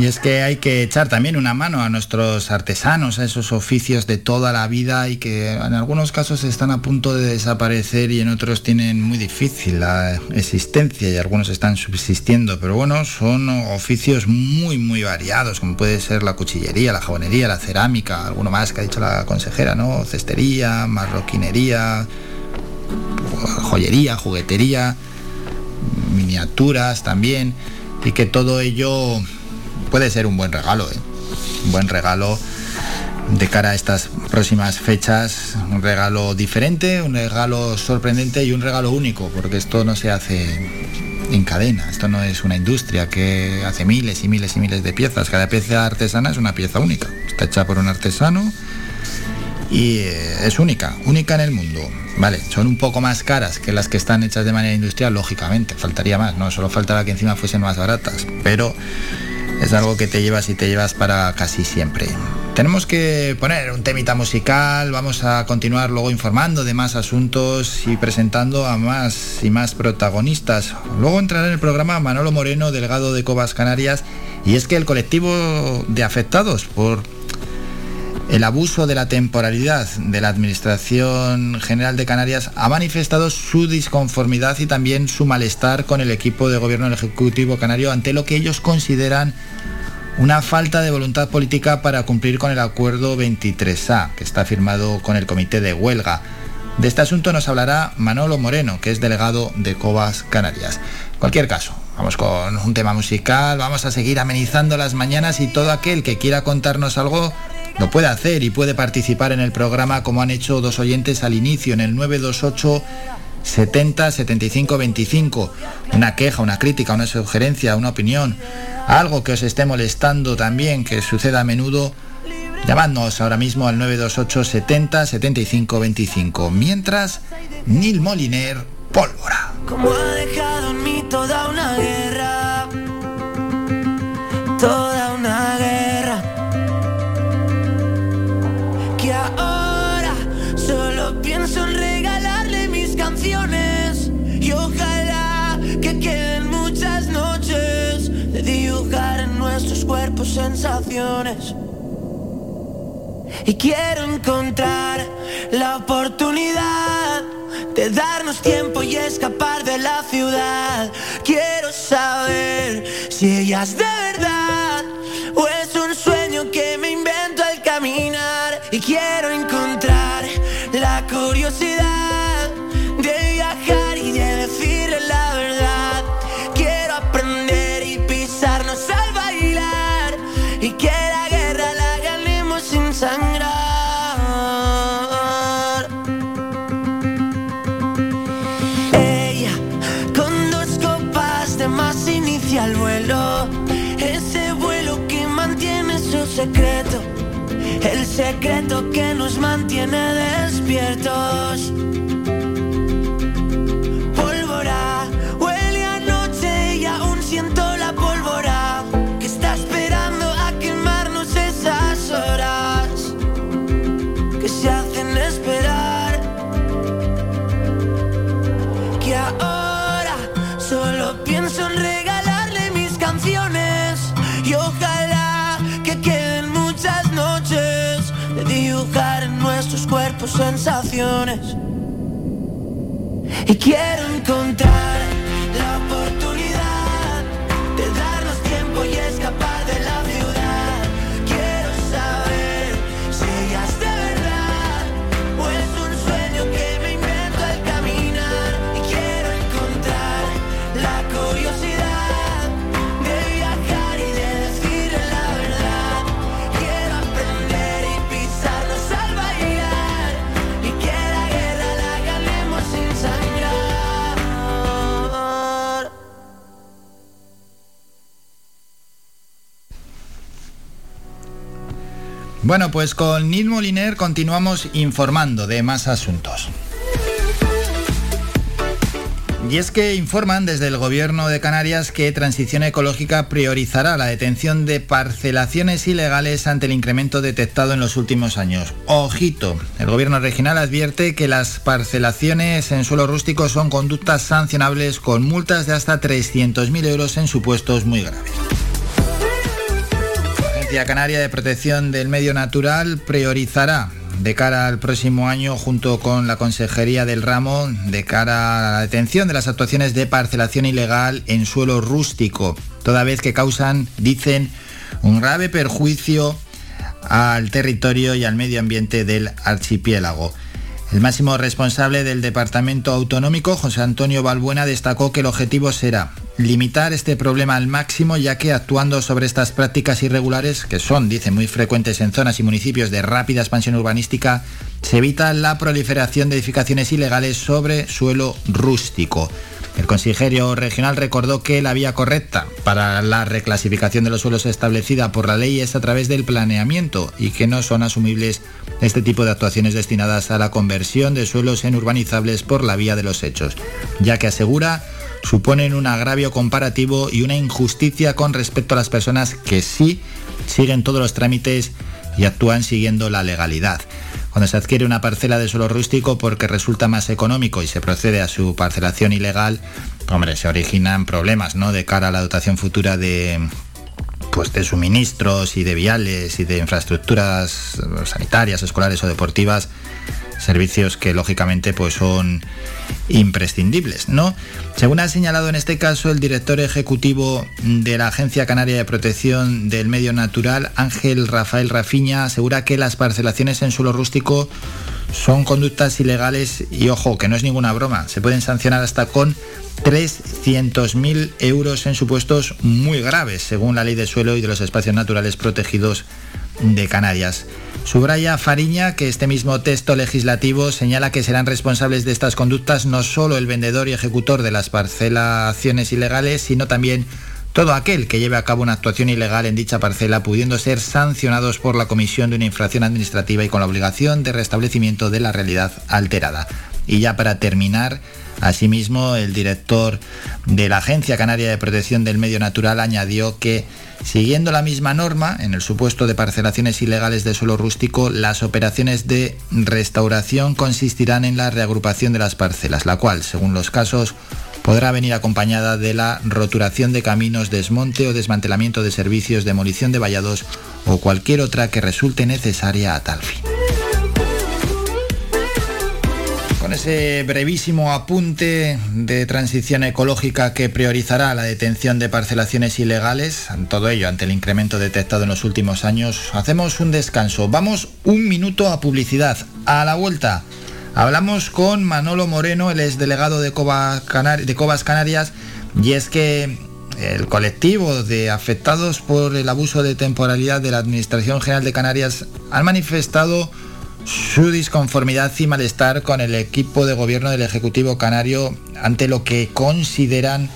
Y es que hay que echar también una mano a nuestros artesanos, a esos oficios de toda la vida y que en algunos casos están a punto de desaparecer y en otros tienen muy difícil la existencia y algunos están subsistiendo. Pero bueno, son oficios muy, muy variados, como puede ser la cuchillería, la jabonería, la cerámica, alguno más que ha dicho la consejera, ¿no? Cestería, marroquinería, joyería, juguetería, miniaturas también y que todo ello puede ser un buen regalo, ¿eh? un buen regalo de cara a estas próximas fechas, un regalo diferente, un regalo sorprendente y un regalo único, porque esto no se hace en cadena, esto no es una industria que hace miles y miles y miles de piezas, cada pieza artesana es una pieza única, está hecha por un artesano y eh, es única, única en el mundo. Vale, son un poco más caras que las que están hechas de manera industrial, lógicamente, faltaría más, no solo faltaba que encima fuesen más baratas, pero es algo que te llevas y te llevas para casi siempre. Tenemos que poner un temita musical, vamos a continuar luego informando de más asuntos y presentando a más y más protagonistas. Luego entrará en el programa Manolo Moreno, delegado de Cobas Canarias, y es que el colectivo de afectados por el abuso de la temporalidad de la Administración General de Canarias ha manifestado su disconformidad y también su malestar con el equipo de gobierno del Ejecutivo Canario ante lo que ellos consideran una falta de voluntad política para cumplir con el acuerdo 23A, que está firmado con el Comité de Huelga. De este asunto nos hablará Manolo Moreno, que es delegado de Cobas Canarias. En cualquier caso, vamos con un tema musical, vamos a seguir amenizando las mañanas y todo aquel que quiera contarnos algo lo puede hacer y puede participar en el programa como han hecho dos oyentes al inicio en el 928 70 75 25. Una queja, una crítica, una sugerencia, una opinión, algo que os esté molestando también, que suceda a menudo. Llamadnos ahora mismo al 928 70 75 25. Mientras, Nil Moliner, pólvora. Y quiero encontrar la oportunidad de darnos tiempo y escapar de la ciudad. Quiero saber si ella es de verdad El secreto que nos mantiene despiertos. Nuestros cuerpos sensaciones. Y quiero encontrar Bueno, pues con Nil Moliner continuamos informando de más asuntos. Y es que informan desde el Gobierno de Canarias que Transición Ecológica priorizará la detención de parcelaciones ilegales ante el incremento detectado en los últimos años. Ojito, el Gobierno regional advierte que las parcelaciones en suelo rústico son conductas sancionables con multas de hasta 300.000 euros en supuestos muy graves. Agencia Canaria de Protección del Medio Natural priorizará de cara al próximo año junto con la Consejería del Ramo de cara a la detención de las actuaciones de parcelación ilegal en suelo rústico, toda vez que causan, dicen, un grave perjuicio al territorio y al medio ambiente del archipiélago. El máximo responsable del Departamento Autonómico, José Antonio Balbuena, destacó que el objetivo será limitar este problema al máximo, ya que actuando sobre estas prácticas irregulares, que son, dice, muy frecuentes en zonas y municipios de rápida expansión urbanística, se evita la proliferación de edificaciones ilegales sobre suelo rústico. El consejero regional recordó que la vía correcta para la reclasificación de los suelos establecida por la ley es a través del planeamiento y que no son asumibles este tipo de actuaciones destinadas a la conversión de suelos en urbanizables por la vía de los hechos, ya que asegura suponen un agravio comparativo y una injusticia con respecto a las personas que sí siguen todos los trámites y actúan siguiendo la legalidad. Cuando se adquiere una parcela de suelo rústico porque resulta más económico y se procede a su parcelación ilegal, hombre, se originan problemas, ¿no? De cara a la dotación futura de pues de suministros y de viales y de infraestructuras sanitarias, escolares o deportivas servicios que lógicamente pues son imprescindibles, ¿no? Según ha señalado en este caso el director ejecutivo de la Agencia Canaria de Protección del Medio Natural, Ángel Rafael Rafiña, asegura que las parcelaciones en suelo rústico son conductas ilegales y ojo, que no es ninguna broma, se pueden sancionar hasta con 300.000 euros en supuestos muy graves, según la ley de suelo y de los espacios naturales protegidos de Canarias. Subraya Fariña que este mismo texto legislativo señala que serán responsables de estas conductas no solo el vendedor y ejecutor de las parcelaciones ilegales, sino también todo aquel que lleve a cabo una actuación ilegal en dicha parcela, pudiendo ser sancionados por la comisión de una infracción administrativa y con la obligación de restablecimiento de la realidad alterada. Y ya para terminar, asimismo, el director de la Agencia Canaria de Protección del Medio Natural añadió que Siguiendo la misma norma, en el supuesto de parcelaciones ilegales de suelo rústico, las operaciones de restauración consistirán en la reagrupación de las parcelas, la cual, según los casos, podrá venir acompañada de la roturación de caminos, desmonte o desmantelamiento de servicios, demolición de vallados o cualquier otra que resulte necesaria a tal fin. Ese brevísimo apunte de transición ecológica que priorizará la detención de parcelaciones ilegales, todo ello ante el incremento detectado en los últimos años, hacemos un descanso. Vamos un minuto a publicidad. A la vuelta hablamos con Manolo Moreno, el exdelegado de, de Cobas Canarias, y es que el colectivo de afectados por el abuso de temporalidad de la Administración General de Canarias han manifestado su disconformidad y malestar con el equipo de gobierno del Ejecutivo Canario ante lo que consideran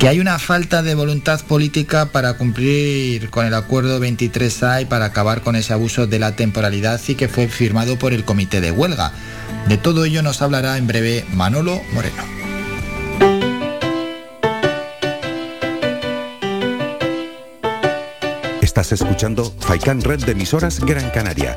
que hay una falta de voluntad política para cumplir con el acuerdo 23A y para acabar con ese abuso de la temporalidad y que fue firmado por el comité de huelga. De todo ello nos hablará en breve Manolo Moreno. Estás escuchando Faikan Red de emisoras Gran Canaria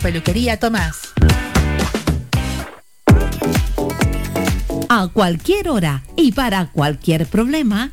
Peluquería Tomás. A cualquier hora y para cualquier problema,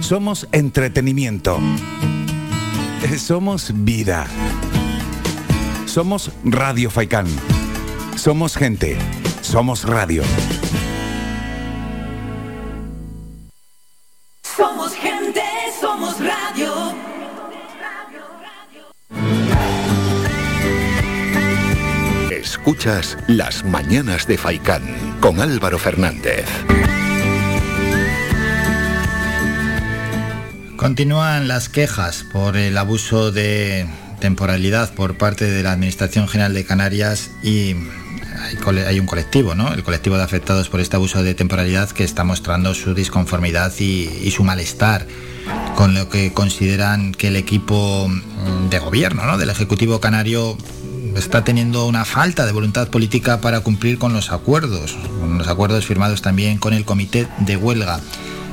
Somos entretenimiento. Somos vida. Somos Radio Faikán. Somos gente. Somos radio. Somos gente, somos radio. Escuchas Las Mañanas de Faicán con Álvaro Fernández. Continúan las quejas por el abuso de temporalidad por parte de la Administración General de Canarias y hay, un colectivo, ¿no? El colectivo de afectados por este abuso de temporalidad que está mostrando su disconformidad y, y su malestar con lo que consideran que el equipo mm, de gobierno, ¿no? Del Ejecutivo Canario está teniendo una falta de voluntad política para cumplir con los acuerdos, con los acuerdos firmados también con el Comité de Huelga.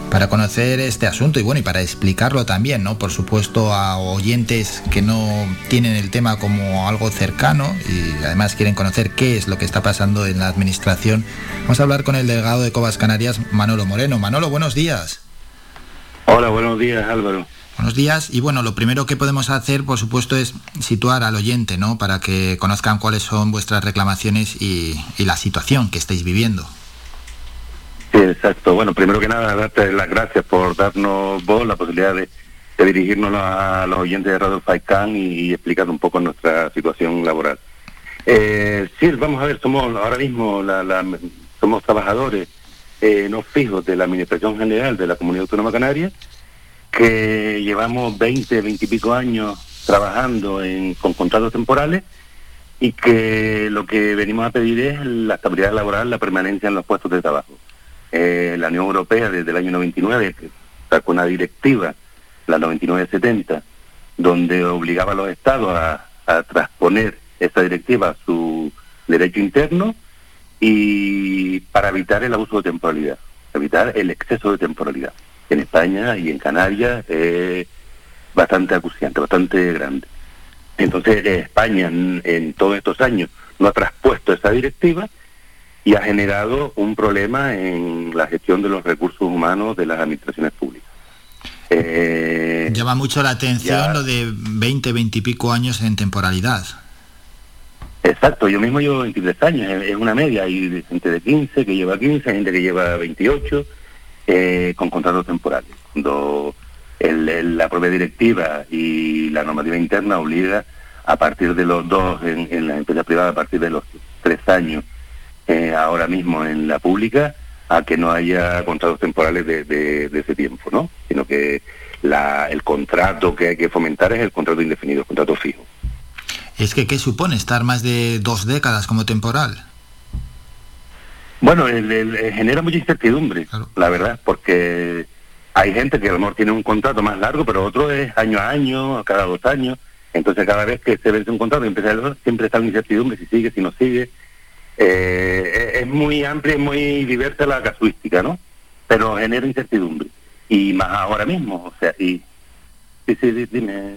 Para conocer este asunto y bueno, y para explicarlo también, ¿no? Por supuesto a oyentes que no tienen el tema como algo cercano y además quieren conocer qué es lo que está pasando en la administración. Vamos a hablar con el delegado de Cobas Canarias, Manolo Moreno. Manolo, buenos días. Hola, buenos días Álvaro. Buenos días. Y bueno, lo primero que podemos hacer, por supuesto, es situar al oyente, ¿no? Para que conozcan cuáles son vuestras reclamaciones y, y la situación que estáis viviendo. Exacto. Bueno, primero que nada, darte las gracias por darnos vos la posibilidad de, dirigirnos a los oyentes de Radio Faikán y, explicar un poco nuestra situación laboral. Eh, sí, vamos a ver, somos ahora mismo la, la- somos trabajadores eh, no fijos de la Administración General de la Comunidad Autónoma Canaria que llevamos 20, 20 y pico años trabajando en, con contratos temporales y que lo que venimos a pedir es la estabilidad laboral, la permanencia en los puestos de trabajo. Eh, la Unión Europea desde el año 99 que sacó una directiva, la 9970, donde obligaba a los estados a, a transponer esa directiva a su derecho interno y para evitar el abuso de temporalidad, evitar el exceso de temporalidad. En España y en Canarias es bastante acuciante, bastante grande. Entonces España en todos estos años no ha traspuesto esa directiva y ha generado un problema en la gestión de los recursos humanos de las administraciones públicas. Eh, Llama mucho la atención ya- lo de 20, 20 y pico años en temporalidad. Exacto, yo mismo llevo 23 años, es una media, hay gente de 15 que lleva 15, hay gente que lleva 28 eh, con contratos temporales. Cuando el- el- la propia directiva y la normativa interna obliga a partir de los dos en, en la empresa privada, a partir de los tres años, eh, ahora mismo en la pública, a que no haya contratos temporales de, de- de ese tiempo, ¿no? Sino que la- el contrato que hay que fomentar es el contrato indefinido, el contrato fijo. Es que, ¿qué supone estar más de dos décadas como temporal? Bueno, el- el- eh, genera mucha incertidumbre, la verdad, porque hay gente que a lo mejor tiene un contrato más largo, pero otro es año a año, cada dos años. Entonces, cada vez que se vence un contrato, y empieza el- siempre está la incertidumbre, si sigue, si no sigue. Eh, es- muy amplia y muy diversa la casuística, ¿no? Pero genera incertidumbre. Y más ahora mismo, o sea, y... Sí, sí, di- dime.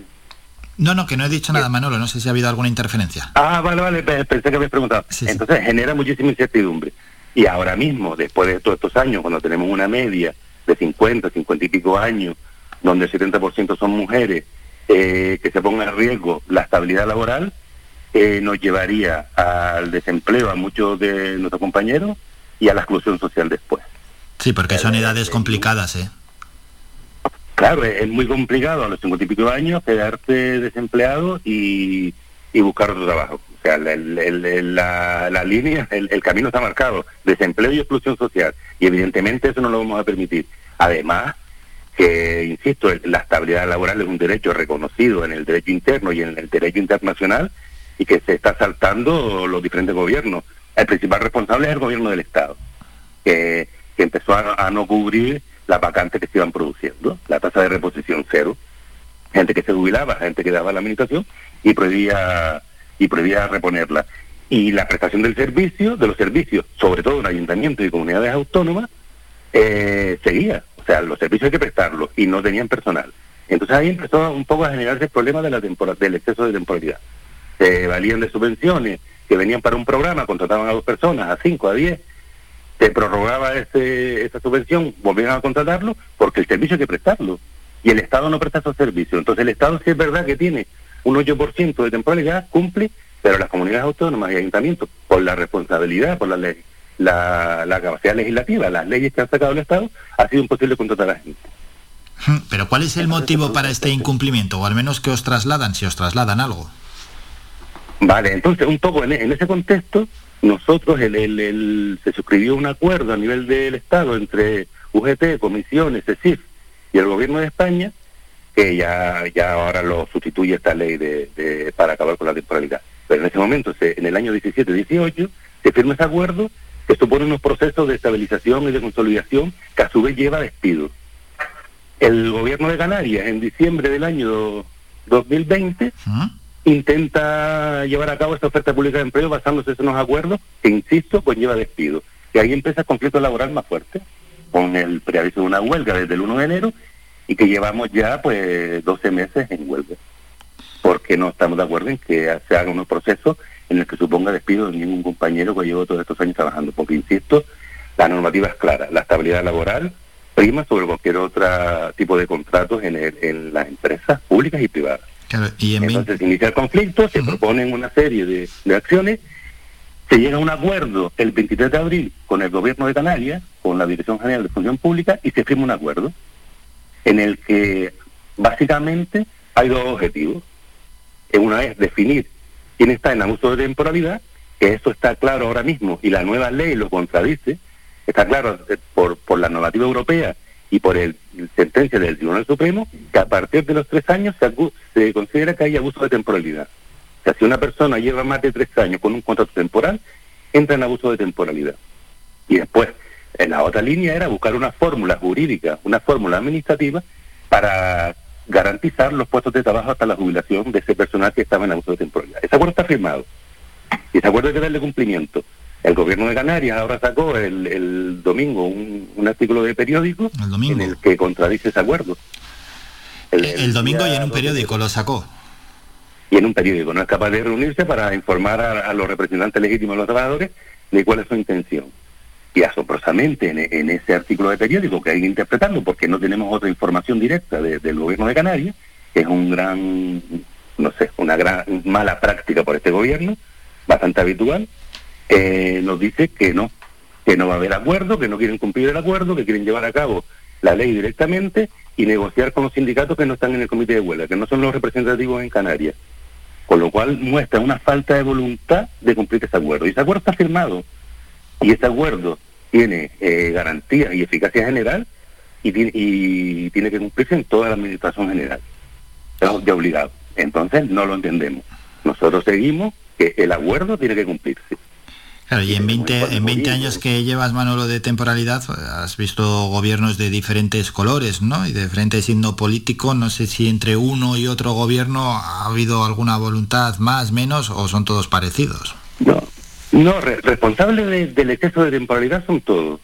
No, no, que no he dicho nada, Manolo. No sé si ha habido alguna interferencia. Ah, vale, vale, pe- pensé que habías preguntado. Entonces genera muchísima incertidumbre. Y ahora mismo, después de todos estos años, cuando tenemos una media de 50, 50 y pico años, donde el 70% son mujeres, eh, que se ponga en riesgo la estabilidad laboral, eh, nos llevaría al desempleo a muchos de nuestros compañeros y a la exclusión social después. Sí, porque son edades complicadas, ¿eh? Claro, es, es muy complicado a los cincuenta y pico años quedarte desempleado y, y buscar otro trabajo. O sea, la, la- la línea, el, el camino está marcado, desempleo y exclusión social. Y evidentemente eso no lo vamos a permitir. Además, que, insisto, la estabilidad laboral es un derecho reconocido en el derecho interno y en el derecho internacional y que se está saltando los diferentes gobiernos. El principal responsable es el gobierno del Estado, que, empezó a, no cubrir las vacantes que se iban produciendo, la tasa de reposición cero, gente que se jubilaba, gente que daba la administración y prohibía y prohibía reponerla. Y la prestación del servicio, de los servicios, sobre todo en ayuntamientos y comunidades autónomas, eh, seguía. O sea, los servicios hay que prestarlos y no tenían personal. Entonces ahí empezó un poco a generarse el problema de la del exceso de temporalidad. Se valían de subvenciones que venían para un programa, contrataban a dos personas, a cinco, a diez, se prorrogaba ese, esa subvención, volvían a contratarlo, porque el servicio hay que prestarlo. Y el Estado no presta esos servicios. Entonces el Estado sí es verdad que tiene un 8% de temporalidad, cumple, pero las comunidades autónomas y ayuntamientos, por la responsabilidad, por la ley, la, la capacidad legislativa, las leyes que han sacado el Estado, ha sido imposible contratar a gente. Hmm, Pero ¿cuál es el motivo para este incumplimiento? O al menos que os trasladan, si os trasladan algo. Vale, entonces un poco en, en ese contexto, nosotros el, el- se suscribió un acuerdo a nivel del Estado entre UGT, comisiones, CECIF y el Gobierno de España, que ya, ya ahora lo sustituye esta ley de, para acabar con la temporalidad. Pero en ese momento, se- en el año 17-18, se firma ese acuerdo que supone unos procesos de estabilización y de consolidación que a su vez lleva despido. El Gobierno de Canarias, en diciembre del año 2020, intenta llevar a cabo esta oferta pública de empleo basándose en unos acuerdos que, insisto, pues lleva despido. Y ahí empieza el conflicto laboral más fuerte, con el preaviso de una huelga desde el 1 de enero y que llevamos ya pues 12 meses en huelga. Porque no estamos de acuerdo en que se haga unos procesos en el que suponga despido de ningún compañero que llevo todos estos años trabajando. Porque, insisto, la normativa es clara, la estabilidad laboral prima sobre cualquier otro tipo de contratos en las empresas públicas y privadas. Claro, y en Entonces se inicia el conflicto, se proponen una serie de, de acciones, se llega a un acuerdo el 23 de abril con el gobierno de Canarias, con la Dirección General de Función Pública, y se firma un acuerdo en el que básicamente hay dos objetivos. Eh, Una es definir quién está en abuso de temporalidad, que eso está claro ahora mismo, y la nueva ley lo contradice, está claro eh, por, por la normativa europea y por el sentencia del Tribunal Supremo, que a partir de los tres años se, considera que hay abuso de temporalidad. O sea, si una persona lleva más de tres años con un contrato temporal, entra en abuso de temporalidad. Y después, en la otra línea era buscar una fórmula jurídica, una fórmula administrativa para garantizar los puestos de trabajo hasta la jubilación de ese personal que estaba en abuso de temporalidad. Ese acuerdo está firmado. Y ese acuerdo hay que darle cumplimiento. El gobierno de Canarias ahora sacó el, el domingo un, un artículo de periódico en el que contradice ese acuerdo. El domingo y en un periódico lo sacó. y en un periódico. No es capaz de reunirse para informar a, a los representantes legítimos de los trabajadores de cuál es su intención. Y asombrosamente en, en ese artículo de periódico que hay que interpretarlo porque no tenemos otra información directa de- del gobierno de Canarias, que es un gran, no sé, una gran mala práctica por este gobierno, bastante habitual, eh, nos dice que no, que no va a haber acuerdo, que no quieren cumplir el acuerdo, que quieren llevar a cabo la ley directamente y negociar con los sindicatos que no están en el comité de huelga, que no son los representativos en Canarias. Con lo cual muestra una falta de voluntad de cumplir ese acuerdo. Y ese acuerdo está firmado. Y ese acuerdo tiene eh, garantía y eficacia general y tiene, y tiene que cumplirse en toda la administración general. De obligado. Entonces no lo entendemos. Nosotros seguimos que el acuerdo tiene que cumplirse. Claro, y en 20, en 20 años que llevas, Manolo, de temporalidad, has visto gobiernos de diferentes colores, ¿no? Y de diferente signo político. No sé si entre uno y otro gobierno ha habido alguna voluntad más, menos, o son todos parecidos. No, re- responsables de- del exceso de temporalidad son todos.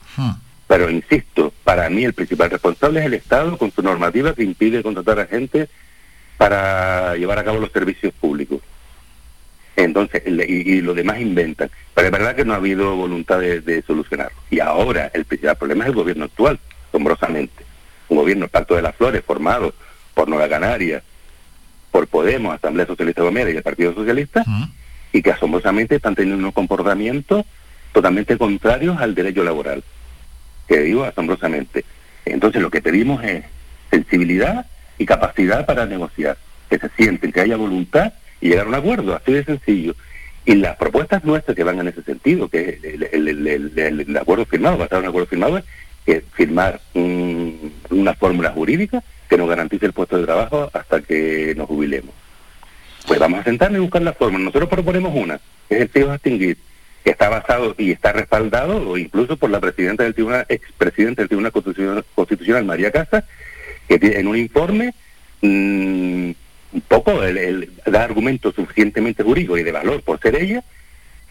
Pero insisto, para mí el principal responsable es el Estado con su normativa que impide contratar a gente para llevar a cabo los servicios públicos. Entonces, y, y los demás inventan. Pero es verdad que no ha habido voluntad de, de solucionarlo. Y ahora el principal problema es el gobierno actual, asombrosamente. Un gobierno, Pacto de las Flores, formado por Nueva Canaria, por Podemos, Asamblea Socialista Gomera y el Partido Socialista, y que asombrosamente están teniendo unos comportamientos totalmente contrarios al derecho laboral. Que digo asombrosamente. Entonces lo que pedimos es sensibilidad y capacidad para negociar, que se sienten, que haya voluntad y llegar a un acuerdo, así de sencillo. Y las propuestas nuestras que van en ese sentido, que el, el- el- el- el acuerdo firmado, basado en un acuerdo firmado, es firmar un- una fórmula jurídica que nos garantice el puesto de trabajo hasta que nos jubilemos. Pues vamos a sentarnos y buscar la fórmula. Nosotros proponemos una, que es el tío extinguir, que está basado y está respaldado incluso por la presidenta del tribunal, expresidenta del Tribunal Constitucional, María Casas, que tiene en un informe mm, poco el, da argumentos suficientemente jurídicos y de valor por ser ella,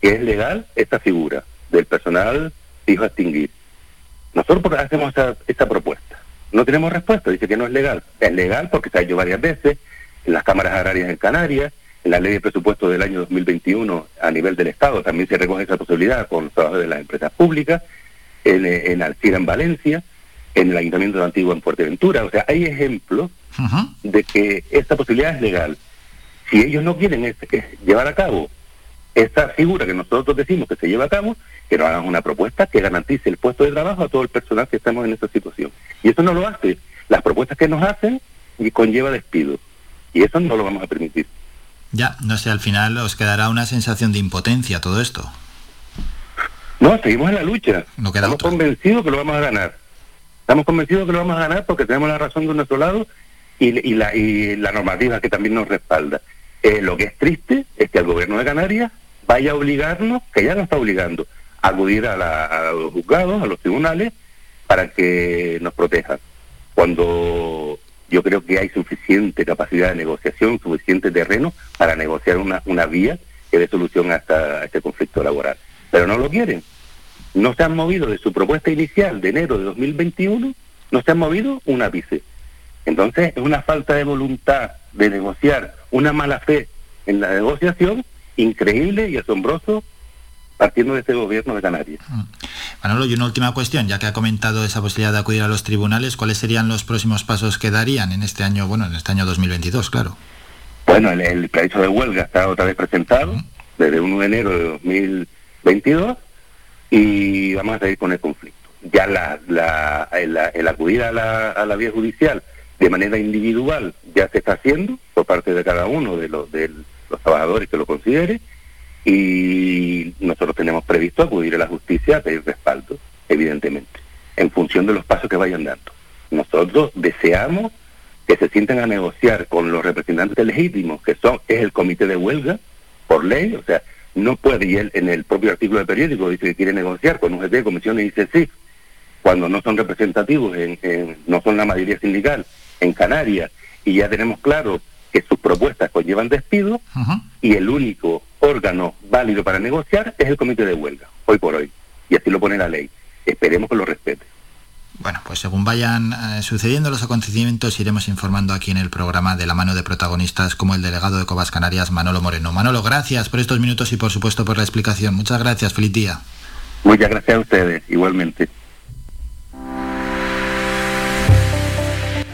que es legal esta figura del personal fijo a extinguir. Nosotros hacemos esa, esa propuesta. No tenemos respuesta, dice que no es legal. Es legal porque se ha hecho varias veces en las cámaras agrarias en Canarias, en la ley de presupuesto del año 2021 a nivel del Estado también se recoge esa posibilidad con los trabajadores de las empresas públicas, en, en Alcira en Valencia, en el Ayuntamiento de Antigua en Fuerteventura. O sea, hay ejemplos de que esta posibilidad es legal. Si ellos no quieren es- es llevar a cabo esa figura que nosotros decimos que se lleva a cabo, que nos hagan una propuesta que garantice el puesto de trabajo a todo el personal que estamos en esta situación. Y eso no lo hace. Las propuestas que nos hacen y conlleva despido. Y eso no lo vamos a permitir. Ya, no sé, al final os quedará una sensación de impotencia todo esto. No, seguimos en la lucha. No queda Estamos convencidos que lo vamos a ganar. Estamos convencidos que lo vamos a ganar porque tenemos la razón de nuestro lado y, y la, y la normativa que también nos respalda. Eh, lo que es triste es que el gobierno de Canarias vaya a obligarnos, que ya nos está obligando, a acudir a, la- los juzgados, a los tribunales, para que nos protejan. Cuando yo creo que hay suficiente capacidad de negociación, suficiente terreno para negociar una, una vía que dé solución a, esta- este conflicto laboral. Pero no lo quieren. No se han movido de su propuesta inicial de enero de 2021, no se han movido un ápice. Entonces es una falta de voluntad de negociar, una mala fe en la negociación, increíble y asombroso partiendo de este gobierno de Canarias. Manolo, y una última cuestión, ya que ha comentado esa posibilidad de acudir a los tribunales, ¿cuáles serían los próximos pasos que darían en este año, bueno, en este año 2022, claro? Bueno, el, el preaviso de huelga está otra vez presentado desde 1 de enero de 2022 y vamos a seguir con el conflicto. Ya la, la- el, el acudir a la, a la vía judicial de manera individual ya se está haciendo por parte de cada uno de los, de los trabajadores que lo considere y nosotros tenemos previsto acudir a la justicia a pedir respaldo, evidentemente, en función de los pasos que vayan dando. Nosotros deseamos que se sienten a negociar con los representantes legítimos, que son es el comité de huelga, por ley, o sea, no puede, y él en el propio artículo del periódico dice que quiere negociar con UGT, comisiones y CECIF, cuando no son representativos, en, en- no son la mayoría sindical en Canarias, y ya tenemos claro que sus propuestas conllevan despido, y el único órgano válido para negociar es el comité de huelga, hoy por hoy, y así lo pone la ley. Esperemos que lo respete. Bueno, pues según vayan eh, sucediendo los acontecimientos, iremos informando aquí en el programa de la mano de protagonistas como el delegado de Cobas Canarias, Manolo Moreno. Manolo, gracias por estos minutos y por supuesto por la explicación. Muchas gracias, feliz día. Muchas gracias a ustedes, igualmente.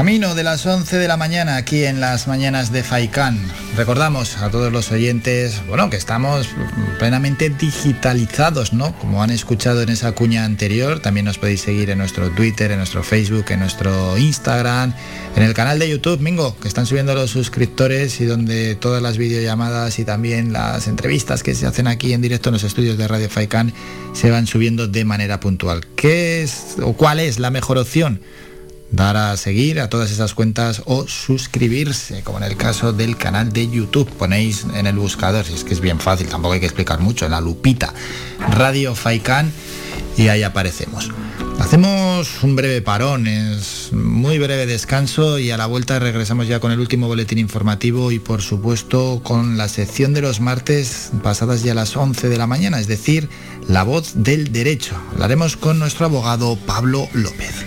Camino de las 11 de la mañana aquí en las mañanas de Faikán. Recordamos a todos los oyentes, bueno, que estamos plenamente digitalizados, ¿no? Como han escuchado en esa cuña anterior, también nos podéis seguir en nuestro Twitter, en nuestro Facebook, en nuestro Instagram, en el canal de YouTube, Mingo, que están subiendo los suscriptores y donde todas las videollamadas y también las entrevistas que se hacen aquí en directo en los estudios de Radio Faikán se van subiendo de manera puntual. ¿Qué es o cuál es la mejor opción? Dar a seguir a todas esas cuentas o suscribirse, como en el caso del canal de YouTube. Ponéis en el buscador, si es que es bien fácil, tampoco hay que explicar mucho, en la lupita Radio Faikán y ahí aparecemos. Hacemos un breve parón, es muy breve descanso y a la vuelta regresamos ya con el último boletín informativo y por supuesto con la sección de los martes pasadas ya las 11 de la mañana, es decir, la voz del derecho. Hablaremos con nuestro abogado Pablo López.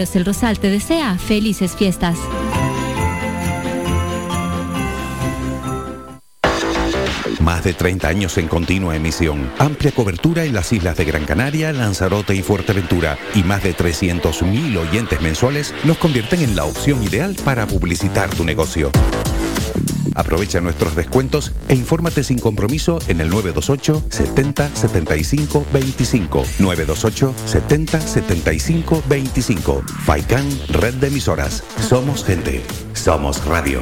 El Rosal te desea felices fiestas. Más de 30 años en continua emisión, amplia cobertura en las islas de Gran Canaria, Lanzarote y Fuerteventura y más de 300.000 oyentes mensuales nos convierten en la opción ideal para publicitar tu negocio. Aprovecha nuestros descuentos e infórmate sin compromiso en el 928 70 75 25. 928 70 75 25. Faikan, red de emisoras. Somos gente. Somos radio.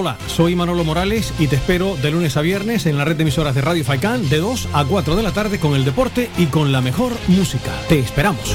Hola, soy Manolo Morales y te espero de lunes a viernes en la red de emisoras de Radio Faicán de 2 a 4 de la tarde con el deporte y con la mejor música. Te esperamos.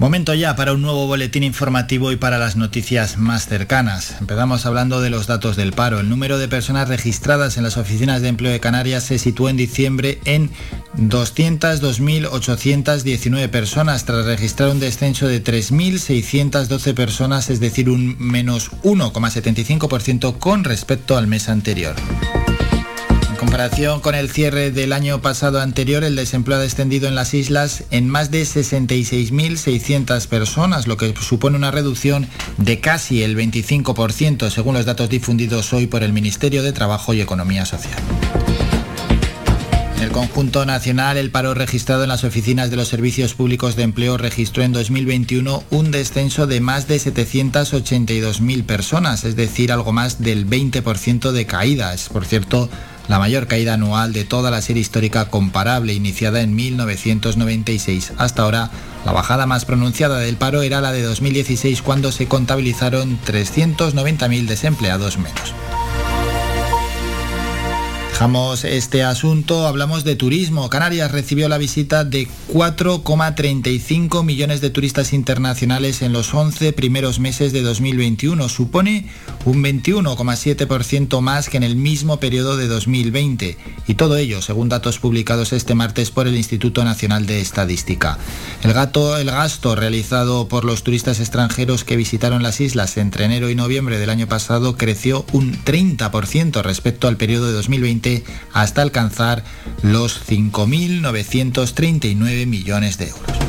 Momento ya para un nuevo boletín informativo y para las noticias más cercanas. Empezamos hablando de los datos del paro. El número de personas registradas en las oficinas de empleo de Canarias se situó en diciembre en 202.819 personas tras registrar un descenso de 3.612 personas, es decir, un menos 1,75% con respecto al mes anterior. Comparación con el cierre del año pasado anterior, el desempleo ha descendido en las islas en más de 66.600 personas, lo que supone una reducción de casi el 25%, según los datos difundidos hoy por el Ministerio de Trabajo y Economía Social. En el conjunto nacional, el paro registrado en las oficinas de los servicios públicos de empleo registró en 2021 un descenso de más de 782.000 personas, es decir, algo más del 20% de caídas. Por cierto, la mayor caída anual de toda la serie histórica comparable iniciada en 1996. Hasta ahora, la bajada más pronunciada del paro era la de 2016 cuando se contabilizaron 390.000 desempleados menos. Dejamos este asunto, hablamos de turismo. Canarias recibió la visita de 4,35 millones de turistas internacionales en los 11 primeros meses de 2021. Supone un 21,7% más que en el mismo periodo de 2020. Y todo ello, según datos publicados este martes por el Instituto Nacional de Estadística. El, gasto realizado por los turistas extranjeros que visitaron las islas entre enero y noviembre del año pasado creció un 30% respecto al periodo de 2020 hasta alcanzar los 5.939 millones de euros.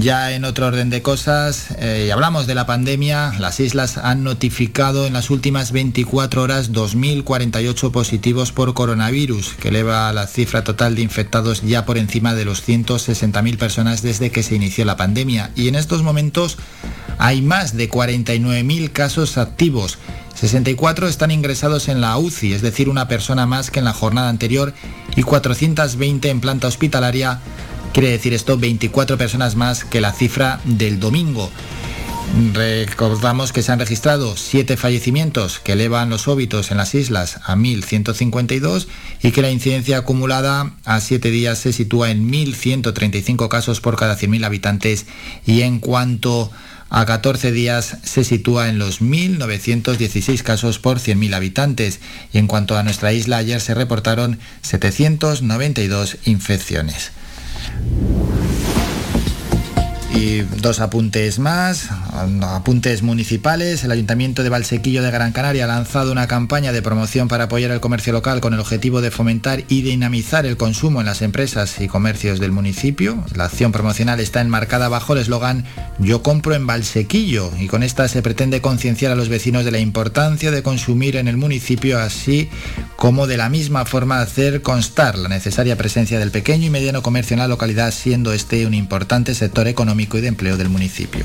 Ya en otro orden de cosas, eh, hablamos de la pandemia, las islas han notificado en las últimas 24 horas 2.048 positivos por coronavirus, que eleva la cifra total de infectados ya por encima de los 160.000 personas desde que se inició la pandemia. Y en estos momentos hay más de 49.000 casos activos. 64 están ingresados en la UCI, es decir, una persona más que en la jornada anterior, y 420 en planta hospitalaria, quiere decir esto 24 personas más que la cifra del domingo. Recordamos que se han registrado 7 fallecimientos que elevan los óbitos en las islas a 1.152 y que la incidencia acumulada a 7 días se sitúa en 1.135 casos por cada 100.000 habitantes y en cuanto a 14 días se sitúa en los 1.916 casos por 100.000 habitantes y en cuanto a nuestra isla ayer se reportaron 792 infecciones. Y dos apuntes más, apuntes municipales. El Ayuntamiento de Valsequillo de Gran Canaria ha lanzado una campaña de promoción para apoyar el comercio local con el objetivo de fomentar y dinamizar el consumo en las empresas y comercios del municipio. La acción promocional está enmarcada bajo el eslogan Yo compro en Valsequillo y con esta se pretende concienciar a los vecinos de la importancia de consumir en el municipio, así como de la misma forma hacer constar la necesaria presencia del pequeño y mediano comercio en la localidad, siendo este un importante sector económico y de Empleo del municipio.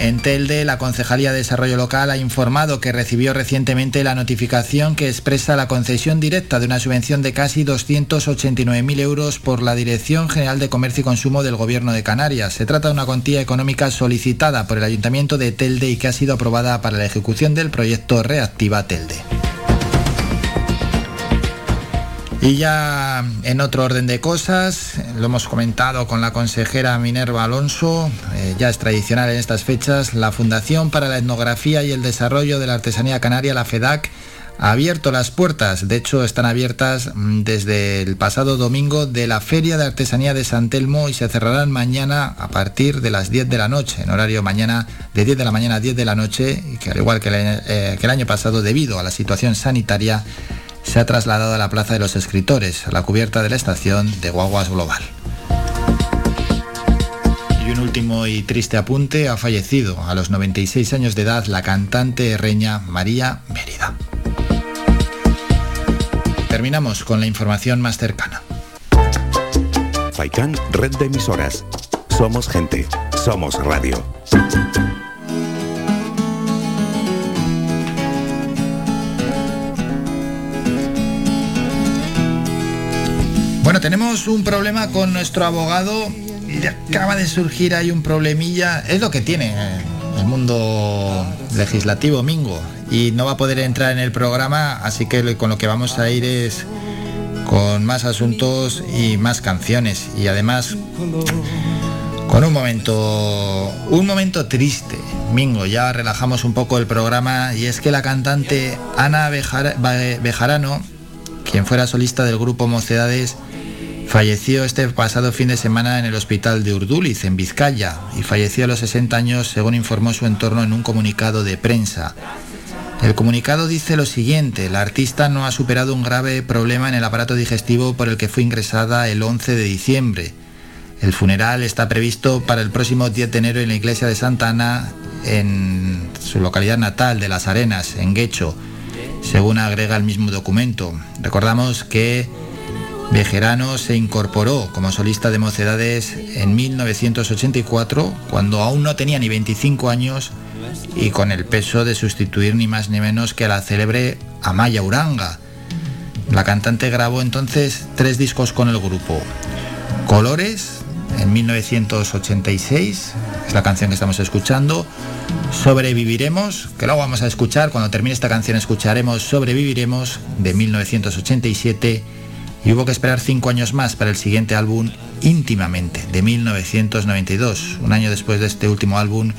En Telde, la Concejalía de Desarrollo Local ha informado que recibió recientemente la notificación que expresa la concesión directa de una subvención de casi 289.000 euros por la Dirección General de Comercio y Consumo del Gobierno de Canarias. Se trata de una cuantía económica solicitada por el Ayuntamiento de Telde y que ha sido aprobada para la ejecución del proyecto Reactiva Telde. Y ya en otro orden de cosas, lo hemos comentado con la consejera Minerva Alonso, eh, ya es tradicional en estas fechas, la Fundación para la Etnografía y el Desarrollo de la Artesanía Canaria, la FEDAC, ha abierto las puertas, de hecho están abiertas mm, desde el pasado domingo de la Feria de Artesanía de San Telmo y se cerrarán mañana a partir de las 10 de la noche, en horario mañana de 10 de la mañana a 10 de la noche, que al igual eh, que el año pasado debido a la situación sanitaria, se ha trasladado a la Plaza de los Escritores, a la cubierta de la estación de Guaguas Global. Y un último y triste apunte, ha fallecido a los 96 años de edad la cantante reña María Mérida. Terminamos con la información más cercana. Faikan, red de emisoras. Somos gente, somos radio. Tenemos un problema con nuestro abogado. Acaba de surgir ahí un problemilla. Es lo que tiene el mundo legislativo, Mingo. Y no va a poder entrar en el programa, así que con lo que vamos a ir es con más asuntos y más canciones. Y además con un momento un momento triste Mingo ya relajamos un poco el programa y es que la cantante Ana Bejarano quien fuera solista del grupo Mocedades Falleció este pasado fin de semana en el hospital de Urduliz, en Vizcaya, y falleció a los 60 años, según informó su entorno en un comunicado de prensa. El comunicado dice lo siguiente, la artista no ha superado un grave problema en el aparato digestivo por el que fue ingresada el 11 de diciembre. El funeral está previsto para el próximo 10 de enero en la iglesia de Santa Ana, en su localidad natal de Las Arenas, en Guecho, según agrega el mismo documento. Recordamos que Bejerano se incorporó como solista de mocedades en 1984, cuando aún no tenía ni 25 años y con el peso de sustituir ni más ni menos que a la célebre Amaya Uranga. La cantante grabó entonces tres discos con el grupo. Colores en 1986, es la canción que estamos escuchando. Sobreviviremos, que luego vamos a escuchar, cuando termine esta canción escucharemos Sobreviviremos de 1987 y hubo que esperar cinco años más para el siguiente álbum íntimamente, de 1992. Un año después de este último álbum,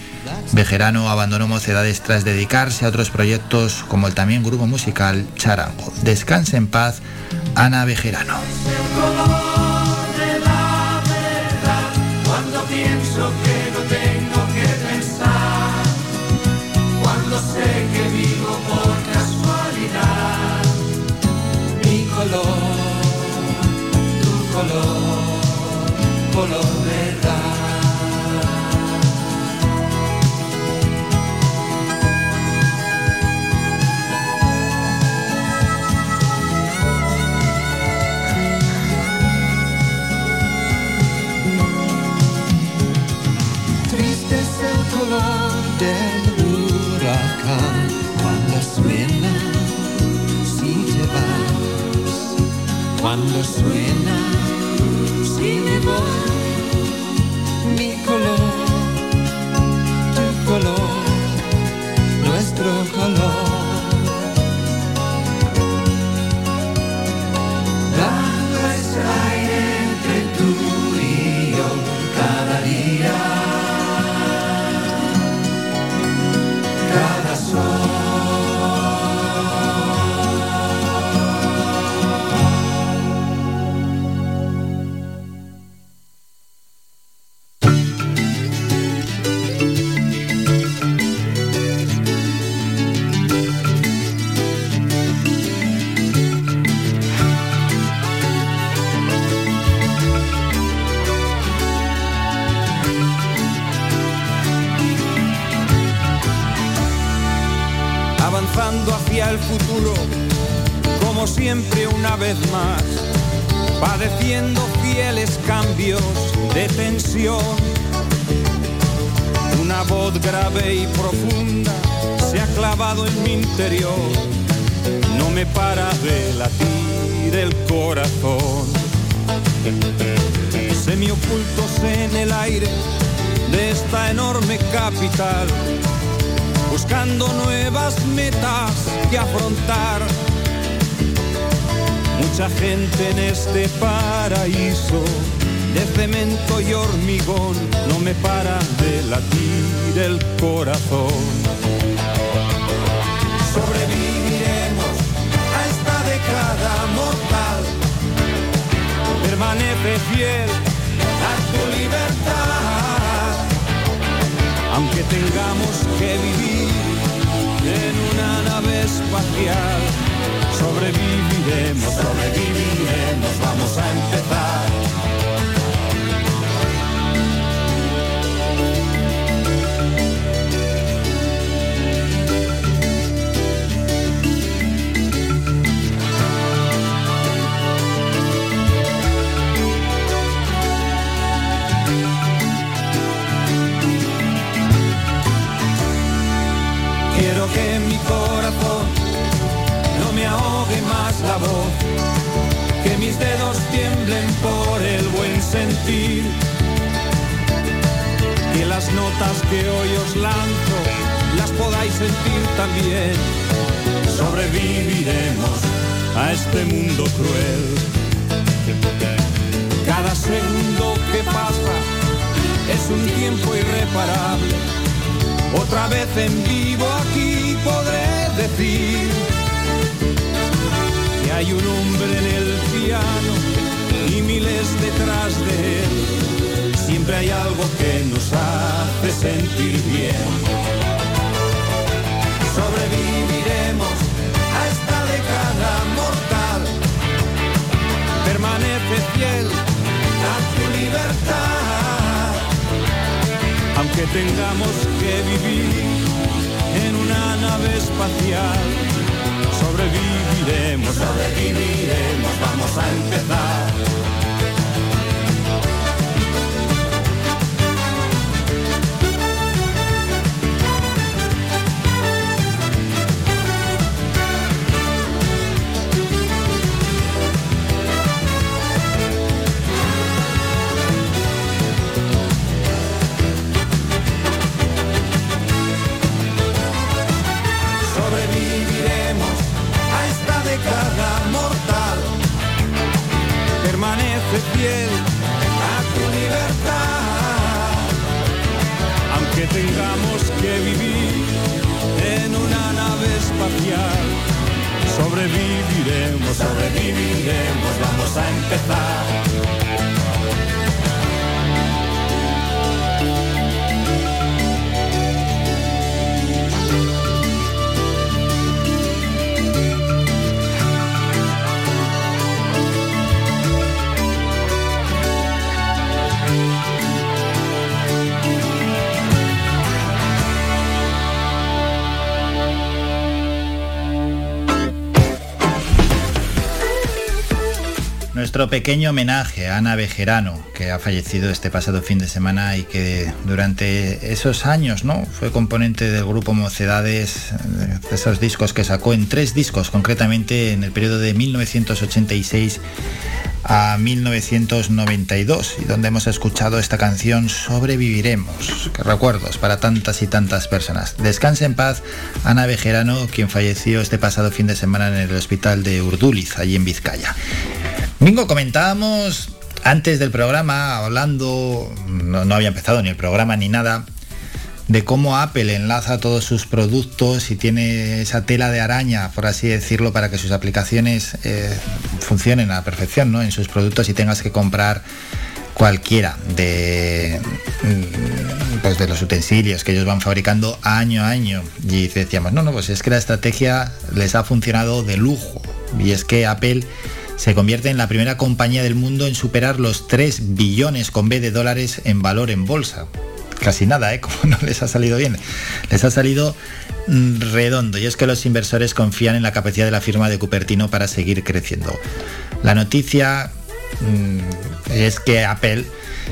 Bejerano abandonó Mocedades tras dedicarse a otros proyectos como el también grupo musical Charango. Descanse en paz, Ana Bejerano. polo verdad. del huracán cuando suena si te cuando suena si me mi color Mucha gente en este paraíso de cemento y hormigón no me para de latir el corazón. Sobreviviremos a esta década mortal. Permanece fiel a tu libertad aunque tengamos que vivir en una nave espacial, sobreviviremos, sobreviviremos, vamos a empezar. La voz, que mis dedos tiemblen por el buen sentir, que las notas que hoy os lanzo las podáis sentir también. Sobreviviremos a este mundo cruel. Cada segundo que pasa es un tiempo irreparable. Otra vez en vivo aquí podré decir hay un hombre en el piano y miles detrás de él. Siempre hay algo que nos hace sentir bien. Sobreviviremos a esta década mortal. Permanece fiel a tu libertad aunque tengamos que vivir en una nave espacial. Sobreviviremos, sobreviviremos, vamos a empezar. Tengamos que vivir en una nave espacial. Sobreviviremos, sobreviviremos, vamos a empezar. Nuestro pequeño homenaje a Ana Bejerano, que ha fallecido este pasado fin de semana y que durante esos años ¿no? fue componente del grupo Mocedades, de esos discos que sacó en tres discos, concretamente en el periodo de 1986 a 1992 y donde hemos escuchado esta canción Sobreviviremos, que recuerdos para tantas y tantas personas. Descanse en paz Ana Bejerano, quien falleció este pasado fin de semana en el hospital de Urduliz, allí en Vizcaya. Mingo, comentábamos antes del programa, hablando, no, había empezado ni el programa ni nada, de cómo Apple enlaza todos sus productos y tiene esa tela de araña, por así decirlo, para que sus aplicaciones eh, funcionen a perfección ¿no? en sus productos y tengas que comprar cualquiera de, mm, pues de los utensilios que ellos van fabricando año a año. Y decíamos, no, no, pues es que la estrategia les ha funcionado de lujo. Y es que Apple se convierte en la primera compañía del mundo en superar los 3 billones con B de dólares en valor en bolsa casi nada, ¿eh? Como no les ha salido bien. Les ha salido mm, redondo y es que los inversores confían en la capacidad de la firma de Cupertino para seguir creciendo. La noticia mm, es que Apple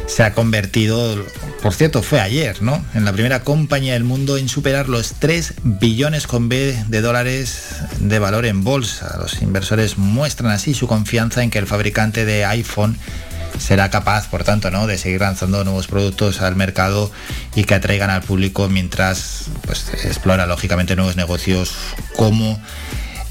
se ha convertido, por cierto, fue ayer, ¿no? En la primera compañía del mundo en superar los 3 billones con B de dólares de valor en bolsa. Los inversores muestran así su confianza en que el fabricante de iPhone será capaz, por tanto, ¿no? de seguir lanzando nuevos productos al mercado y que atraigan al público mientras pues, explora lógicamente nuevos negocios como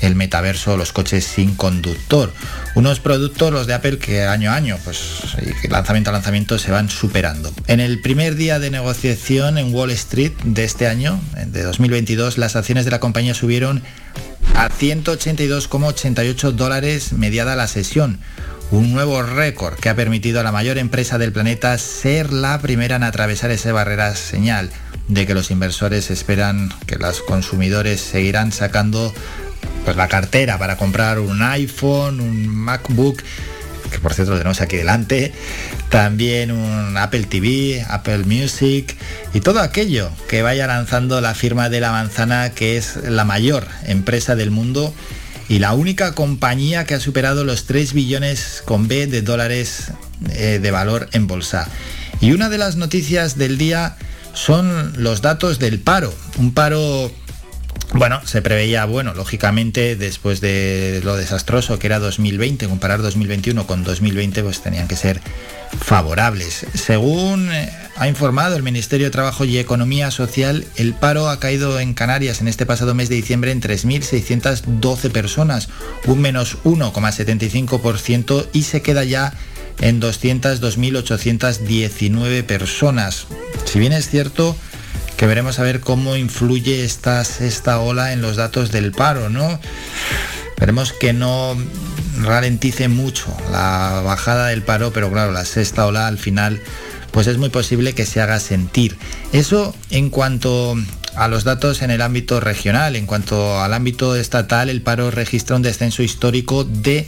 el metaverso, los coches sin conductor. Unos productos, los de Apple, que año a año, pues lanzamiento a lanzamiento, se van superando. En el primer día de negociación en Wall Street de este año, de 2022, las acciones de la compañía subieron a 182,88 dólares mediada la sesión un nuevo récord que ha permitido a la mayor empresa del planeta ser la primera en atravesar esa barrera señal de que los inversores esperan que los consumidores seguirán sacando pues, la cartera para comprar un iPhone, un MacBook, que por cierto tenemos aquí delante, también un Apple TV, Apple Music y todo aquello que vaya lanzando la firma de la manzana que es la mayor empresa del mundo y la única compañía que ha superado los 3 billones con B de dólares eh, de valor en bolsa. Y una de las noticias del día son los datos del paro. Un paro bueno, se preveía, bueno, lógicamente, después de lo desastroso que era 2020, comparar 2021 con 2020, pues tenían que ser favorables. Según eh, ha informado el Ministerio de Trabajo y Economía Social, el paro ha caído en Canarias en este pasado mes de diciembre en 3.612 personas, un menos 1,75% y se queda ya en 202.819 personas. Si bien es cierto, que veremos a ver cómo influye esta sexta ola en los datos del paro, ¿no? Veremos que no ralentice mucho la bajada del paro, pero claro, la sexta ola al final pues es muy posible que se haga sentir. Eso en cuanto a los datos en el ámbito regional, en cuanto al ámbito estatal, el paro registra un descenso histórico de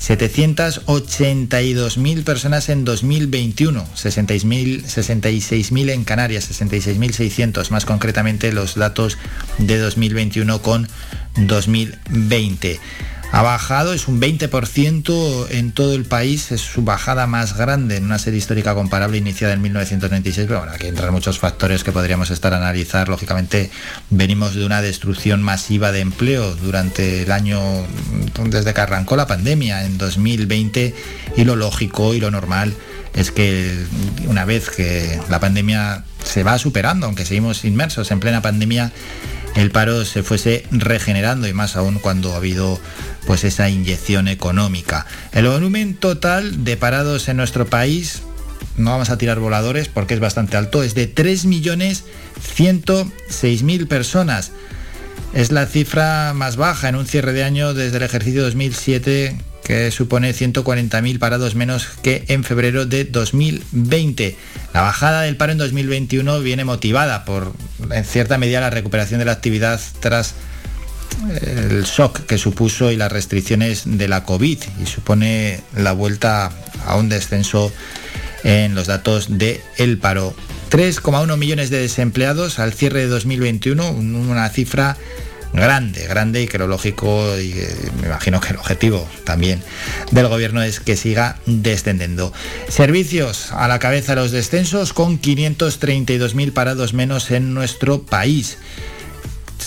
782.000 personas en 2021, 66.000 en Canarias, 66.600 más concretamente los datos de 2021 con 2020 ha bajado, es un 20% en todo el país, es su bajada más grande en una serie histórica comparable iniciada en 1996, pero bueno, aquí entran muchos factores que podríamos estar a analizar. Lógicamente venimos de una destrucción masiva de empleo durante el año, desde que arrancó la pandemia en 2020, y lo lógico y lo normal es que una vez que la pandemia se va superando, aunque seguimos inmersos en plena pandemia, el paro se fuese regenerando y más aún cuando ha habido pues esa inyección económica. El volumen total de parados en nuestro país, no vamos a tirar voladores porque es bastante alto, es de 3.106.000 personas. Es la cifra más baja en un cierre de año desde el ejercicio 2007 que supone 140.000 parados menos que en febrero de 2020. La bajada del paro en 2021 viene motivada por, en cierta medida, la recuperación de la actividad tras eh, el shock que supuso y las restricciones de la COVID y supone la vuelta a un descenso en los datos el paro. 3,1 millones de desempleados al cierre de 2021, una cifra grande, grande y que lo lógico y eh, me imagino que el objetivo también del gobierno es que siga descendiendo. Servicios a la cabeza de los descensos con 532.000 parados menos en nuestro país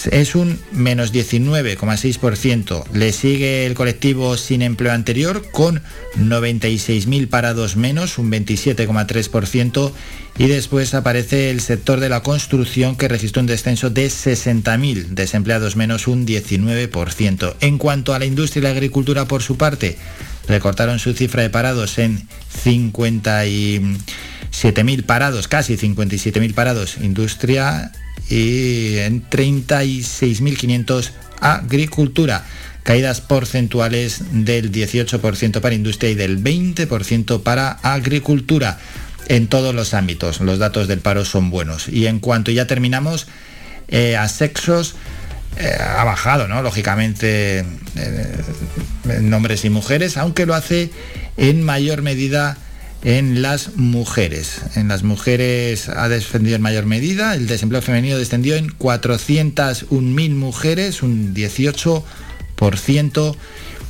es un menos 19,6%. Le sigue el colectivo sin empleo anterior con 96.000 parados menos, un 27,3%. Y después aparece el sector de la construcción que registró un descenso de 60.000 desempleados menos, un 19%. En cuanto a la industria y la agricultura, por su parte, recortaron su cifra de parados en 57.000 parados, casi 57.000 parados. Industria y en 36.500 agricultura. Caídas porcentuales del 18% para industria y del 20% para agricultura en todos los ámbitos. Los datos del paro son buenos. Y en cuanto ya terminamos, eh, a sexos eh, ha bajado, ¿no? Lógicamente, en hombres y mujeres, aunque lo hace en mayor medida en las mujeres. En las mujeres ha descendido en mayor medida, el desempleo femenino descendió en 401.000 mujeres, un 18%,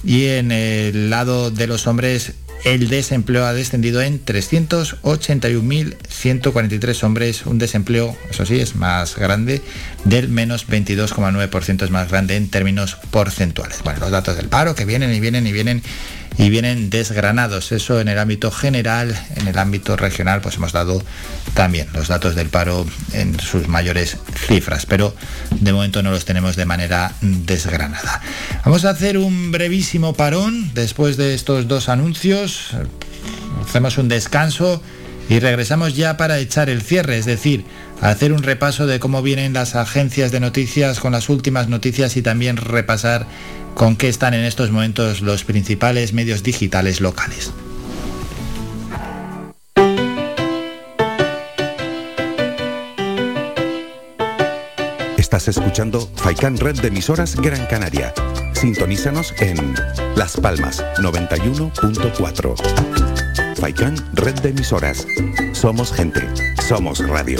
y en el lado de los hombres el desempleo ha descendido en 381.143 hombres, un desempleo, eso sí, es más grande, del menos 22,9% es más grande en términos porcentuales. Bueno, los datos del paro que vienen y vienen y vienen y vienen desgranados. Eso en el ámbito general, en el ámbito regional, pues hemos dado también los datos del paro en sus mayores cifras, pero de momento no los tenemos de manera desgranada. Vamos a hacer un brevísimo parón después de estos dos anuncios. Hacemos un descanso y regresamos ya para echar el cierre, es decir, hacer un repaso de cómo vienen las agencias de noticias con las últimas noticias y también repasar con qué están en estos momentos los principales medios digitales locales. Estás escuchando Faikan Red de emisoras Gran Canaria. Sintonízanos en Las Palmas 91.4. Faikan Red de emisoras. Somos gente. Somos radio.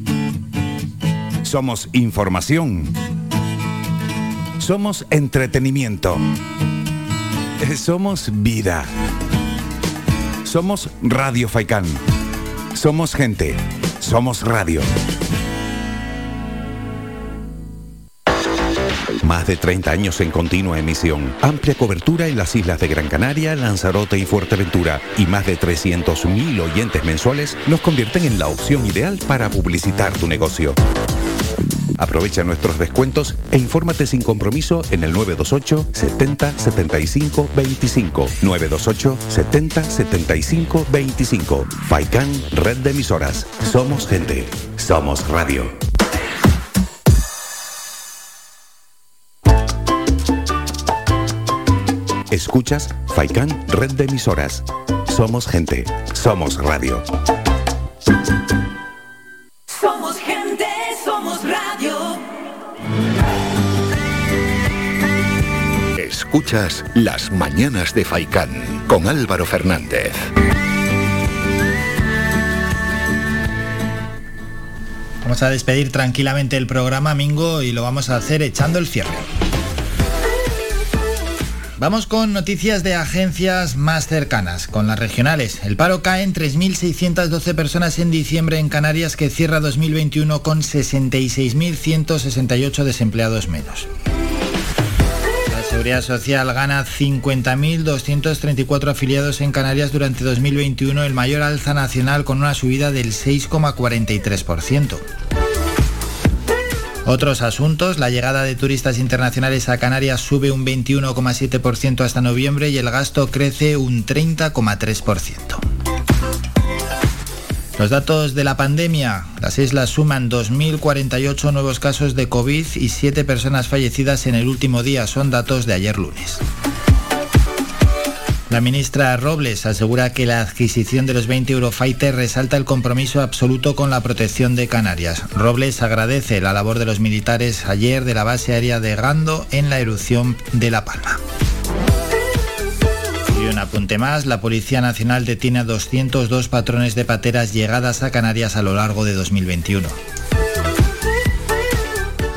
Somos información. Somos entretenimiento. Somos vida. Somos Radio Faikán. Somos gente. Somos radio. Más de 30 años en continua emisión, amplia cobertura en las islas de Gran Canaria, Lanzarote y Fuerteventura y más de 300.000 oyentes mensuales nos convierten en la opción ideal para publicitar tu negocio. Aprovecha nuestros descuentos e infórmate sin compromiso en el 928 70 75 25. 928 70 75 25. Faikan Red de Emisoras. Somos gente. Somos radio. Escuchas Faikan Red de Emisoras. Somos gente. Somos radio. Escuchas Las Mañanas de Faikán con Álvaro Fernández. Vamos a despedir tranquilamente el programa, Mingo, y lo vamos a hacer echando el cierre. Vamos con noticias de agencias más cercanas, con las regionales. El paro cae en 3.612 personas en diciembre en Canarias, que cierra 2021 con 66.168 desempleados menos. Seguridad Social gana 50.234 afiliados en Canarias durante 2021, el mayor alza nacional con una subida del 6,43%. Otros asuntos, la llegada de turistas internacionales a Canarias sube un 21,7% hasta noviembre y el gasto crece un 30,3%. Los datos de la pandemia. Las islas suman 2.048 nuevos casos de COVID y 7 personas fallecidas en el último día. Son datos de ayer lunes. La ministra Robles asegura que la adquisición de los 20 Eurofighter resalta el compromiso absoluto con la protección de Canarias. Robles agradece la labor de los militares ayer de la base aérea de Gando en la erupción de La Palma. Y un apunte más, la Policía Nacional detiene a 202 patrones de pateras llegadas a Canarias a lo largo de 2021.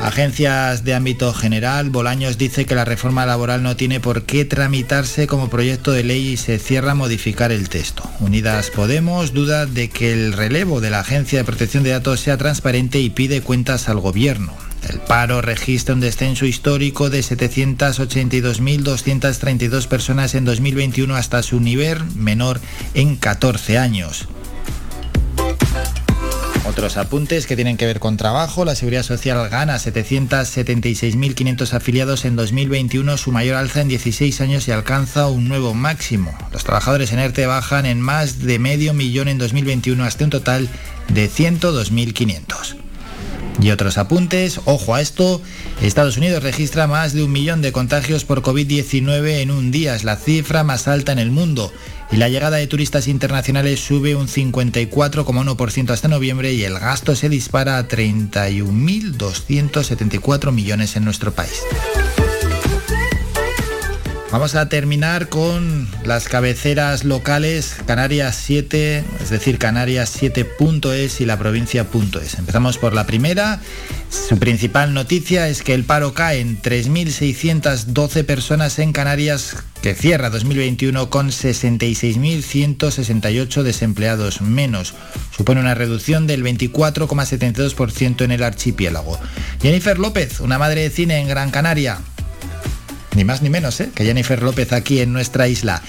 Agencias de ámbito general, Bolaños dice que la reforma laboral no tiene por qué tramitarse como proyecto de ley y se cierra a modificar el texto. Unidas Podemos duda de que el relevo de la Agencia de Protección de Datos sea transparente y pide cuentas al gobierno. El paro registra un descenso histórico de 782.232 personas en 2021 hasta su nivel menor en 14 años. Otros apuntes que tienen que ver con trabajo. La Seguridad Social gana 776.500 afiliados en 2021, su mayor alza en 16 años y alcanza un nuevo máximo. Los trabajadores en ERTE bajan en más de medio millón en 2021 hasta un total de 102.500. Y otros apuntes, ojo a esto, Estados Unidos registra más de un millón de contagios por COVID-19 en un día, es la cifra más alta en el mundo. Y la llegada de turistas internacionales sube un 54,1% hasta noviembre y el gasto se dispara a 31.274 millones en nuestro país. Vamos a terminar con las cabeceras locales Canarias 7, es decir, Canarias 7.es y la provincia.es. Empezamos por la primera. Su principal noticia es que el paro cae en 3.612 personas en Canarias, que cierra 2021 con 66.168 desempleados menos. Supone una reducción del 24,72% en el archipiélago. Jennifer López, una madre de cine en Gran Canaria, ni más ni menos, ¿eh? que Jennifer López aquí en nuestra isla.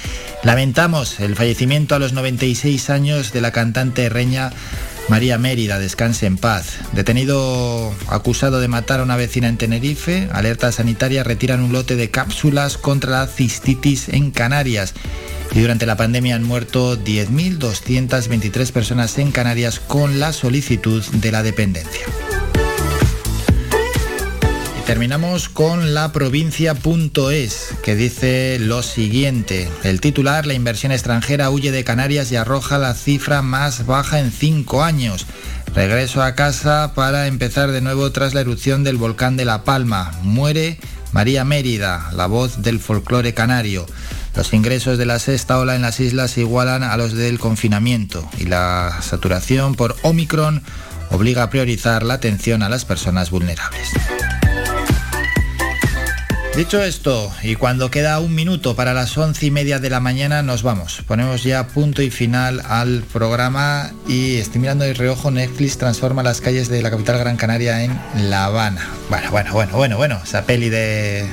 Lamentamos el fallecimiento a los 96 años de la cantante reña María Mérida, descanse en paz. Detenido acusado de matar a una vecina en Tenerife, alerta sanitaria retiran un lote de cápsulas contra la cistitis en Canarias. Y durante la pandemia han muerto 10.223 personas en Canarias con la solicitud de la dependencia. Terminamos con la provincia.es, que dice lo siguiente. El titular, la inversión extranjera huye de Canarias y arroja la cifra más baja en cinco años. Regreso a casa para empezar de nuevo tras la erupción del volcán de La Palma. Muere María Mérida, la voz del folclore canario. Los ingresos de la sexta ola en las islas se igualan a los del confinamiento y la saturación por Omicron obliga a priorizar la atención a las personas vulnerables. Dicho esto, y cuando queda un minuto para las once y media de la mañana, nos vamos. Ponemos ya punto y final al programa y estoy mirando el reojo, Netflix transforma las calles de la capital Gran Canaria en La Habana. Bueno, bueno, bueno, bueno, bueno, esa peli de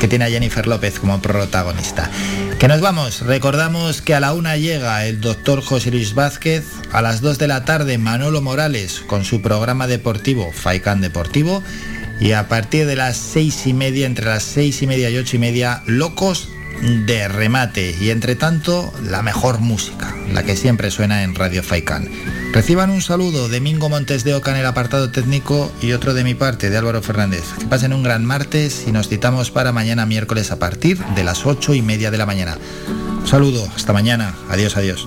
que tiene a Jennifer López como protagonista. Que nos vamos, recordamos que a la una llega el doctor José Luis Vázquez, a las dos de la tarde Manolo Morales con su programa deportivo, Faikan Deportivo, y a partir de las seis y media, entre las seis y media y ocho y media, locos de remate y entre tanto la mejor música, la que siempre suena en Radio Faikan. Reciban un saludo de Mingo Montes de Oca en el apartado técnico y otro de mi parte, de Álvaro Fernández. Que pasen un gran martes y nos citamos para mañana miércoles a partir de las ocho y media de la mañana. Un saludo, hasta mañana, adiós, adiós.